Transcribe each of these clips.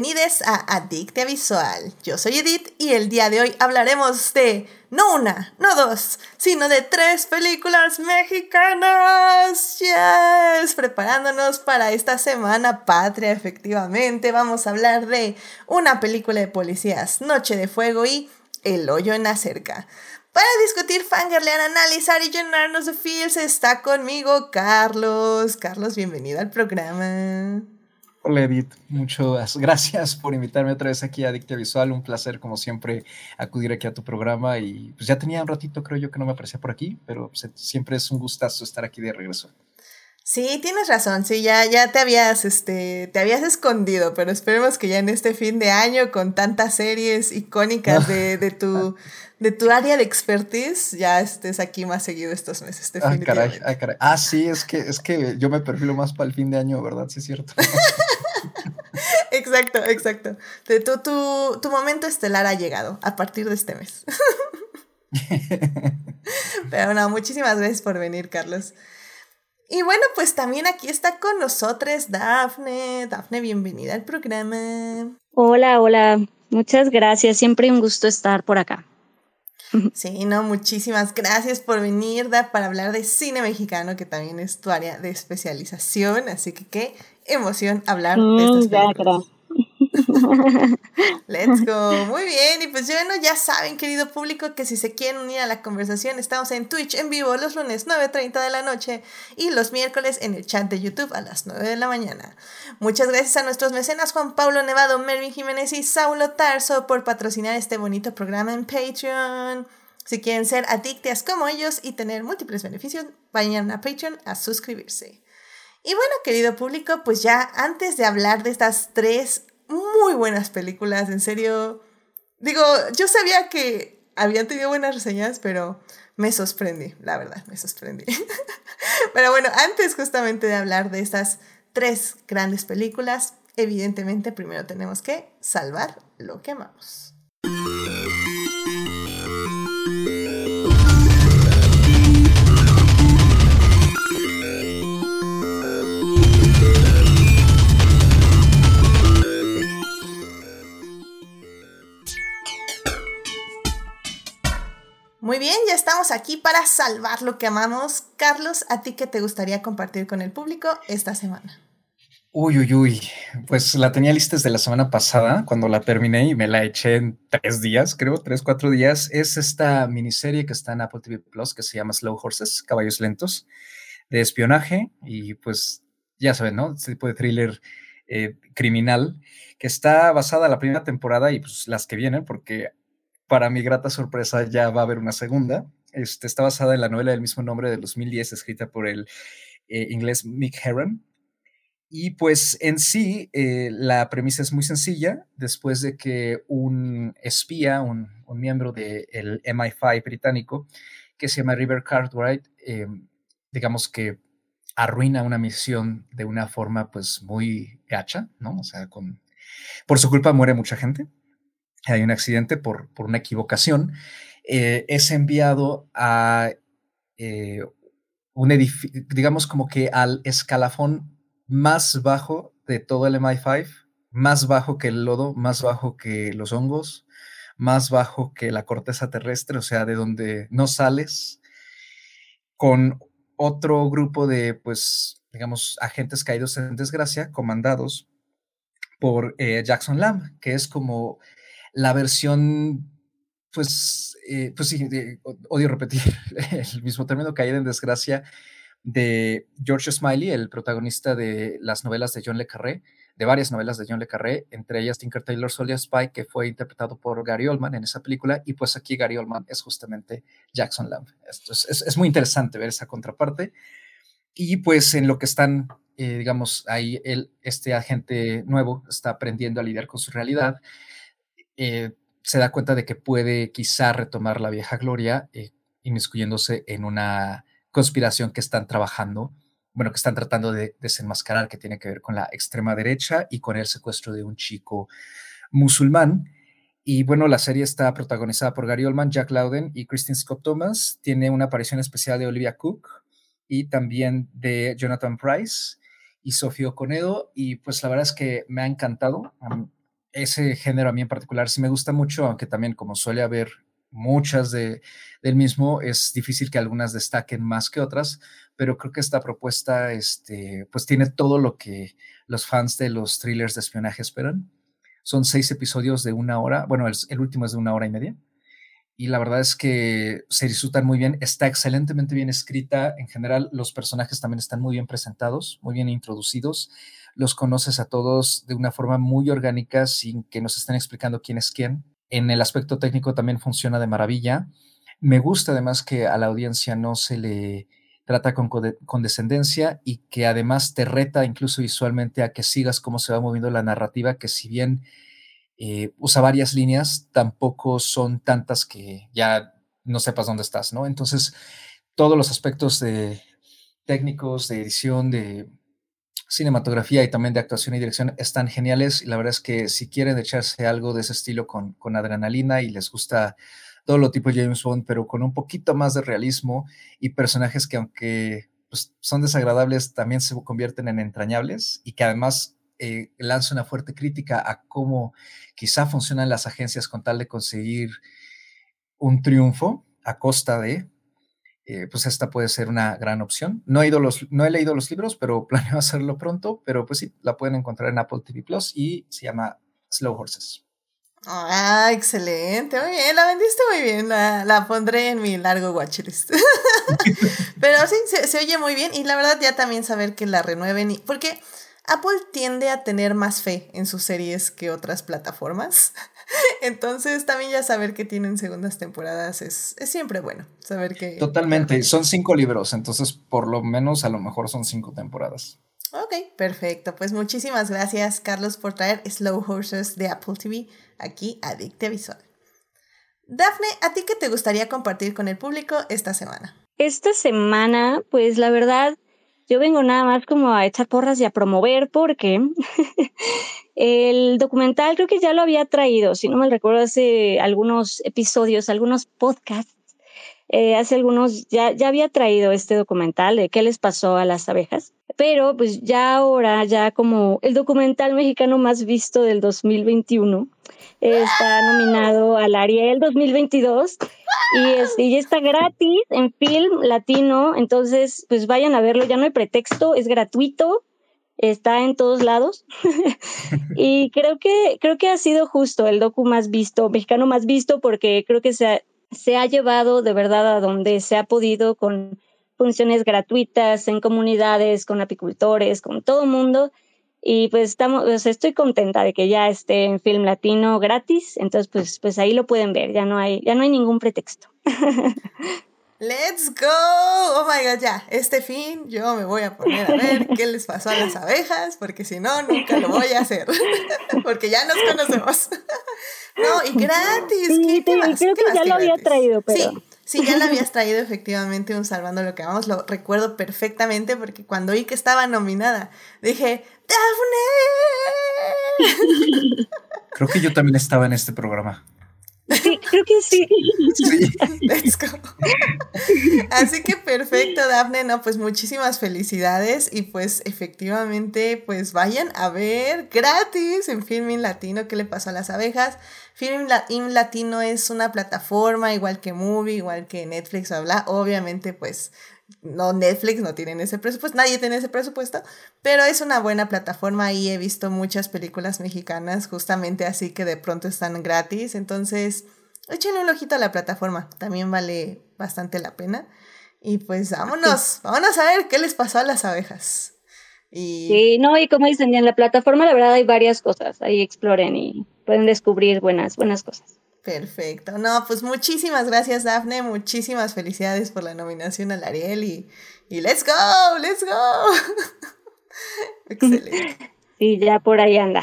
bienvenidos a Adictia Visual. Yo soy Edith y el día de hoy hablaremos de no una, no dos, sino de tres películas mexicanas. Yes, preparándonos para esta semana patria, efectivamente. Vamos a hablar de una película de policías, Noche de Fuego y El hoyo en la cerca. Para discutir, fangirlear, analizar y llenarnos de feels está conmigo Carlos. Carlos, bienvenido al programa. Edith, muchas gracias por invitarme otra vez aquí a Adictia Visual. Un placer, como siempre, acudir aquí a tu programa. Y pues ya tenía un ratito, creo yo, que no me aparecía por aquí, pero pues, siempre es un gustazo estar aquí de regreso. Sí, tienes razón, sí, ya, ya te habías, este, te habías escondido, pero esperemos que ya en este fin de año, con tantas series icónicas de, de tu, de tu área de expertise, ya estés aquí más seguido estos meses. Ah, caray, ah, caray. Ah, sí, es que, es que yo me perfilo más para el fin de año, ¿verdad? Sí, es cierto. exacto, exacto. Tu, tu, tu momento estelar ha llegado a partir de este mes. Pero no, muchísimas gracias por venir, Carlos. Y bueno, pues también aquí está con nosotros Dafne. Dafne, bienvenida al programa. Hola, hola. Muchas gracias. Siempre un gusto estar por acá. Sí, no, muchísimas gracias por venir, Da, para hablar de cine mexicano, que también es tu área de especialización. Así que qué emoción hablar de mm, estas Let's go. Muy bien. Y pues bueno, ya saben, querido público, que si se quieren unir a la conversación, estamos en Twitch en vivo los lunes 9.30 de la noche y los miércoles en el chat de YouTube a las 9 de la mañana. Muchas gracias a nuestros mecenas Juan Pablo Nevado, Melvin Jiménez y Saulo Tarso por patrocinar este bonito programa en Patreon. Si quieren ser adictas como ellos y tener múltiples beneficios, vayan a Patreon a suscribirse. Y bueno, querido público, pues ya antes de hablar de estas tres muy buenas películas, en serio. Digo, yo sabía que habían tenido buenas reseñas, pero me sorprendí, la verdad, me sorprendí. pero bueno, antes justamente de hablar de estas tres grandes películas, evidentemente primero tenemos que salvar lo que amamos. Muy bien, ya estamos aquí para salvar lo que amamos. Carlos, ¿a ti qué te gustaría compartir con el público esta semana? Uy, uy, uy. Pues la tenía lista desde la semana pasada, cuando la terminé y me la eché en tres días, creo, tres, cuatro días. Es esta miniserie que está en Apple TV Plus que se llama Slow Horses, Caballos Lentos, de espionaje y pues ya saben, ¿no? Este tipo de thriller eh, criminal que está basada en la primera temporada y pues las que vienen, porque para mi grata sorpresa ya va a haber una segunda. Este, está basada en la novela del mismo nombre de 2010, escrita por el eh, inglés Mick Herron. Y pues en sí, eh, la premisa es muy sencilla. Después de que un espía, un, miembro del MI5 británico, que se llama River Cartwright, eh, digamos que arruina una misión de una forma pues muy gacha, ¿no? O sea, con, por su culpa muere mucha gente hay un accidente por, por una equivocación, eh, es enviado a eh, un edificio, digamos como que al escalafón más bajo de todo el MI5, más bajo que el lodo, más bajo que los hongos, más bajo que la corteza terrestre, o sea, de donde no sales, con otro grupo de, pues, digamos, agentes caídos en desgracia, comandados por eh, Jackson Lamb, que es como la versión, pues, eh, pues sí, odio repetir el mismo término, caída en desgracia de George Smiley, el protagonista de las novelas de John Le Carré, de varias novelas de John Le Carré, entre ellas Tinker Taylor Soldier Spy, que fue interpretado por Gary Oldman en esa película, y pues aquí Gary Oldman es justamente Jackson Lamb. Esto es, es, muy interesante ver esa contraparte. Y pues en lo que están, eh, digamos, ahí el, este agente nuevo está aprendiendo a lidiar con su realidad eh, se da cuenta de que puede quizá retomar la vieja gloria, eh, inmiscuyéndose en una conspiración que están trabajando, bueno, que están tratando de desenmascarar, que tiene que ver con la extrema derecha y con el secuestro de un chico musulmán. Y bueno, la serie está protagonizada por Gary Oldman, Jack Loudon y Christine Scott Thomas. Tiene una aparición especial de Olivia Cook y también de Jonathan Price y Sofía Conedo. Y pues la verdad es que me ha encantado ese género a mí en particular sí me gusta mucho, aunque también como suele haber muchas de, del mismo, es difícil que algunas destaquen más que otras, pero creo que esta propuesta este, pues tiene todo lo que los fans de los thrillers de espionaje esperan. Son seis episodios de una hora, bueno, el, último es de una hora y media, y la verdad es que se disfrutan muy bien, está excelentemente bien escrita, en general los personajes también están muy bien presentados, muy bien introducidos, los conoces a todos de una forma muy orgánica sin que nos estén explicando quién es quién. En el aspecto técnico también funciona de maravilla. Me gusta además que a la audiencia no se le trata con condescendencia y que además te reta incluso visualmente a que sigas cómo se va moviendo la narrativa, que si bien eh, usa varias líneas, tampoco son tantas que ya no sepas dónde estás, ¿no? Entonces, todos los aspectos de técnicos, de edición, de cinematografía y también de actuación y dirección están geniales. Y la verdad es que si quieren echarse algo de ese estilo con, con adrenalina y les gusta todo lo tipo James Bond, pero con un poquito más de realismo y personajes que aunque pues, son desagradables, también se convierten en entrañables y que además eh, una fuerte crítica a cómo quizá funcionan las agencias con tal de conseguir un triunfo a costa de, eh, pues esta puede ser una gran opción. No he, los, no he leído los libros, pero planeo hacerlo pronto, pero pues sí, la pueden encontrar en Apple TV Plus y se llama Slow Horses. Ah, excelente, muy bien, la vendiste muy bien, la, pondré en mi largo watchlist. Pero sí, se, oye muy bien y la verdad ya también saber que la renueven, y, porque Apple tiende a tener más fe en sus series que otras plataformas. Entonces también ya saber que tienen segundas temporadas es, es siempre bueno, saber que... Totalmente, son cinco libros, entonces por lo menos a lo mejor son cinco temporadas. Ok, perfecto. Pues muchísimas gracias, Carlos, por traer Slow Horses de Apple TV aquí a Dicte Visual. Dafne, ¿a ti qué te gustaría compartir con el público esta semana? Esta semana, pues la verdad, yo vengo nada más como a echar porras y a promover porque el documental creo que ya lo había traído, si no me recuerdo, hace algunos episodios, algunos podcasts. Eh, hace algunos ya, ya había traído este documental de qué les pasó a las abejas pero pues ya ahora, ya como el documental mexicano más visto del 2021, está nominado al Ariel 2022 y, y está gratis en film latino, entonces pues vayan a verlo, ya no hay pretexto, es gratuito, está en todos lados. Y creo que creo que ha sido justo el docu más visto, mexicano más visto porque creo que se se ha llevado de verdad a donde se ha podido con funciones gratuitas en comunidades, con apicultores, con todo el mundo. Y pues estamos, estoy contenta de que ya esté en film latino gratis, entonces pues, pues ahí lo pueden ver, ya no hay, ya no hay ningún pretexto. Let's go. Oh my god, ya. Este fin yo me voy a poner a ver qué les pasó a las abejas, porque si no, nunca lo voy a hacer. porque ya nos conocemos. no, y gratis. ¿Qué, creo que ya lo había traído, pero. Sí. Sí, ya lo habías traído efectivamente un Salvando lo que vamos, lo recuerdo perfectamente porque cuando oí que estaba nominada, dije, ¡Daphne! Creo que yo también estaba en este programa. Sí, creo que sí. Así que perfecto, Dafne. No, pues muchísimas felicidades. Y pues efectivamente, pues vayan a ver gratis en Filming Latino qué le pasó a las abejas. Filming Latino es una plataforma igual que Movie, igual que Netflix, habla. Obviamente, pues no Netflix no tienen ese presupuesto, nadie tiene ese presupuesto, pero es una buena plataforma y he visto muchas películas mexicanas justamente así que de pronto están gratis, entonces échenle un ojito a la plataforma, también vale bastante la pena. Y pues vámonos, vámonos a ver qué les pasó a las abejas. Y... Sí, no, y como dicen, en la plataforma la verdad hay varias cosas, ahí exploren y pueden descubrir buenas, buenas cosas. Perfecto. No, pues muchísimas gracias, Dafne. Muchísimas felicidades por la nominación al Ariel y, y let's go, let's go. Excelente. Y ya por ahí anda.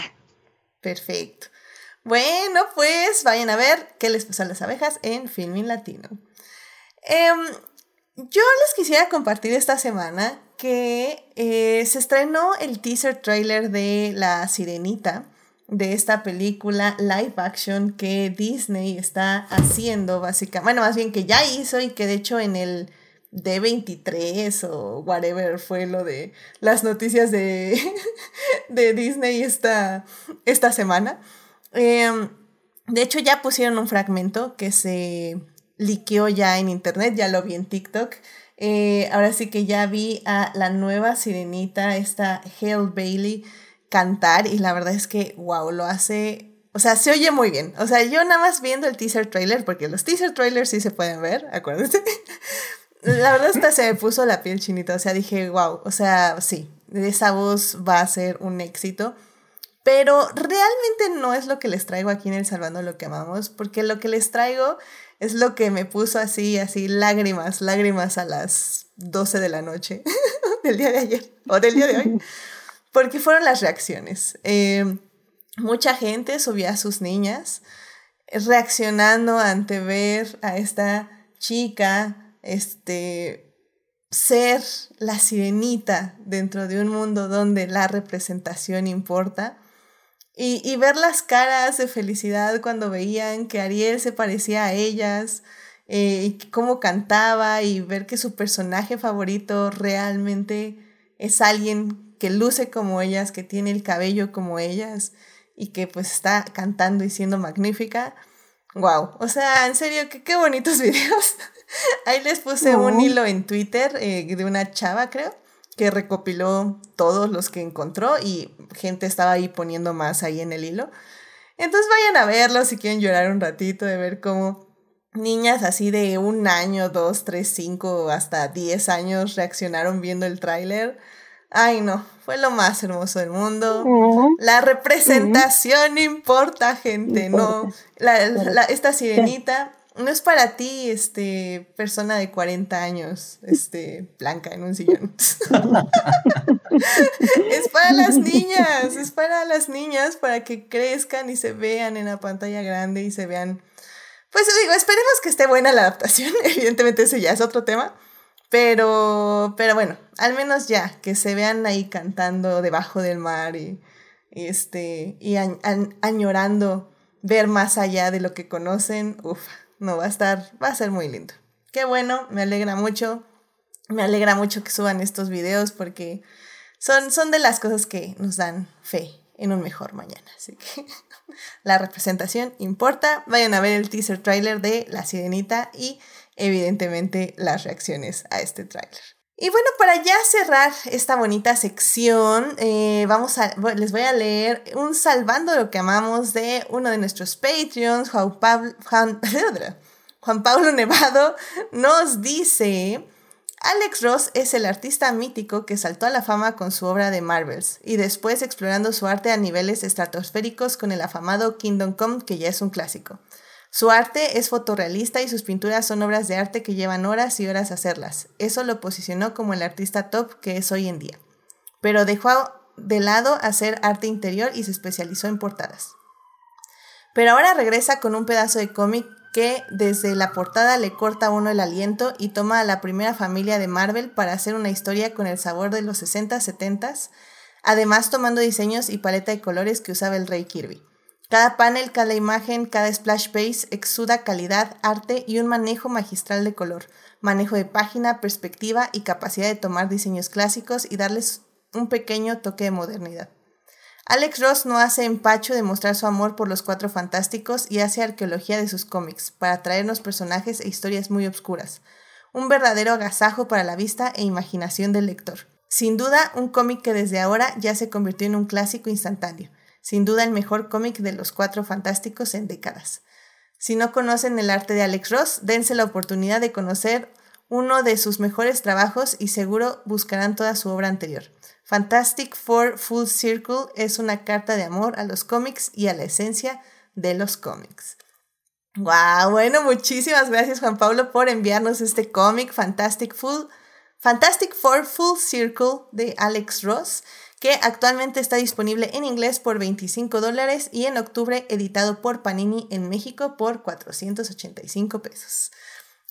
Perfecto. Bueno, pues vayan a ver qué les pasó a las abejas en Filming Latino. Em, yo les quisiera compartir esta semana que eh, se estrenó el teaser trailer de La Sirenita de esta película live action que Disney está haciendo, básicamente. Bueno, más bien que ya hizo y que de hecho en el D23 o whatever fue lo de las noticias de, de Disney esta, esta semana. Em, de hecho, ya pusieron un fragmento que se liqueó ya en internet, ya lo vi en TikTok. Eh, ahora sí que ya vi a la nueva sirenita, esta Hale Bailey, cantar y la verdad es que, wow, lo hace o sea, se oye muy bien. O sea, yo nada más viendo el teaser trailer, porque los teaser trailers sí se pueden ver, acuérdense. La verdad hasta se me puso la piel chinita. O sea, dije, wow, o sea, sí, esa voz va a ser un éxito. Pero realmente no es lo que les traigo aquí en El Salvando lo que amamos, porque lo que les traigo es lo que me puso así, así, lágrimas, lágrimas a las 12 de la noche del día de ayer o del día de hoy, porque fueron las reacciones. Eh, mucha gente subía a sus niñas reaccionando ante ver a esta chica, este, ser la sirenita dentro de un mundo donde la representación importa. Y, ver las caras de felicidad cuando veían que Ariel se parecía a ellas, eh, y cómo cantaba, y ver que su personaje favorito realmente es alguien que luce como ellas, que tiene el cabello como ellas y que pues está cantando y siendo magnífica. Wow, o sea, en serio, qué, qué bonitos videos. Ahí les puse un hilo en Twitter eh, de una chava, creo, que recopiló todos los que encontró y gente estaba ahí poniendo más ahí en el hilo. Entonces vayan a verlo si quieren llorar un ratito de ver cómo niñas así de un año, dos, tres, cinco, hasta diez años reaccionaron viendo el tráiler. Ay, no, fue lo más hermoso del mundo. La representación importa, gente, no. esta sirenita no es para ti, este, persona de 40 años, este, blanca en un sillón. es para las niñas, es para las niñas, para que crezcan y se vean en la pantalla grande y se vean. Pues digo, esperemos que esté buena la adaptación. Evidentemente, ese ya es otro tema. Pero, pero bueno, al menos ya, que se vean ahí cantando debajo del mar y, este, y añorando ver más allá de lo que conocen, uff, no, va a estar, va a ser muy lindo. Qué bueno, me alegra mucho, me alegra mucho que suban estos videos porque son, son de las cosas que nos dan fe en un mejor mañana. Así que la representación importa. Vayan a ver el teaser trailer de La Sirenita y evidentemente las reacciones a este tráiler. Y bueno, para ya cerrar esta bonita sección, eh, vamos a, les voy a leer un salvando lo que amamos de uno de nuestros Patreons, Juan Pablo, Juan Pablo Nevado, nos dice, Alex Ross es el artista mítico que saltó a la fama con su obra de Marvels y después explorando su arte a niveles estratosféricos con el afamado Kingdom Come, que ya es un clásico. Su arte es fotorrealista y sus pinturas son obras de arte que llevan horas y horas hacerlas. Eso lo posicionó como el artista top que es hoy en día. Pero dejó de lado hacer arte interior y se especializó en portadas. Pero ahora regresa con un pedazo de cómic que desde la portada le corta a uno el aliento y toma a la primera familia de Marvel para hacer una historia con el sabor de los 60, 70, además tomando diseños y paleta de colores que usaba el rey Kirby. Cada panel, cada imagen, cada splash page exuda calidad, arte y un manejo magistral de color, manejo de página, perspectiva y capacidad de tomar diseños clásicos y darles un pequeño toque de modernidad. Alex Ross no hace empacho de mostrar su amor por los cuatro fantásticos y hace arqueología de sus cómics para traernos personajes e historias muy obscuras. Un verdadero agasajo para la vista e imaginación del lector. Sin duda, un cómic que desde ahora ya se convirtió en un clásico instantáneo sin duda el mejor cómic de los cuatro fantásticos en décadas. Si no conocen el arte de Alex Ross, dense la oportunidad de conocer uno de sus mejores trabajos y seguro buscarán toda su obra anterior. Fantastic Four Full Circle es una carta de amor a los cómics y a la esencia de los cómics. Wow, bueno, muchísimas gracias Juan Pablo por enviarnos este cómic Fantastic Fantastic Four Full Circle de Alex Ross que actualmente está disponible en inglés por 25 dólares y en octubre editado por Panini en México por 485 pesos.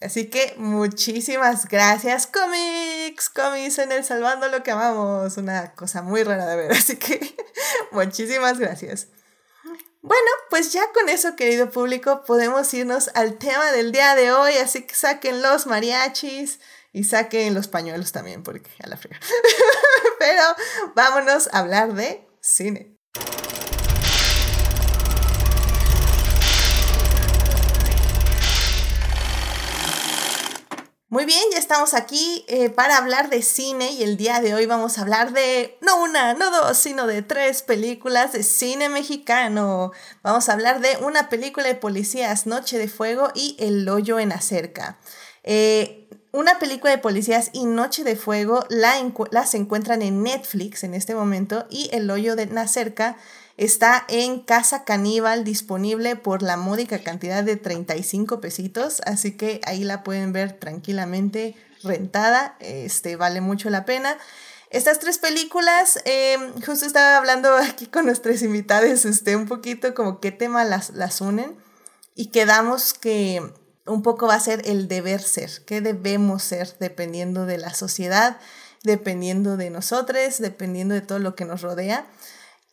Así que muchísimas gracias, cómics, cómics en el Salvando lo que amamos, una cosa muy rara de ver, así que muchísimas gracias. Bueno, pues ya con eso, querido público, podemos irnos al tema del día de hoy, así que saquen los mariachis, y saquen los pañuelos también, porque a la friega. Pero vámonos a hablar de cine. Muy bien, ya estamos aquí eh, para hablar de cine y el día de hoy vamos a hablar de no una, no dos, sino de tres películas de cine mexicano. Vamos a hablar de una película de policías, Noche de Fuego y El hoyo en la cerca. Eh, una película de policías y Noche de Fuego la las encuentran en Netflix en este momento y El hoyo de Nacerca Está en Casa Caníbal disponible por la módica cantidad de 35 pesitos, así que ahí la pueden ver tranquilamente rentada, este vale mucho la pena. Estas tres películas, em, justo estaba hablando aquí con nuestros invitados, este, un poquito como qué tema las, las unen y quedamos que un poco va a ser el deber ser, qué debemos ser dependiendo de la sociedad, dependiendo de nosotros, dependiendo de todo lo que nos rodea.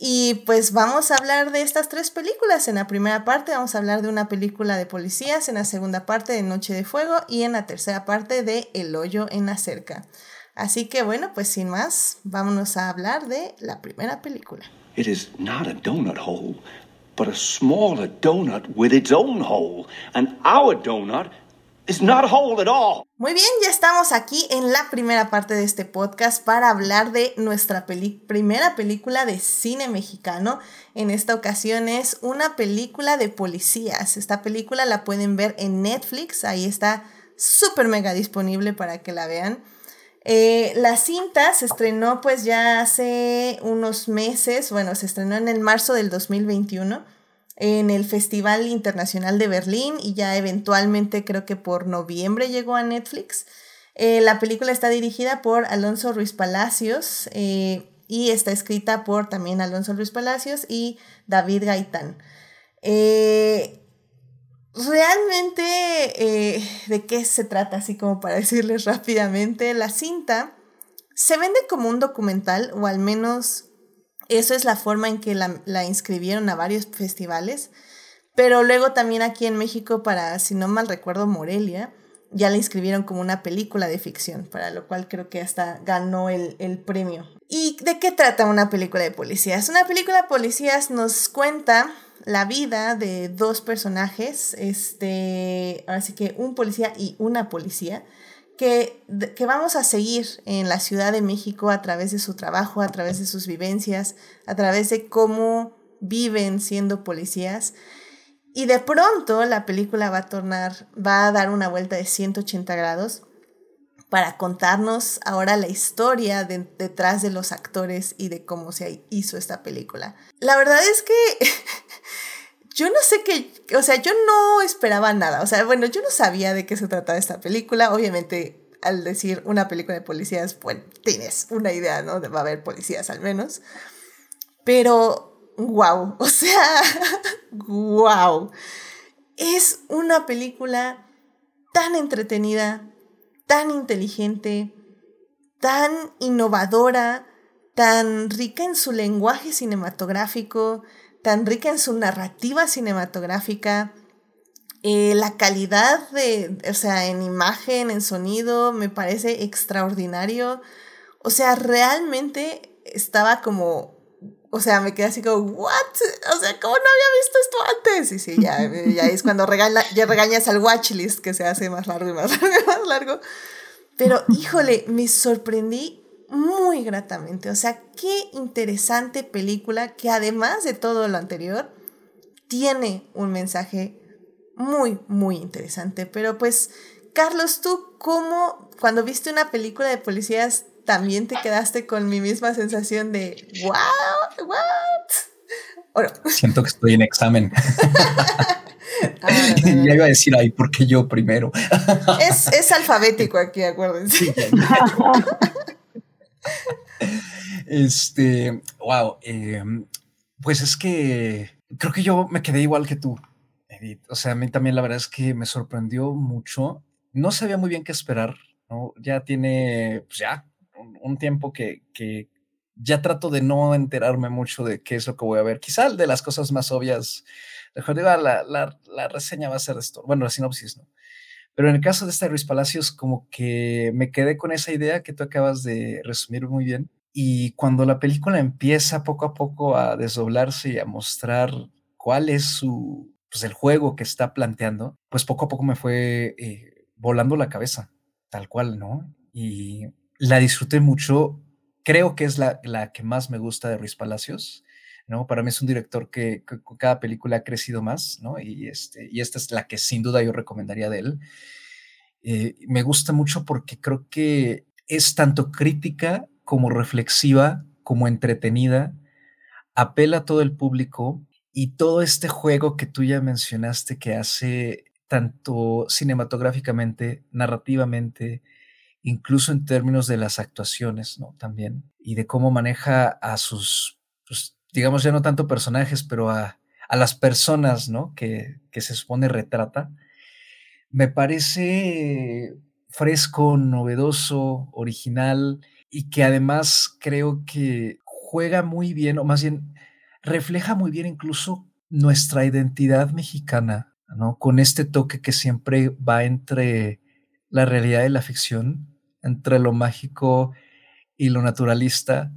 Y pues vamos a hablar de estas tres películas. En la primera parte vamos a hablar de una película de policías, en la segunda parte de Noche de Fuego y en la tercera parte de El hoyo en la cerca. Así que bueno, pues sin más, vámonos a hablar de la primera película. It is not a donut but a smaller donut with its own hole. And our donut muy bien, ya estamos aquí en la primera parte de este podcast para hablar de nuestra primera película de cine mexicano. En esta ocasión es una película de policías. Esta película la pueden ver en Netflix, ahí está súper mega disponible para que la vean. Eh, la cinta se estrenó pues ya hace unos meses, bueno, se estrenó en el marzo del 2021 en el Festival Internacional de Berlín y ya eventualmente creo que por noviembre llegó a Netflix. Eh, la película está dirigida por Alonso Ruiz Palacios eh, y está escrita por también Alonso Ruiz Palacios y David Gaitán. Realmente, ¿de qué se trata? Así como para decirles rápidamente, la cinta se vende como un documental o al menos eso es la forma en que la, inscribieron a varios festivales. Pero luego también aquí en México, para, si no mal recuerdo, Morelia, ya la inscribieron como una película de ficción, para lo cual creo que hasta ganó el, el premio. ¿Y de qué trata una película de policías? Una película de policías nos cuenta la vida de dos personajes, este, así que un policía y una policía, que, vamos a seguir en la Ciudad de México a través de su trabajo, a través de sus vivencias, a través de cómo viven siendo policías. Y de pronto la película va a tornar, va a dar una vuelta de 180 grados para contarnos ahora la historia detrás de los actores y de cómo se hizo esta película. La verdad es que yo no sé qué, o sea, yo no esperaba nada, o sea, bueno, yo no sabía de qué se trataba esta película, obviamente al decir una película de policías, pues tienes una idea, ¿no? De va a haber policías al menos, pero wow, o sea, wow, es una película tan entretenida, tan inteligente, tan innovadora, tan rica en su lenguaje cinematográfico, tan rica en su narrativa cinematográfica, eh, la calidad de, o sea, en imagen, en sonido, me parece extraordinario. O sea, realmente estaba como, o sea, me quedé así como, ¿what? O sea, ¿cómo no había visto esto antes? Y sí, ya, ya es cuando ya regañas al watchlist que se hace más largo y más largo y más largo. Pero, híjole, me sorprendí muy gratamente. O sea, qué interesante película que además de todo lo anterior, tiene un mensaje muy, muy interesante. Pero pues, Carlos, ¿tú cómo, cuando viste una película de policías, también te quedaste con mi misma sensación de, wow, what? Siento que estoy en examen. Ah, ya iba a decir, ay, ¿por qué yo primero? es, es alfabético aquí, acuérdense. este, wow, em, pues es que creo que yo me quedé igual que tú, Edith. O sea, a mí también la verdad es que me sorprendió mucho. No sabía muy bien qué esperar, ¿no? Ya tiene, pues ya, un, tiempo que, que ya trato de no enterarme mucho de qué es lo que voy a ver. Quizá de las cosas más obvias, mejor digo, la, la, reseña va a ser esto. Bueno, la sinopsis, ¿no? Pero en el caso de esta Ruiz Palacios, como que me quedé con esa idea que tú acabas de resumir muy bien. Y cuando la película empieza poco a poco a desdoblarse y a mostrar cuál es su, pues el juego que está planteando, pues poco a poco me fue eh, volando la cabeza. tal cual, ¿no? Y la disfruté mucho. Creo que es la, la que más me gusta de Ruiz Palacios. ¿no? Para mí es un director que, con cada película ha crecido más, ¿no? Y, este, y esta es la que sin duda yo recomendaría de él. Eh, me gusta mucho porque creo que es tanto crítica como reflexiva, como entretenida, apela a todo el público y todo este juego que tú ya mencionaste que hace tanto cinematográficamente, narrativamente, incluso en términos de las actuaciones, ¿no? También, y de cómo maneja a sus, pues, digamos ya no tanto personajes, pero a, a las personas, ¿no? Que, que se supone retrata, me parece fresco, novedoso, original y que además creo que juega muy bien, o más bien refleja muy bien incluso nuestra identidad mexicana, ¿no? Con este toque que siempre va entre la realidad y la ficción, entre lo mágico y lo naturalista,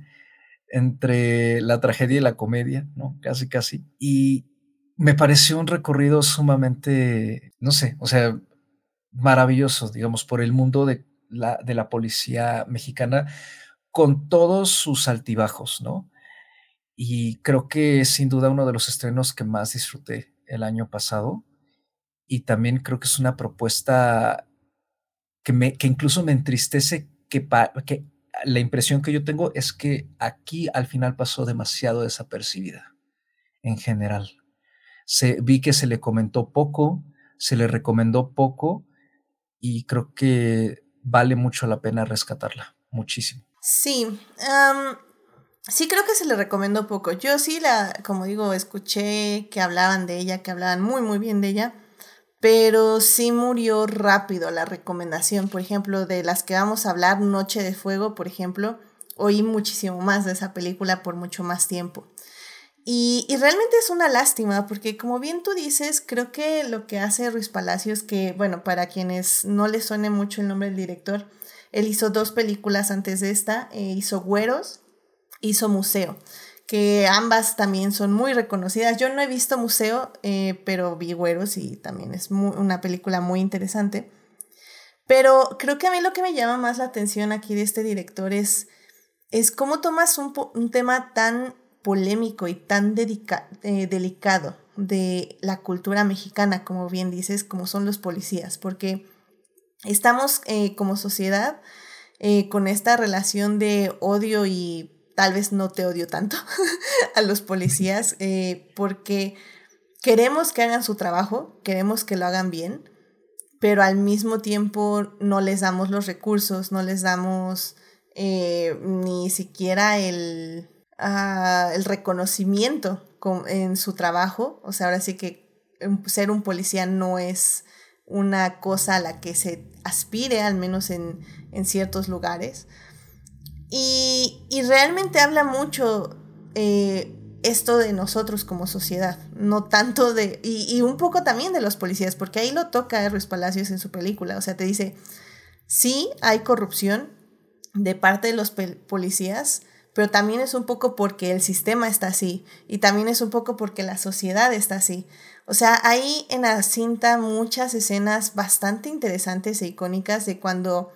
entre la tragedia y la comedia, ¿no? Casi, casi. Y me pareció un recorrido sumamente, no sé, o sea, maravilloso, digamos, por el mundo de la, de la policía mexicana, con todos sus altibajos, ¿no? Y creo que es sin duda uno de los estrenos que más disfruté el año pasado. Y también creo que es una propuesta que, me, que incluso me entristece que, que la impresión que yo tengo es que aquí al final pasó demasiado desapercibida en general. Se, vi que se le comentó poco, se le recomendó poco y creo que vale mucho la pena rescatarla, muchísimo. Sí, sí creo que se le recomendó poco. Yo sí la, como digo, escuché que hablaban de ella, que hablaban muy, muy bien de ella, pero sí murió rápido la recomendación. Por ejemplo, de las que vamos a hablar, Noche de Fuego, por ejemplo, oí muchísimo más de esa película por mucho más tiempo. Y, y, realmente es una lástima, porque como bien tú dices, creo que lo que hace Ruiz Palacios, que bueno, para quienes no les suene mucho el nombre del director, él hizo dos películas antes de esta, eh, hizo Güeros, hizo Museo, que ambas también son muy reconocidas. Yo no he visto Museo, eh, pero vi Güeros y también es una película muy interesante. Pero creo que a mí lo que me llama más la atención aquí de este director es, es cómo tomas un, un tema tan polémico y tan eh, delicado de la cultura mexicana, como bien dices, como son los policías, porque estamos eh, como sociedad con esta relación de odio y tal vez no te odio tanto a los policías, porque queremos que hagan su trabajo, queremos que lo hagan bien, pero al mismo tiempo no les damos los recursos, no les damos ni siquiera el el reconocimiento en su trabajo. O sea, ahora sí que ser un policía no es una cosa a la que se aspire, al menos en, ciertos lugares. Y, realmente habla mucho eh, esto de nosotros como sociedad, no tanto de, y, un poco también de los policías, porque ahí lo toca Ruiz Palacios en su película, o sea, te dice, sí hay corrupción de parte de los policías, pero también es un poco porque el sistema está así y también es un poco porque la sociedad está así. O sea, hay en la cinta muchas escenas bastante interesantes e icónicas de cuando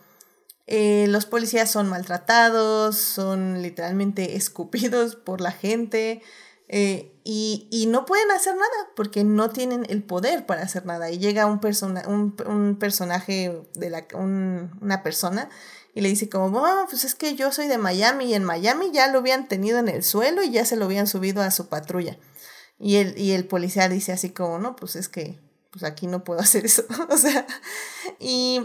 eh, los policías son maltratados, son literalmente escupidos por la gente eh, y, no pueden hacer nada porque no tienen el poder para hacer nada. Y llega un, persona, un, personaje de la, una persona y le dice como, bueno, pues es que yo soy de Miami y en Miami ya lo habían tenido en el suelo y ya se lo habían subido a su patrulla. Y el, y el policía dice así como, no, pues es que pues aquí no puedo hacer eso. o sea, y,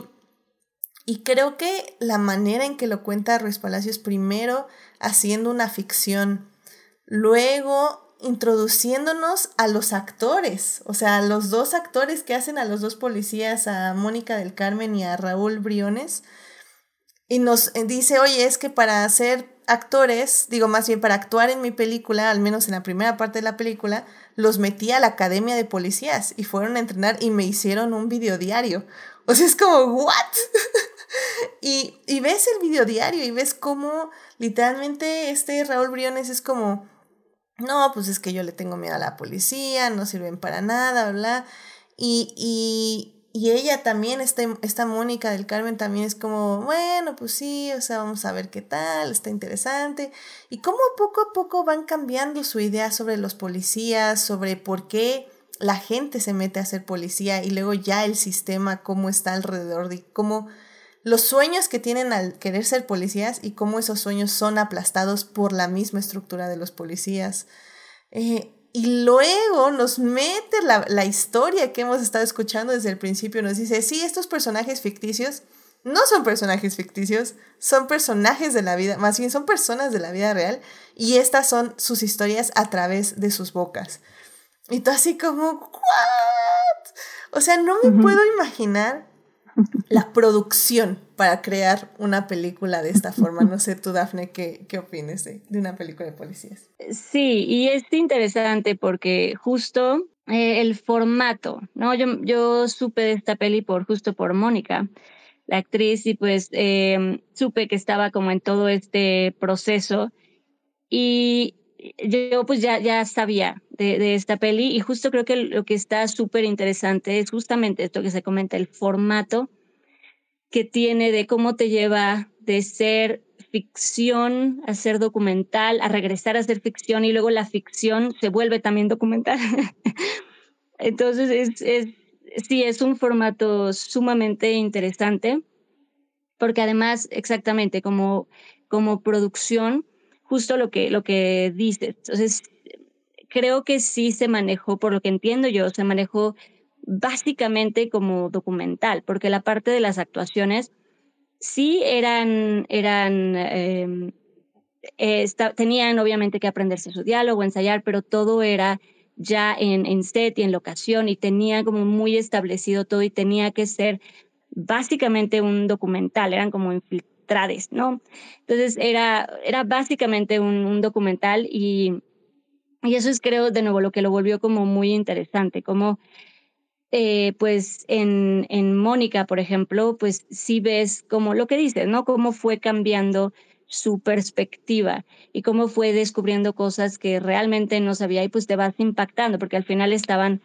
y creo que la manera en que lo cuenta Ruiz Palacios, primero haciendo una ficción, luego introduciéndonos a los actores, o sea, los dos actores que hacen a los dos policías, a Mónica del Carmen y a Raúl Briones, y nos dice, oye, es que para ser actores, digo más bien para actuar en mi película, al menos en la primera parte de la película, los metí a la academia de policías y fueron a entrenar y me hicieron un videodiario. O sea, es como, ¿what? y, y ves el videodiario y ves cómo literalmente este Raúl Briones es como, no, pues es que yo le tengo miedo a la policía, no sirven para nada, bla. Y, y y ella también, esta, esta Mónica del Carmen también es como, bueno, pues sí, o sea, vamos a ver qué tal, está interesante. Y cómo poco a poco van cambiando su idea sobre los policías, sobre por qué la gente se mete a ser policía y luego ya el sistema, cómo está alrededor de cómo los sueños que tienen al querer ser policías y cómo esos sueños son aplastados por la misma estructura de los policías. Eh, y luego nos mete la, historia que hemos estado escuchando desde el principio. Nos dice, sí, estos personajes ficticios no son personajes ficticios, son personajes de la vida, más bien son personas de la vida real. Y estas son sus historias a través de sus bocas. Y tú así como, ¿what? O sea, no me puedo imaginar la producción para crear una película de esta forma. No sé tú, Dafne, ¿qué, qué opinas de, una película de policías? Sí, y es interesante porque justo eh, el formato, ¿no? Yo, yo supe de esta peli por justo por Mónica, la actriz, y pues em, supe que estaba como en todo este proceso. Y yo pues ya, ya sabía de, de, esta peli y justo creo que lo que está súper interesante es justamente esto que se comenta, el formato que tiene de cómo te lleva de ser ficción a ser documental, a regresar a ser ficción y luego la ficción se vuelve también documental. Entonces, es, es, sí, es un formato sumamente interesante porque además, exactamente como, como producción, justo lo que, lo que dices. Entonces, creo que sí se manejó, por lo que entiendo yo, se manejó básicamente como documental, porque la parte de las actuaciones sí eran, eran em, eh, tenían obviamente que aprenderse su diálogo, ensayar, pero todo era ya en, en set y en locación y tenía como muy establecido todo y tenía que ser básicamente un documental, eran como ¿no? Entonces era, era básicamente un, documental y, y, eso es creo de nuevo lo que lo volvió como muy interesante, como eh, pues en, en Mónica, por ejemplo, pues sí ves como lo que dices, ¿no? Cómo fue cambiando su perspectiva y cómo fue descubriendo cosas que realmente no sabía y pues te vas impactando porque al final estaban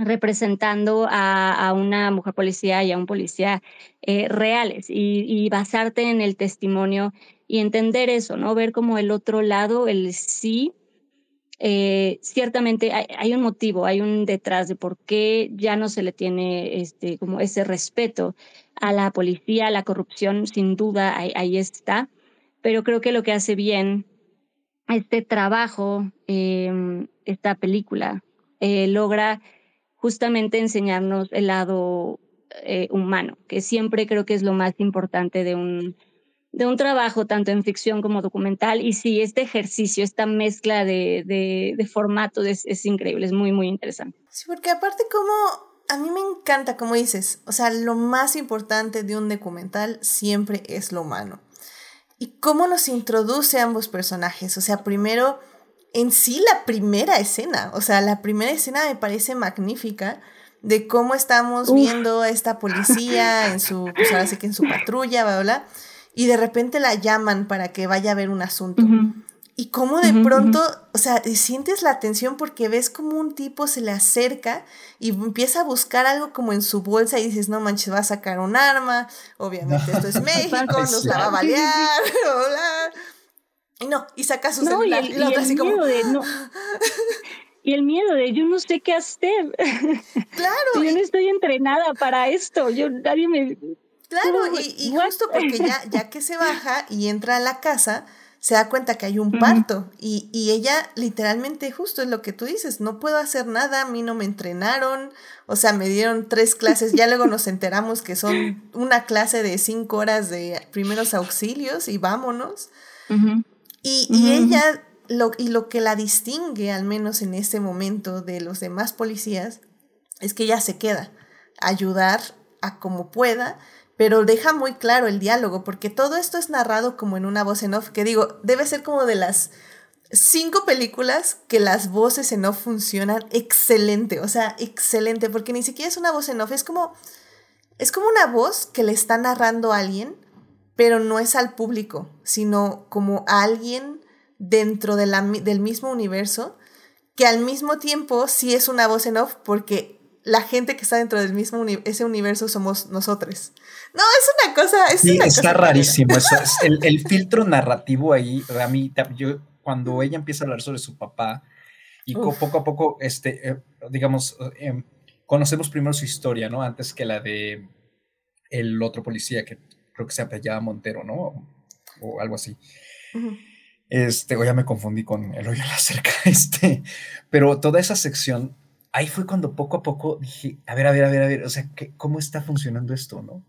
representando a, una mujer policía y a un policía eh, reales y, basarte en el testimonio y entender eso, ¿no? Ver como el otro lado, el sí, eh, ciertamente hay, un motivo, hay un detrás de por qué ya no se le tiene este, como ese respeto a la policía, la corrupción, sin duda ahí, está, pero creo que lo que hace bien este trabajo, em, esta película, eh, logra justamente enseñarnos el lado eh, humano, que siempre creo que es lo más importante de un, de un trabajo, tanto en ficción como documental. Y sí, este ejercicio, esta mezcla de, de, formatos es, increíble, es muy, muy interesante. Sí, porque aparte como a mí me encanta, como dices, o sea, lo más importante de un documental siempre es lo humano. Y cómo nos introduce ambos personajes. O sea, primero en sí la primera escena, o sea, la primera escena me parece magnífica de cómo estamos viendo a esta policía en su, pues ahora sí que en su patrulla, bla, bla, y de repente la llaman para que vaya a ver un asunto. Y cómo de pronto, o sea, sientes la atención porque ves como un tipo se le acerca y empieza a buscar algo como en su bolsa y dices, no manches, va a sacar un arma, obviamente esto es México, nos la va a balear, bla, y no, y saca su celular. Y el, así como... de, no. Y el miedo de yo no sé qué hacer. Claro. yo no estoy entrenada para esto. Yo nadie me. Claro, y, justo porque ya, ya que se baja y entra a la casa, se da cuenta que hay un parto. Y, y, ella literalmente, justo es lo que tú dices, no puedo hacer nada, a mí no me entrenaron. O sea, me dieron tres clases. Ya luego nos enteramos que son una clase de cinco horas de primeros auxilios y vámonos. Y, ella, lo, y lo que la distingue, al menos en este momento, de los demás policías, es que ella se queda a ayudar a como pueda, pero deja muy claro el diálogo, porque todo esto es narrado como en una voz en off, que digo, debe ser como de las cinco películas que las voces en off funcionan excelente, o sea, excelente, porque ni siquiera es una voz en off, es como, es como una voz que le está narrando a alguien, pero no es al público, sino como a alguien dentro de la, del mismo universo, que al mismo tiempo sí es una voz en off porque la gente que está dentro del mismo ese universo somos nosotros. No, es una cosa. Es sí, está rarísimo. Eso es el, filtro narrativo ahí. A mí, yo, cuando ella empieza a hablar sobre su papá y poco a poco, este, eh, digamos, em, conocemos primero su historia, ¿no? Antes que la de el otro policía que creo que se apellaba Montero, ¿no? O, algo así. Este, o ya me confundí con el hoyo la cerca, este, pero toda esa sección, ahí fue cuando poco a poco dije, a ver, a ver, a ver, a ver, o sea, ¿cómo está funcionando esto, no?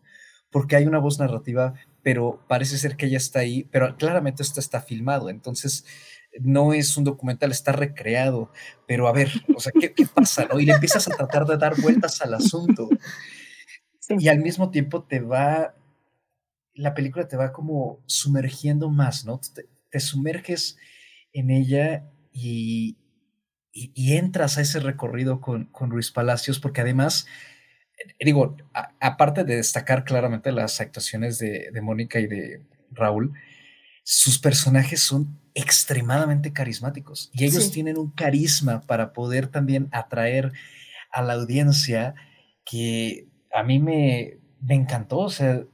Porque hay una voz narrativa, pero parece ser que ella está ahí, pero claramente esto está filmado, entonces no es un documental, está recreado, pero a ver, o sea, ¿qué, qué pasa, no? Y le empiezas a tratar de dar vueltas al asunto. Y al mismo tiempo te va, la película te va como sumergiendo más, ¿no? Te, sumerges en ella y, y, entras a ese recorrido con, con Luis Palacios, porque además, eh, digo, aparte de destacar claramente las actuaciones de, de Mónica y de Raúl, sus personajes son extremadamente carismáticos y ellos tienen un carisma para poder también atraer a la audiencia que a mí me, me encantó, o sea,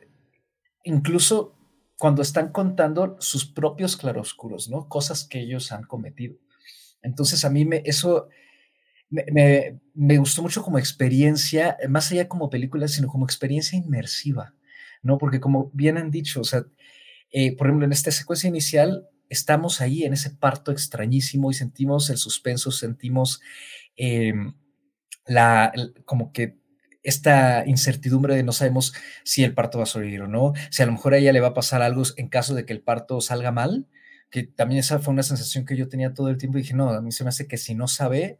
incluso cuando están contando sus propios claroscuros, ¿no? Cosas que ellos han cometido. Entonces a mí me, eso me, me, gustó mucho como experiencia, más allá como película, sino como experiencia inmersiva, ¿no? Porque como bien han dicho, o sea, eh, por ejemplo, en esta secuencia inicial estamos ahí en ese parto extrañísimo y sentimos el suspenso, sentimos em, la, como que esta incertidumbre de no sabemos si el parto va a sobrevivir o no, si a lo mejor a ella le va a pasar algo en caso de que el parto salga mal, que también esa fue una sensación que yo tenía todo el tiempo y dije, no, a mí se me hace que si no sabe,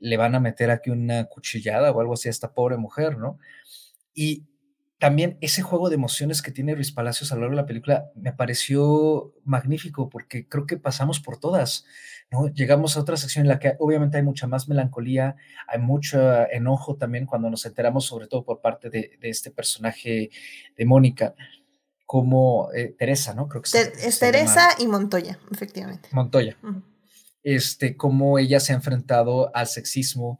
le van a meter aquí una cuchillada o algo así a esta pobre mujer, ¿no? Y también ese juego de emociones que tiene Luis Palacios a lo largo de la película me pareció magnífico porque creo que pasamos por todas, ¿no? Llegamos a otra sección en la que obviamente hay mucha más melancolía, hay mucho enojo también cuando nos enteramos, sobre todo por parte de, este personaje de Mónica, como eh, Teresa, ¿no? Creo que es Teresa y Montoya, efectivamente. Montoya. Este, cómo ella se ha enfrentado al sexismo,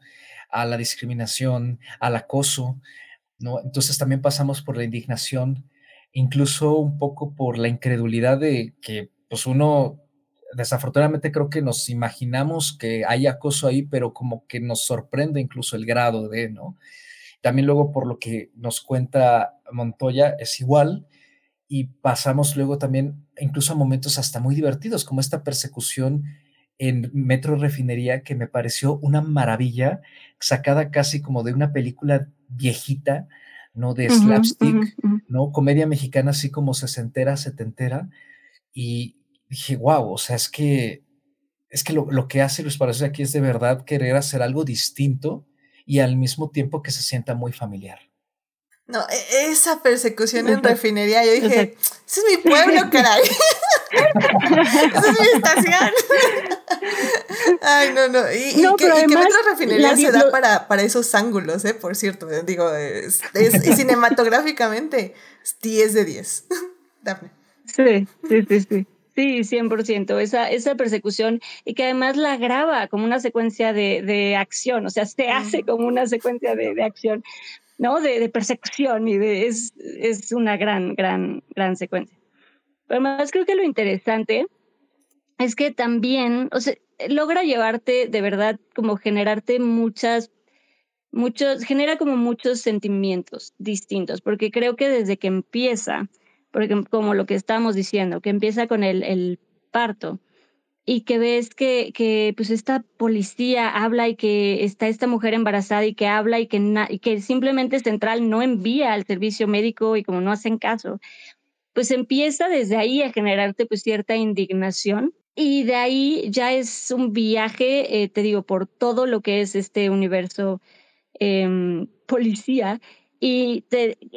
a la discriminación, al acoso, entonces también pasamos por la indignación, incluso un poco por la incredulidad de que pues uno desafortunadamente creo que nos imaginamos que hay acoso ahí, pero como que nos sorprende incluso el grado de, ¿no? También luego por lo que nos cuenta Montoya es igual y pasamos luego también incluso a momentos hasta muy divertidos, como esta persecución en Metro Refinería que me pareció una maravilla, sacada casi como de una película viejita, ¿no? De slapstick, ¿no? Comedia mexicana así como sesentera, setentera. Y dije, wow, o sea, es que, es que lo, que hace Luis Palacios aquí es de verdad querer hacer algo distinto y al mismo tiempo que se sienta muy familiar. No, e, esa persecución en refinería, yo dije, ese es mi pueblo, caray. esa es mi estación. Ay, no, no. Y, que, y Refinería se da para, para, esos ángulos, ¿eh? Por cierto, digo, es, cinematográficamente 10 de 10. Dafne. Sí, sí, sí, sí. Sí, 100%. Esa, esa persecución y que además la graba como una secuencia de, de acción, o sea, se hace como una secuencia de, de acción. ¿No? De, persecución y de, es, es una gran, gran, gran secuencia. Pero además creo que lo interesante es que también, o sea, logra llevarte de verdad como generarte muchas, muchos, genera como muchos sentimientos distintos, porque creo que desde que empieza, porque como lo que estamos diciendo, que empieza con el, el parto, y que ves que, que pues esta policía habla y que está esta mujer embarazada y que habla y que, y que simplemente Central no envía al servicio médico y como no hacen caso, pues empieza desde ahí a generarte pues cierta indignación y de ahí ya es un viaje, eh, te digo, por todo lo que es este universo em, policía y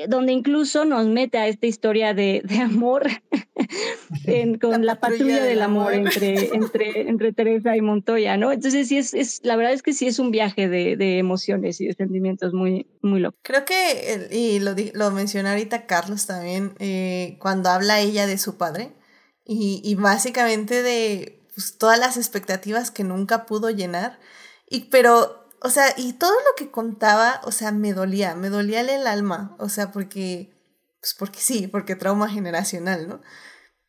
donde incluso nos mete a esta historia de, de amor con la, patrulla, del amor, Entre, entre, entre Teresa y Montoya, ¿no? Entonces sí es, es la verdad es que sí es un viaje de, de emociones y de sentimientos muy, muy loco. Creo que, y lo, lo mencionó ahorita Carlos también, eh, cuando habla ella de su padre y, y básicamente de pues, todas las expectativas que nunca pudo llenar, y, pero o sea, y todo lo que contaba, o sea, me dolía, me dolía el alma, o sea, porque, pues porque sí, porque trauma generacional, ¿no?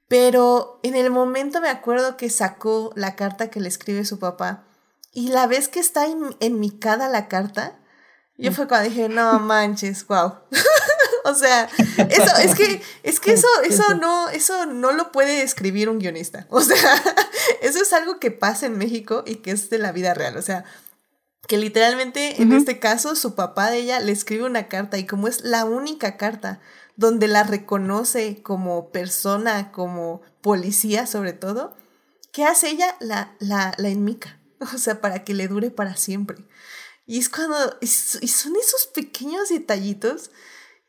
Pero en el momento me acuerdo que sacó la carta que le escribe su papá y la vez que está enmicada la carta, yo fue cuando dije, no manches, wow. o sea, eso, es que, es que eso, eso no, eso no lo puede escribir un guionista. O sea, eso es algo que pasa en México y que es de la vida real. O sea, que literalmente en este caso su papá de ella le escribe una carta y como es la única carta donde la reconoce como persona, como policía sobre todo, ¿qué hace ella? La, la, la enmica. O sea, para que le dure para siempre. Y es cuando, y son esos pequeños detallitos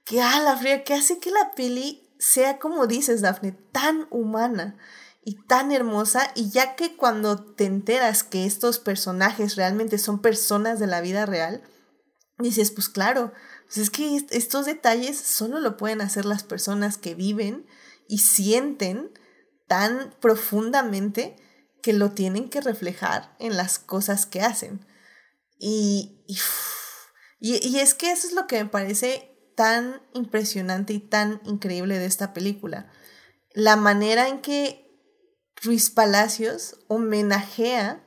que, ah, la fría, que hace que la peli sea, como dices, Dafne, tan humana y tan hermosa. Y ya que cuando te enteras que estos personajes realmente son personas de la vida real, dices, pues claro, pues es que estos detalles solo lo pueden hacer las personas que viven y sienten tan profundamente que lo tienen que reflejar en las cosas que hacen. Y, y, es que eso es lo que me parece tan impresionante y tan increíble de esta película. La manera en que Ruiz Palacios homenajea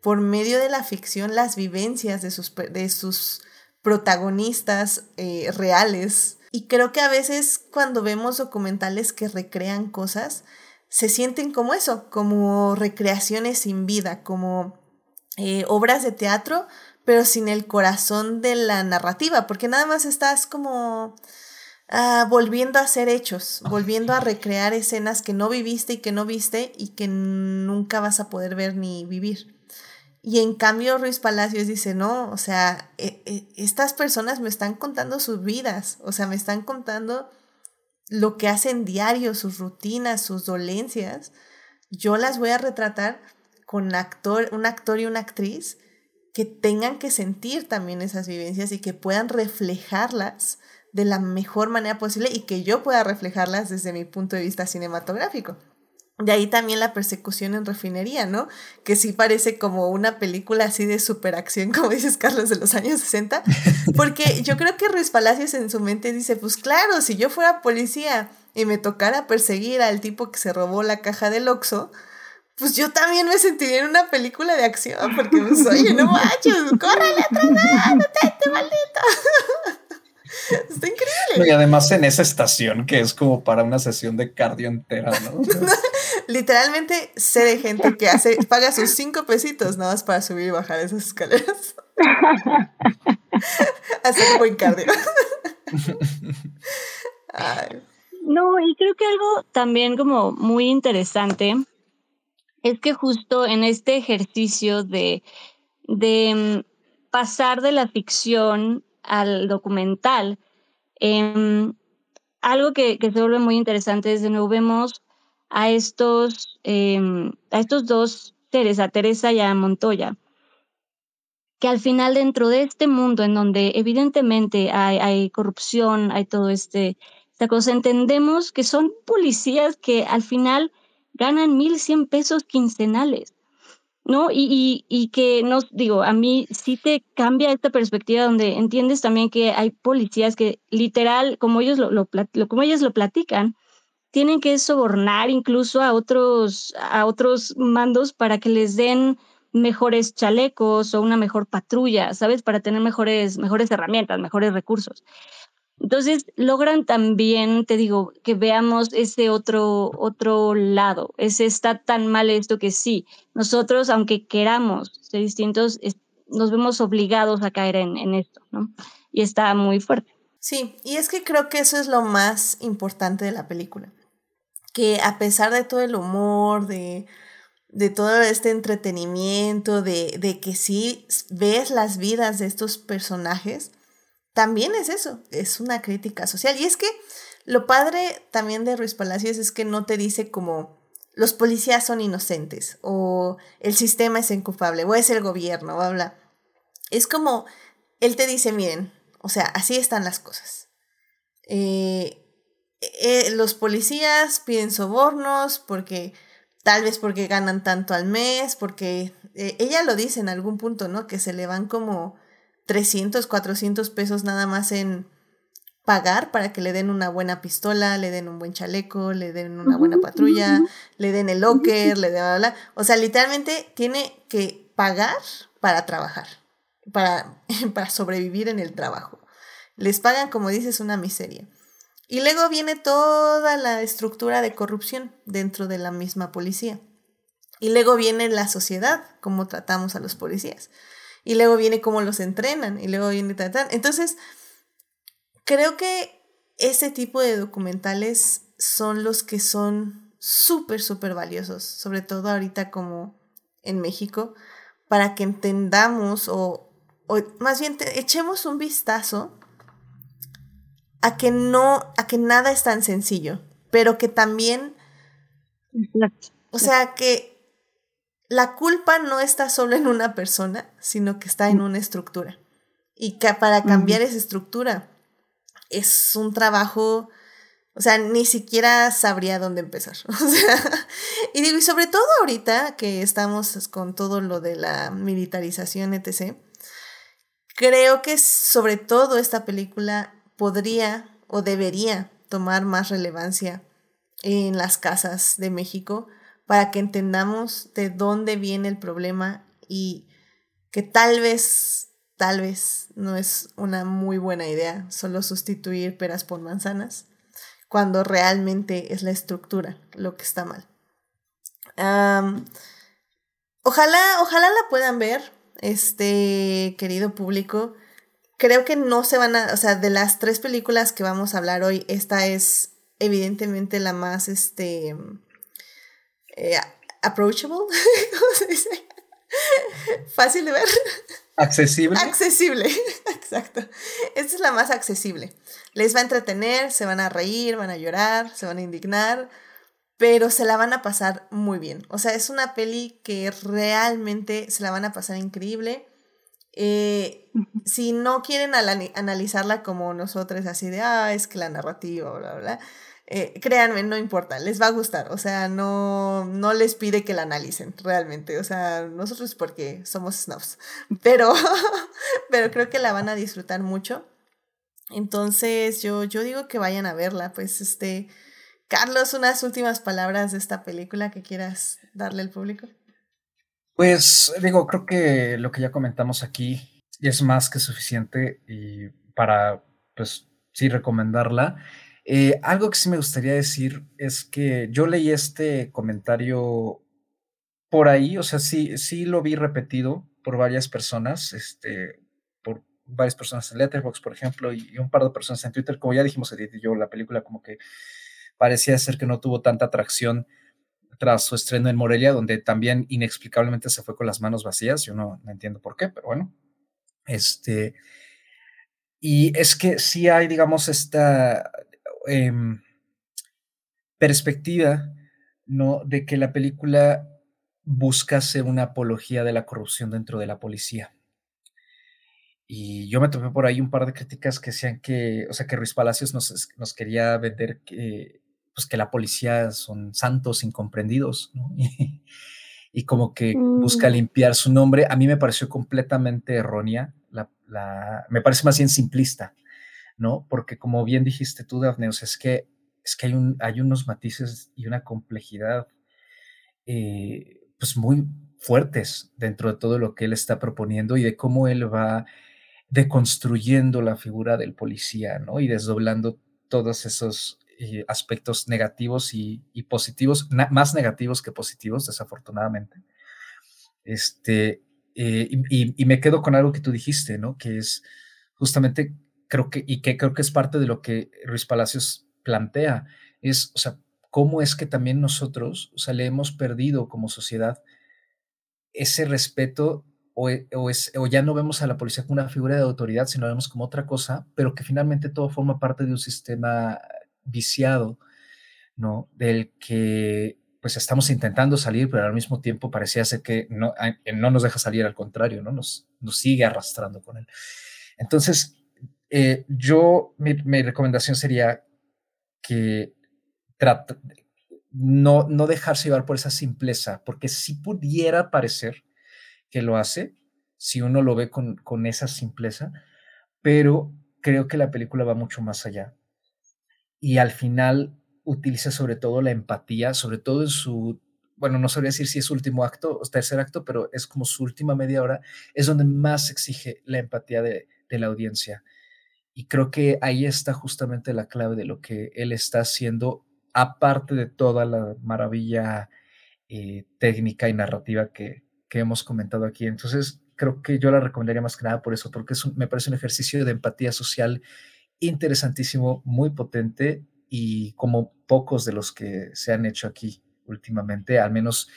por medio de la ficción las vivencias de sus, de sus protagonistas eh, reales. Y creo que a veces cuando vemos documentales que recrean cosas, se sienten como eso, como recreaciones sin vida, como eh, obras de teatro, pero sin el corazón de la narrativa, porque nada más estás como ah, volviendo a hacer hechos, volviendo a recrear escenas que no viviste y que no viste y que nunca vas a poder ver ni vivir. Y en cambio Ruiz Palacios dice, no, o sea, e, e, estas personas me están contando sus vidas, o sea, me están contando lo que hacen diario, sus rutinas, sus dolencias, yo las voy a retratar con actor, un actor y una actriz que tengan que sentir también esas vivencias y que puedan reflejarlas de la mejor manera posible y que yo pueda reflejarlas desde mi punto de vista cinematográfico. De ahí también la persecución en refinería, ¿no? Que sí parece como una película así de superacción, como dices Carlos, de los años 60. Porque yo creo que Ruiz Palacios en su mente dice, pues claro, si yo fuera policía y me tocara perseguir al tipo que se robó la caja del Oxxo, pues yo también me sentiría en una película de acción, porque pues, oye, no manches, córrele atrás, no, te maldito. Está increíble. Y además en esa estación que es como para una sesión de cardio entera, ¿no? Literalmente sé de gente que hace, paga sus cinco pesitos nada más para subir y bajar esas escaleras. Hacer buen cardio. No, y creo que algo también como muy interesante es que justo en este ejercicio de, de mm, pasar de la ficción al documental, em, algo que, se vuelve muy interesante es de nuevo vemos a estos, em, a estos dos seres, a Teresa y a Montoya, que al final dentro de este mundo en donde evidentemente hay, hay corrupción, hay todo este, esta cosa, entendemos que son policías que al final ganan 1.100 pesos quincenales. ¿No? Y, y, que nos, digo, a mí sí te cambia esta perspectiva donde entiendes también que hay policías que literal, como ellos lo, lo, como ellos lo platican, tienen que sobornar incluso a otros, a otros mandos para que les den mejores chalecos o una mejor patrulla, ¿sabes? Para tener mejores, mejores herramientas, mejores recursos. Entonces logran también, te digo, que veamos ese otro, otro lado. Ese está tan mal esto que sí, nosotros, aunque queramos ser distintos, nos vemos obligados a caer en, en esto, ¿no? Y está muy fuerte. Sí, y es que creo que eso es lo más importante de la película. Que a pesar de todo el humor, de, de todo este entretenimiento, de, de que sí ves las vidas de estos personajes, también es eso, es una crítica social. Y es que lo padre también de Ruiz Palacios es que no te dice como los policías son inocentes o el sistema es inculpable o es el gobierno, bla, bla. Es como, él te dice, miren, o sea, así están las cosas. Eh, eh, los policías piden sobornos porque tal vez porque ganan tanto al mes, porque eh, ella lo dice en algún punto, ¿no? Que se le van como 300, 400 pesos nada más en pagar para que le den una buena pistola, le den un buen chaleco, le den una buena patrulla, le den el locker, le den bla, bla. O sea, literalmente tiene que pagar para trabajar, para, para sobrevivir en el trabajo. Les pagan, como dices, una miseria. Y luego viene toda la estructura de corrupción dentro de la misma policía. Y luego viene la sociedad, cómo tratamos a los policías. Y luego viene cómo los entrenan. Y luego viene tratar. Entonces, creo que ese tipo de documentales son los que son súper, súper valiosos. Sobre todo ahorita como en México. Para que entendamos o, o más bien echemos un vistazo a que no, a que nada es tan sencillo, pero que también, o sea, que la culpa no está solo en una persona, sino que está en una estructura. Y que para cambiar esa estructura es un trabajo, o sea, ni siquiera sabría dónde empezar. O sea, y digo, y sobre todo ahorita que estamos con todo lo de la militarización, etc., creo que sobre todo esta película podría o debería tomar más relevancia en las casas de México para que entendamos de dónde viene el problema y que tal vez, tal vez no es una muy buena idea solo sustituir peras por manzanas, cuando realmente es la estructura lo que está mal. ojalá, ojalá la puedan ver, este querido público creo que no se van a, o sea, de las tres películas que vamos a hablar hoy, esta es evidentemente la más, este, eh, approachable, ¿cómo se dice? Fácil de ver. Accesible. Accesible, exacto. Esta es la más accesible. Les va a entretener, se van a reír, van a llorar, se van a indignar, pero se la van a pasar muy bien. O sea, es una peli que realmente se la van a pasar increíble. Eh, si no quieren analizarla como nosotros, así de, ah, es que la narrativa, bla, bla, eh, créanme, no importa, les va a gustar, o sea, no, no les pide que la analicen realmente, o sea, nosotros porque somos snobs, pero, pero creo que la van a disfrutar mucho. Entonces, yo, yo digo que vayan a verla, pues, este, Carlos, unas últimas palabras de esta película que quieras darle al público. Pues digo, creo que lo que ya comentamos aquí es más que suficiente y para, pues sí, recomendarla. Eh, algo que sí me gustaría decir es que yo leí este comentario por ahí, o sea, sí, sí lo vi repetido por varias personas, este, por varias personas en Letterboxd, por ejemplo, y un par de personas en Twitter. Como ya dijimos, Edith y yo, la película como que parecía ser que no tuvo tanta atracción tras su estreno en Morelia, donde también inexplicablemente se fue con las manos vacías. Yo no, entiendo por qué, pero bueno. Este, y es que sí hay, digamos, esta em, perspectiva, ¿no? De que la película busca ser una apología de la corrupción dentro de la policía. Y yo me topé por ahí un par de críticas que decían que, o sea, que Ruiz Palacios nos, nos quería vender que pues que la policía son santos incomprendidos, ¿no? Y, como que busca mm. limpiar su nombre. A mí me pareció completamente errónea, la, me parece más bien simplista, ¿no? Porque como bien dijiste tú, Daphne, es que, es que hay, un, hay unos matices y una complejidad eh, pues muy fuertes dentro de todo lo que él está proponiendo y de cómo él va deconstruyendo la figura del policía, ¿no? Y desdoblando todos esos eh, aspectos negativos y, positivos, más negativos que positivos, desafortunadamente. Este, eh, y, me quedo con algo que tú dijiste, ¿no? Que es justamente, creo que, y que creo que es parte de lo que Ruiz Palacios plantea, es, o sea, cómo es que también nosotros, o sea, le hemos perdido como sociedad ese respeto o, o, es, o, ya no vemos a la policía como una figura de autoridad, sino vemos como otra cosa, pero que finalmente todo forma parte de un sistema viciado, ¿no? Del que pues estamos intentando salir, pero al mismo tiempo parecía ser que no, no nos deja salir, al contrario, ¿no? Nos, nos sigue arrastrando con él. Entonces, eh, yo, mi, recomendación sería que no, no dejarse llevar por esa simpleza, porque si pudiera parecer que lo hace, si uno lo ve con, con esa simpleza, pero creo que la película va mucho más allá. Y al final utiliza sobre todo la empatía, sobre todo en su, bueno, no sabría decir si es último acto o tercer acto, pero es como su última media hora, es donde más exige la empatía de, de la audiencia. Y creo que ahí está justamente la clave de lo que él está haciendo, aparte de toda la maravilla eh, técnica y narrativa que, hemos comentado aquí. Entonces, creo que yo la recomendaría más que nada por eso, porque es me parece un ejercicio de empatía social interesantísimo, muy potente y como pocos de los que se han hecho aquí últimamente, al menos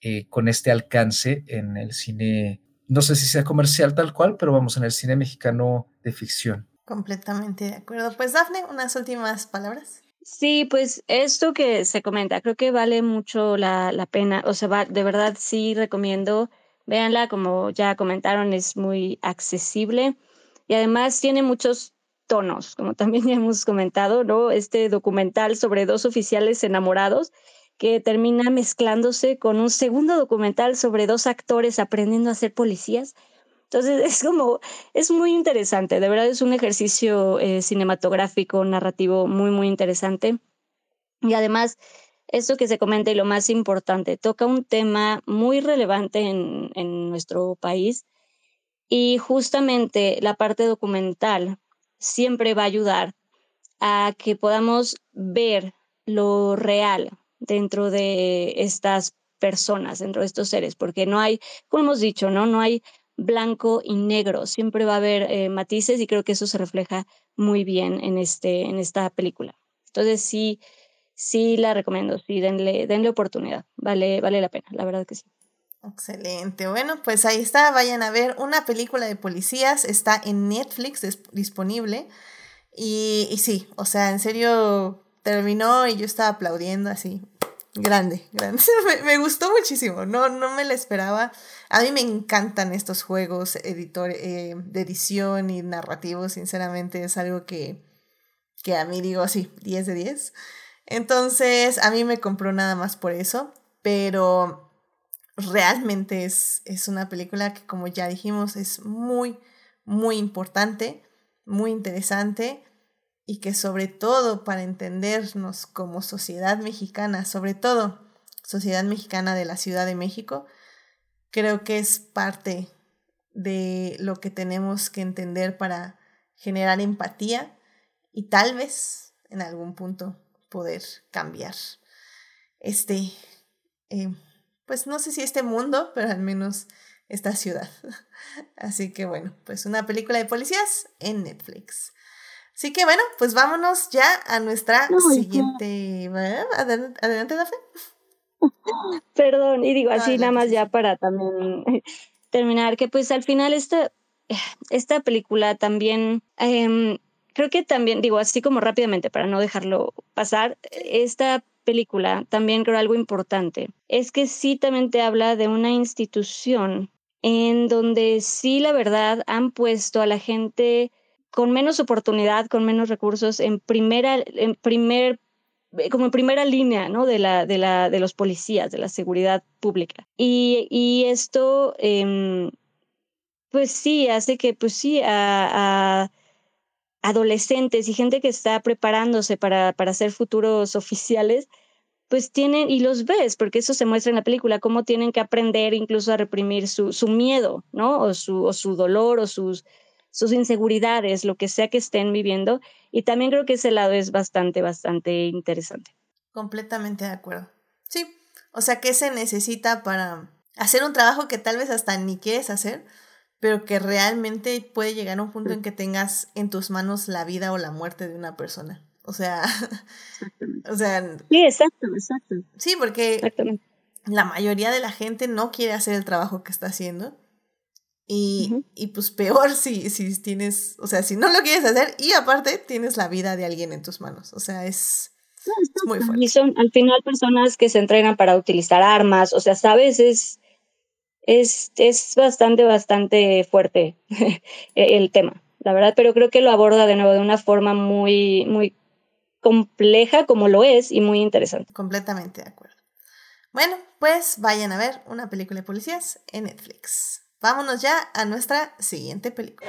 eh, con este alcance en el cine, no sé si sea comercial tal cual, pero vamos, en el cine mexicano de ficción. Completamente de acuerdo. Pues Dafne, unas últimas palabras. Sí, pues esto que se comenta, creo que vale mucho la, la pena, o sea, va, de verdad sí recomiendo, véanla, como ya comentaron, es muy accesible y además tiene muchos tonos, como también ya hemos comentado, ¿no? Este documental sobre dos oficiales enamorados que termina mezclándose con un segundo documental sobre dos actores aprendiendo a ser policías. Entonces es como, es muy interesante, de verdad es un ejercicio eh, cinematográfico, narrativo muy, muy interesante. Y además, esto que se comenta y lo más importante, toca un tema muy relevante en, en nuestro país y justamente la parte documental siempre va a ayudar a que podamos ver lo real dentro de estas personas, dentro de estos seres, porque no hay, como hemos dicho, ¿no? No hay blanco y negro, siempre va a haber eh, matices y creo que eso se refleja muy bien en, este, en esta película. Entonces sí, sí la recomiendo, sí, denle, denle oportunidad, vale, vale la pena, la verdad que sí. Excelente. Bueno, pues ahí está. Vayan a ver una película de policías. Está en Netflix disponible. Y, y, sí, o sea, en serio terminó y yo estaba aplaudiendo así. Grande, grande. me, gustó muchísimo. No, no me la esperaba. A mí me encantan estos juegos editor, eh, de edición y narrativos. Sinceramente, es algo que, que a mí digo así, 10 de 10. Entonces, a mí me compró nada más por eso. Pero realmente es, es una película que, como ya dijimos, es muy, muy importante, muy interesante y que sobre todo para entendernos como sociedad mexicana, sobre todo sociedad mexicana de la Ciudad de México, creo que es parte de lo que tenemos que entender para generar empatía y tal vez en algún punto poder cambiar este eh, pues no sé si este mundo, pero al menos esta ciudad. Así que bueno, pues una película de policías en Netflix. Así que bueno, pues vámonos ya a nuestra siguiente. Adelante, adelante Daphne. Perdón, y digo así nada más ya para también terminar, que pues al final esta, esta película también, eh, creo que también, digo así como rápidamente para no dejarlo pasar, esta película, también creo algo importante, es que sí también te habla de una institución en donde sí la verdad han puesto a la gente con menos oportunidad, con menos recursos en primera, en primer como en primera línea, ¿no? De la, de la, de los policías, de la seguridad pública. Y, y esto, eh, pues sí, hace que, pues sí, a, a adolescentes y gente que está preparándose para, para ser futuros oficiales, pues tienen, y los ves, porque eso se muestra en la película, cómo tienen que aprender incluso a reprimir su, su miedo, ¿no? O su, o su dolor o sus, sus inseguridades, lo que sea que estén viviendo. Y también creo que ese lado es bastante, bastante interesante. Completamente de acuerdo. Sí, o sea, ¿qué se necesita para hacer un trabajo que tal vez hasta ni quieres hacer? pero que realmente puede llegar a un punto en que tengas en tus manos la vida o la muerte de una persona. O sea, o sea... Sí, exacto, exacto. Sí, porque la mayoría de la gente no quiere hacer el trabajo que está haciendo. Y, y pues peor si, si tienes, o sea, si no lo quieres hacer y aparte tienes la vida de alguien en tus manos. O sea, es, es muy fuerte. Y son al final personas que se entrenan para utilizar armas, o sea, sabes, es es, es bastante, bastante fuerte el tema, la verdad, pero creo que lo aborda de nuevo de una forma muy, muy compleja como lo es y muy interesante. Completamente de acuerdo. Bueno, pues vayan a ver una película de policías en Netflix. Vámonos ya a nuestra siguiente película.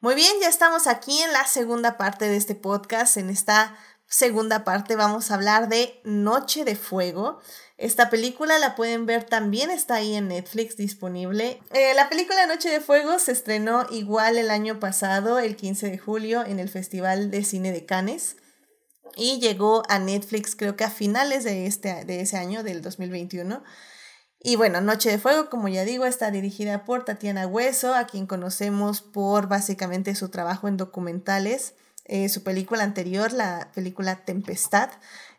Muy bien, ya estamos aquí en la segunda parte de este podcast. En esta segunda parte vamos a hablar de Noche de Fuego. Esta película la pueden ver también, está ahí en Netflix disponible. Eh, la película Noche de Fuego se estrenó igual el año pasado, el 15 de julio, en el Festival de Cine de Cannes. Y llegó a Netflix creo que a finales de, este, de ese año, del 2021. Y bueno, Noche de Fuego, como ya digo, está dirigida por Tatiana Hueso, a quien conocemos por básicamente su trabajo en documentales. Eh, su película anterior, la película Tempestad,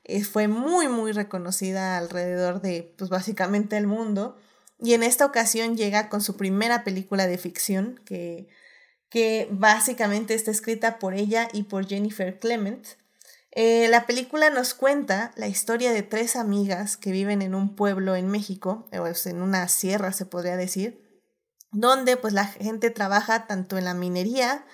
eh, fue muy, muy reconocida alrededor de, pues básicamente el mundo. Y en esta ocasión llega con su primera película de ficción, que, que básicamente está escrita por ella y por Jennifer Clement. Eh, la película nos cuenta la historia de tres amigas que viven en un pueblo en México, o en una sierra se podría decir, donde pues la gente trabaja tanto en la minería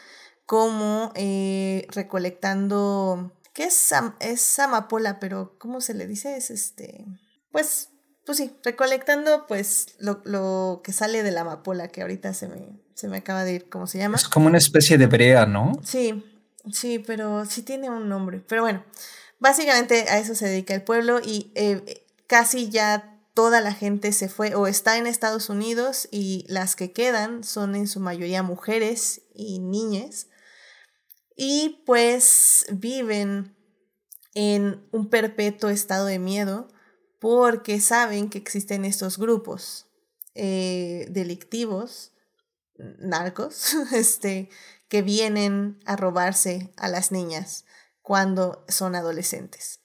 como eh, recolectando, ¿qué es, es amapola? Pero ¿cómo se le dice? Es este, pues, pues sí, recolectando pues lo, lo que sale de la amapola, que ahorita se me, se me acaba de ir, ¿cómo se llama? Es como una especie de brea, ¿no? Sí, Sí, pero sí tiene un nombre. Pero bueno, básicamente a eso se dedica el pueblo y eh, casi ya toda la gente se fue o está en Estados Unidos y las que quedan son en su mayoría mujeres y niñas. Y pues viven en un perpetuo estado de miedo porque saben que existen estos grupos eh, delictivos, narcos, este, que vienen a robarse a las niñas cuando son adolescentes.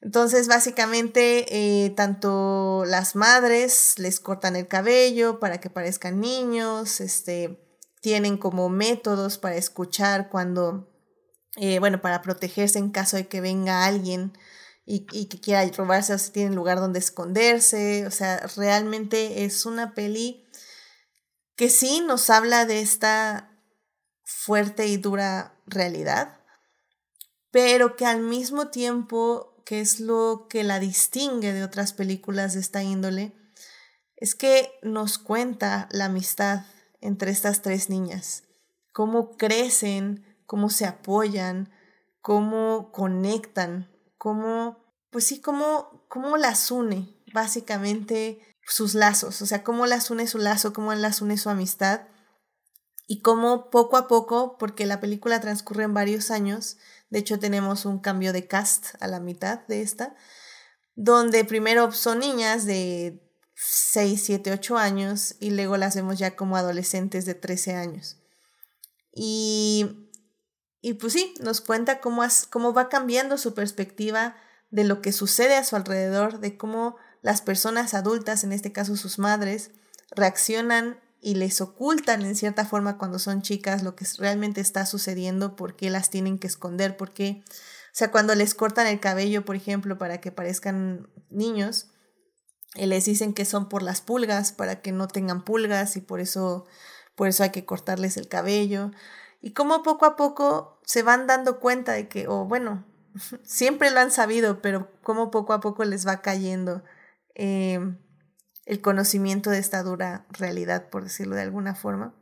Entonces, básicamente, eh, tanto las madres les cortan el cabello para que parezcan niños, este, tienen como métodos para escuchar cuando, eh, bueno, para protegerse en caso de que venga alguien y, y que quiera robarse, o si tienen lugar donde esconderse. O sea, realmente es una peli que sí nos habla de esta fuerte y dura realidad, pero que al mismo tiempo, que es lo que la distingue de otras películas de esta índole, es que nos cuenta la amistad entre estas tres niñas, cómo crecen, cómo se apoyan, cómo conectan, cómo, pues sí, cómo, cómo las une, básicamente sus lazos, o sea, cómo las une su lazo, cómo las une su amistad y cómo poco a poco, porque la película transcurre en varios años, de hecho tenemos un cambio de cast a la mitad de esta, donde primero son niñas de 6, 7, 8 años y luego las vemos ya como adolescentes de 13 años. Y, y pues sí, nos cuenta cómo, cómo va cambiando su perspectiva de lo que sucede a su alrededor, de cómo las personas adultas, en este caso sus madres, reaccionan y les ocultan en cierta forma cuando son chicas lo que realmente está sucediendo, por qué las tienen que esconder, por qué, o sea, cuando les cortan el cabello, por ejemplo, para que parezcan niños, eh, les dicen que son por las pulgas, para que no tengan pulgas y por eso, por eso hay que cortarles el cabello. Y como poco a poco se van dando cuenta de que, o bueno, siempre lo han sabido, pero como poco a poco les va cayendo. Eh, el conocimiento de esta dura realidad, por decirlo de alguna forma.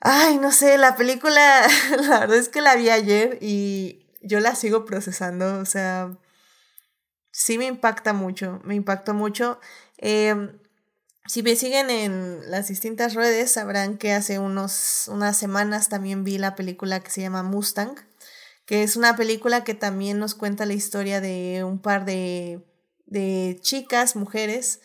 Ay, no sé, la película, la verdad es que la vi ayer y yo la sigo procesando, o sea, sí me impacta mucho, me impactó mucho. Em, si me siguen en las distintas redes, sabrán que hace unos, unas semanas también vi la película que se llama Mustang, que es una película que también nos cuenta la historia de un par de, de chicas, mujeres,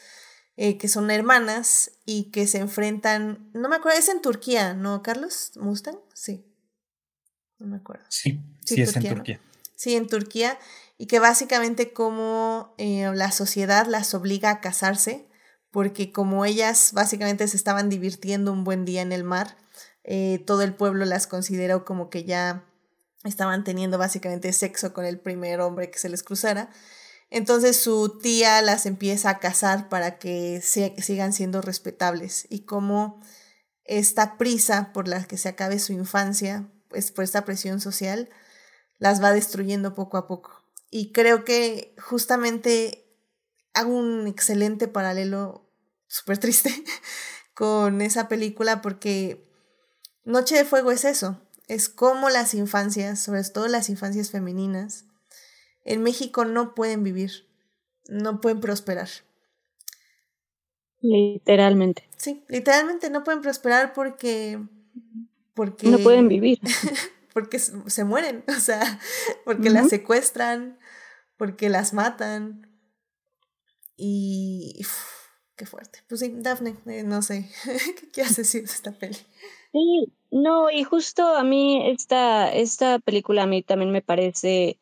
eh, que son hermanas y que se enfrentan, no me acuerdo, es en Turquía, ¿no, Carlos? ¿Mustang? Sí. No me acuerdo. Sí, sí, es en Turquía. Sí, en Turquía. Y que básicamente como eh, la sociedad las obliga a casarse, porque como ellas básicamente se estaban divirtiendo un buen día en el mar, eh, todo el pueblo las consideró como que ya estaban teniendo básicamente sexo con el primer hombre que se les cruzara. Entonces su tía las empieza a casar para que sigan siendo respetables y como esta prisa por la que se acabe su infancia, pues por esta presión social, las va destruyendo poco a poco. Y creo que justamente hago un excelente paralelo, súper triste, con esa película porque Noche de Fuego es eso, es como las infancias, sobre todo las infancias femeninas, en México no pueden vivir, no pueden prosperar. Literalmente. Sí, literalmente no pueden prosperar porque... porque no pueden vivir. porque se mueren, o sea, porque las secuestran, porque las matan. Y... qué fuerte. Pues sí, Daphne, eh, no sé, ¿qué quieres decir de esta peli? Sí, no, y justo a mí esta, esta película a mí también me parece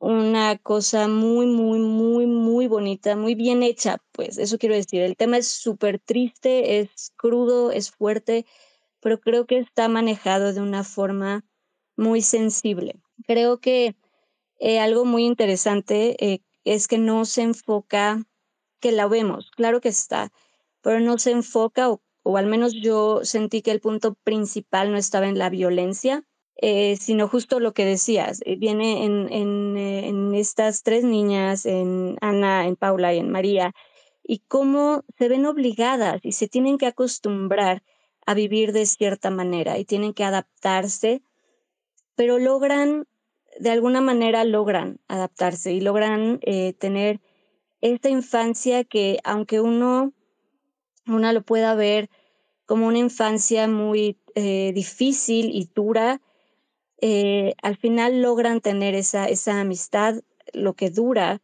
una cosa muy, muy, muy, muy bonita, muy bien hecha, pues eso quiero decir. El tema es súper triste, es crudo, es fuerte, pero creo que está manejado de una forma muy sensible. Creo que eh, algo muy interesante eh, es que no se enfoca, que la vemos, claro que está, pero no se enfoca, o, o al menos yo sentí que el punto principal no estaba en la violencia, eh, sino justo lo que decías, eh, viene en, eh, en, estas tres niñas, en Ana, en Paula y en María, y cómo se ven obligadas y se tienen que acostumbrar a vivir de cierta manera y tienen que adaptarse, pero logran, de alguna manera logran adaptarse y logran tener esta infancia que aunque uno, una lo pueda ver como una infancia muy difícil y dura, eh, al final logran tener esa, esa amistad, lo que dura,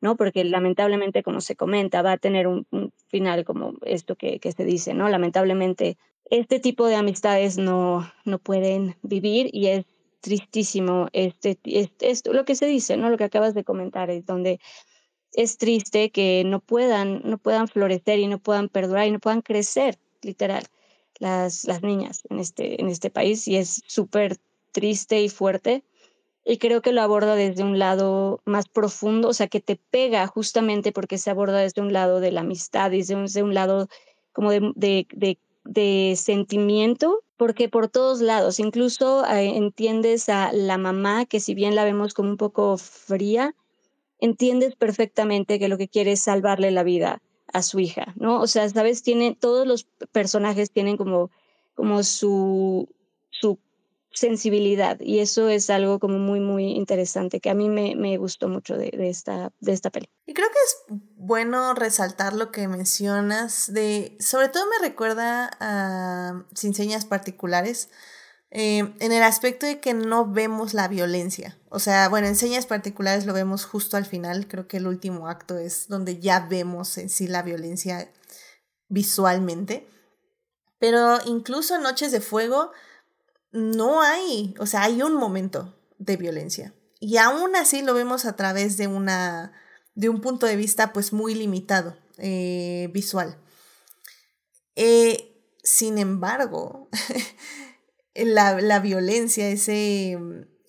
¿no? Porque lamentablemente, como se comenta, va a tener un, final como esto que, que, se dice, ¿no? Lamentablemente, este tipo de amistades no, no pueden vivir y es tristísimo este, este, esto, lo que se dice, ¿no? Lo que acabas de comentar, es donde es triste que no puedan, no puedan florecer y no puedan perdurar y no puedan crecer, literal, las, las niñas en este, en este país y es súper triste y fuerte. Y creo que lo aborda desde un lado más profundo, o sea, que te pega justamente porque se aborda desde un lado de la amistad, desde un, desde un lado como de, de, de, sentimiento, porque por todos lados, incluso eh, entiendes a la mamá, que si bien la vemos como un poco fría, entiendes perfectamente que lo que quiere es salvarle la vida a su hija, ¿no? O sea, sabes, tiene, todos los personajes tienen como, como su, su sensibilidad y eso es algo como muy muy interesante que a mí me, me gustó mucho de, de, esta, de esta peli. Y creo que es bueno resaltar lo que mencionas de, sobre todo me recuerda a Sin Señas Particulares, eh, en el aspecto de que no vemos la violencia. O sea, bueno, en Señas Particulares lo vemos justo al final, creo que el último acto es donde ya vemos en sí la violencia visualmente. Pero incluso Noches de Fuego no hay, o sea, hay un momento de violencia. Y aún así lo vemos a través de una, de un punto de vista pues muy limitado, eh, visual. Eh, sin embargo, la, la, violencia, ese,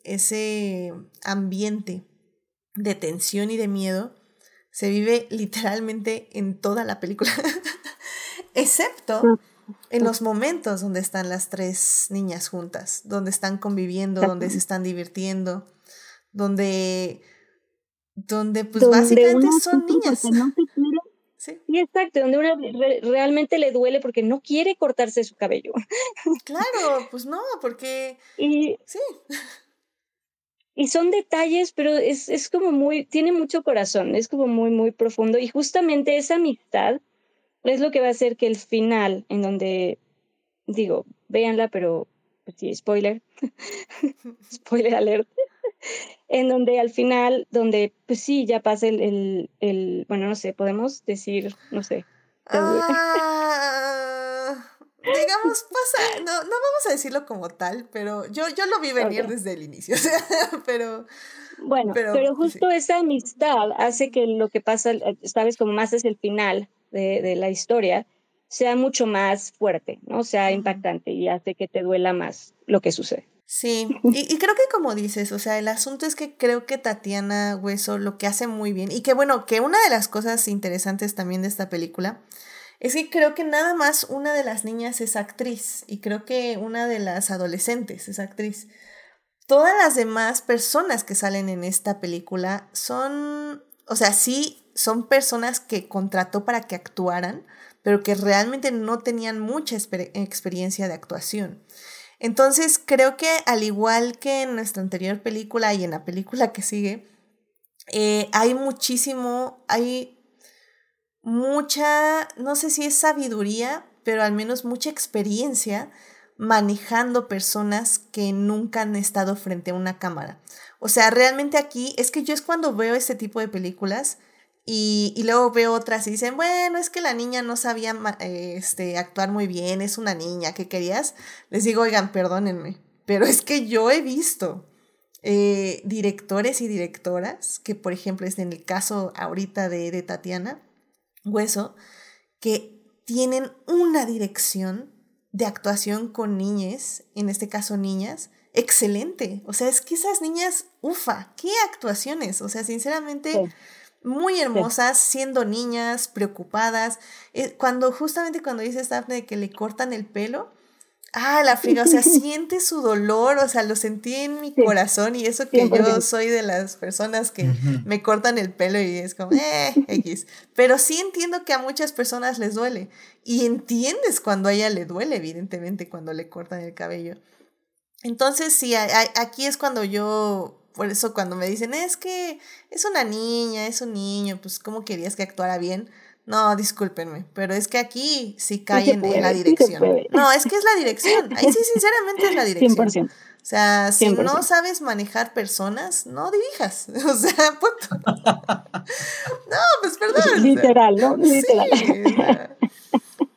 ese ambiente de tensión y de miedo, se vive literalmente en toda la película, excepto en los momentos donde están las tres niñas juntas, donde están conviviendo, donde se están divirtiendo, donde, donde pues básicamente son niñas. sí. exacto, donde una realmente le duele porque no quiere cortarse su cabello. Claro, pues no, porque... Y, sí. Y son detalles, pero es, es como muy, tiene mucho corazón, es como muy, muy profundo. Y justamente esa amistad es lo que va a hacer que el final, en donde, digo, véanla, pero pues sí, spoiler, spoiler alert, en donde al final, donde pues sí, ya pasa el, el, el bueno, no sé, podemos decir, no sé. Ah, digamos, pasa, no, no vamos a decirlo como tal, pero yo, yo lo vi venir desde el inicio, pero... Bueno, pero, pero justo esa amistad hace que lo que pasa, sabes, como más es el final, de, de la historia sea mucho más fuerte, ¿no? Sea impactante y hace que te duela más lo que sucede. Sí, y, y, creo que como dices, o sea, el asunto es que creo que Tatiana Hueso lo que hace muy bien, y que bueno, que una de las cosas interesantes también de esta película, es que creo que nada más una de las niñas es actriz, y creo que una de las adolescentes es actriz. Todas las demás personas que salen en esta película son, o sea, sí son personas que contrató para que actuaran, pero que realmente no tenían mucha experiencia de actuación. Entonces creo que al igual que en nuestra anterior película y en la película que sigue, eh, hay muchísimo, hay mucha, no sé si es sabiduría, pero al menos mucha experiencia manejando personas que nunca han estado frente a una cámara. O sea, realmente aquí es que yo es cuando veo este tipo de películas y, y luego veo otras y dicen, bueno, es que la niña no sabía este, actuar muy bien, es una niña, ¿qué querías? Les digo, oigan, perdónenme, pero es que yo he visto eh, directores y directoras, que por ejemplo es en el caso ahorita de, de Tatiana Hueso, que tienen una dirección de actuación con niñas, en este caso niñas, excelente. O sea, es que esas niñas, ufa, qué actuaciones. O sea, sinceramente, muy hermosas, siendo niñas, preocupadas. Eh, cuando justamente cuando dice Daphne que le cortan el pelo, Ah, la friga, o sea, siente su dolor, o sea, lo sentí en mi corazón y eso que yo soy de las personas que me cortan el pelo y es como, eh, X. Pero sí entiendo que a muchas personas les duele y entiendes cuando a ella le duele, evidentemente, cuando le cortan el cabello. Entonces, sí, aquí es cuando yo, por eso cuando me dicen, es que es una niña, es un niño, pues, ¿cómo querías que actuara bien? No, discúlpenme, pero es que aquí sí caen en la dirección. no, es que es la dirección. Ahí sí, sinceramente es la dirección. 100%. O sea, si no sabes manejar personas, no dirijas. O sea, puto. No, pues perdón. Literal, ¿no? Literal.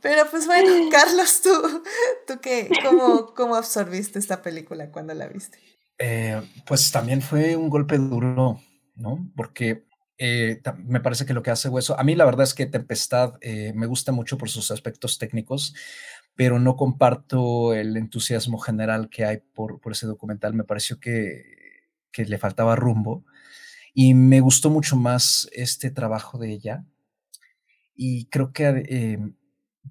pero pues bueno, Carlos, tú, tú qué, cómo, cómo absorbiste esta película cuando la viste? Eh, pues también fue un golpe duro, ¿no? Porque eh, me parece que lo que hace Hueso, a mí la verdad es que Tempestad eh, me gusta mucho por sus aspectos técnicos, pero no comparto el entusiasmo general que hay por, por ese documental. Me pareció que, que, le faltaba rumbo y me gustó mucho más este trabajo de ella y creo que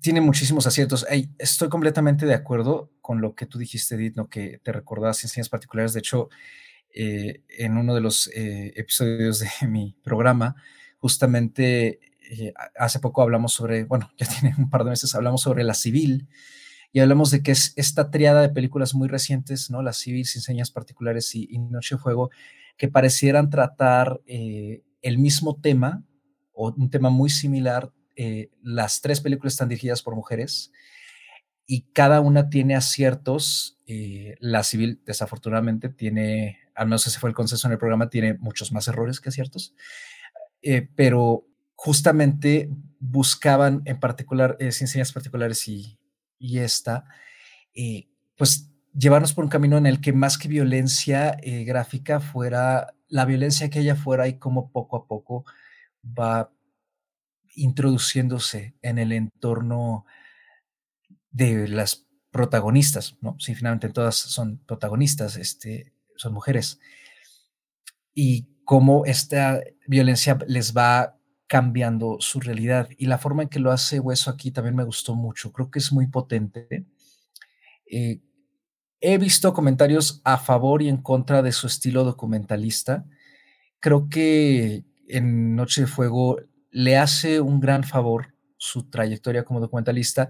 tiene muchísimos aciertos. estoy completamente de acuerdo con lo que tú dijiste, Edith, que te recordabas enseñas particulares. De hecho, eh, en uno de los eh, episodios de mi programa, justamente eh, hace poco hablamos sobre, bueno, ya tiene un par de meses, hablamos sobre La Civil y hablamos de que es esta triada de películas muy recientes, ¿no? La Civil, Sin Señas Particulares y, Noche de Fuego, que parecieran tratar el mismo tema o un tema muy similar. Las tres películas están dirigidas por mujeres y cada una tiene aciertos. la Civil, desafortunadamente, tiene al menos ese fue el consenso en el programa, tiene muchos más errores que aciertos, eh, pero justamente buscaban en particular, eh, ciencias particulares y, y esta, eh, pues llevarnos por un camino en el que más que violencia gráfica fuera la violencia que ella fuera y cómo poco a poco va introduciéndose en el entorno de las protagonistas, ¿no? Sí, finalmente todas son protagonistas, este, son mujeres, y cómo esta violencia les va cambiando su realidad. Y la forma en que lo hace Hueso aquí también me gustó mucho, creo que es muy potente. Eh, he visto comentarios a favor y en contra de su estilo documentalista. Creo que en Noche de Fuego le hace un gran favor su trayectoria como documentalista.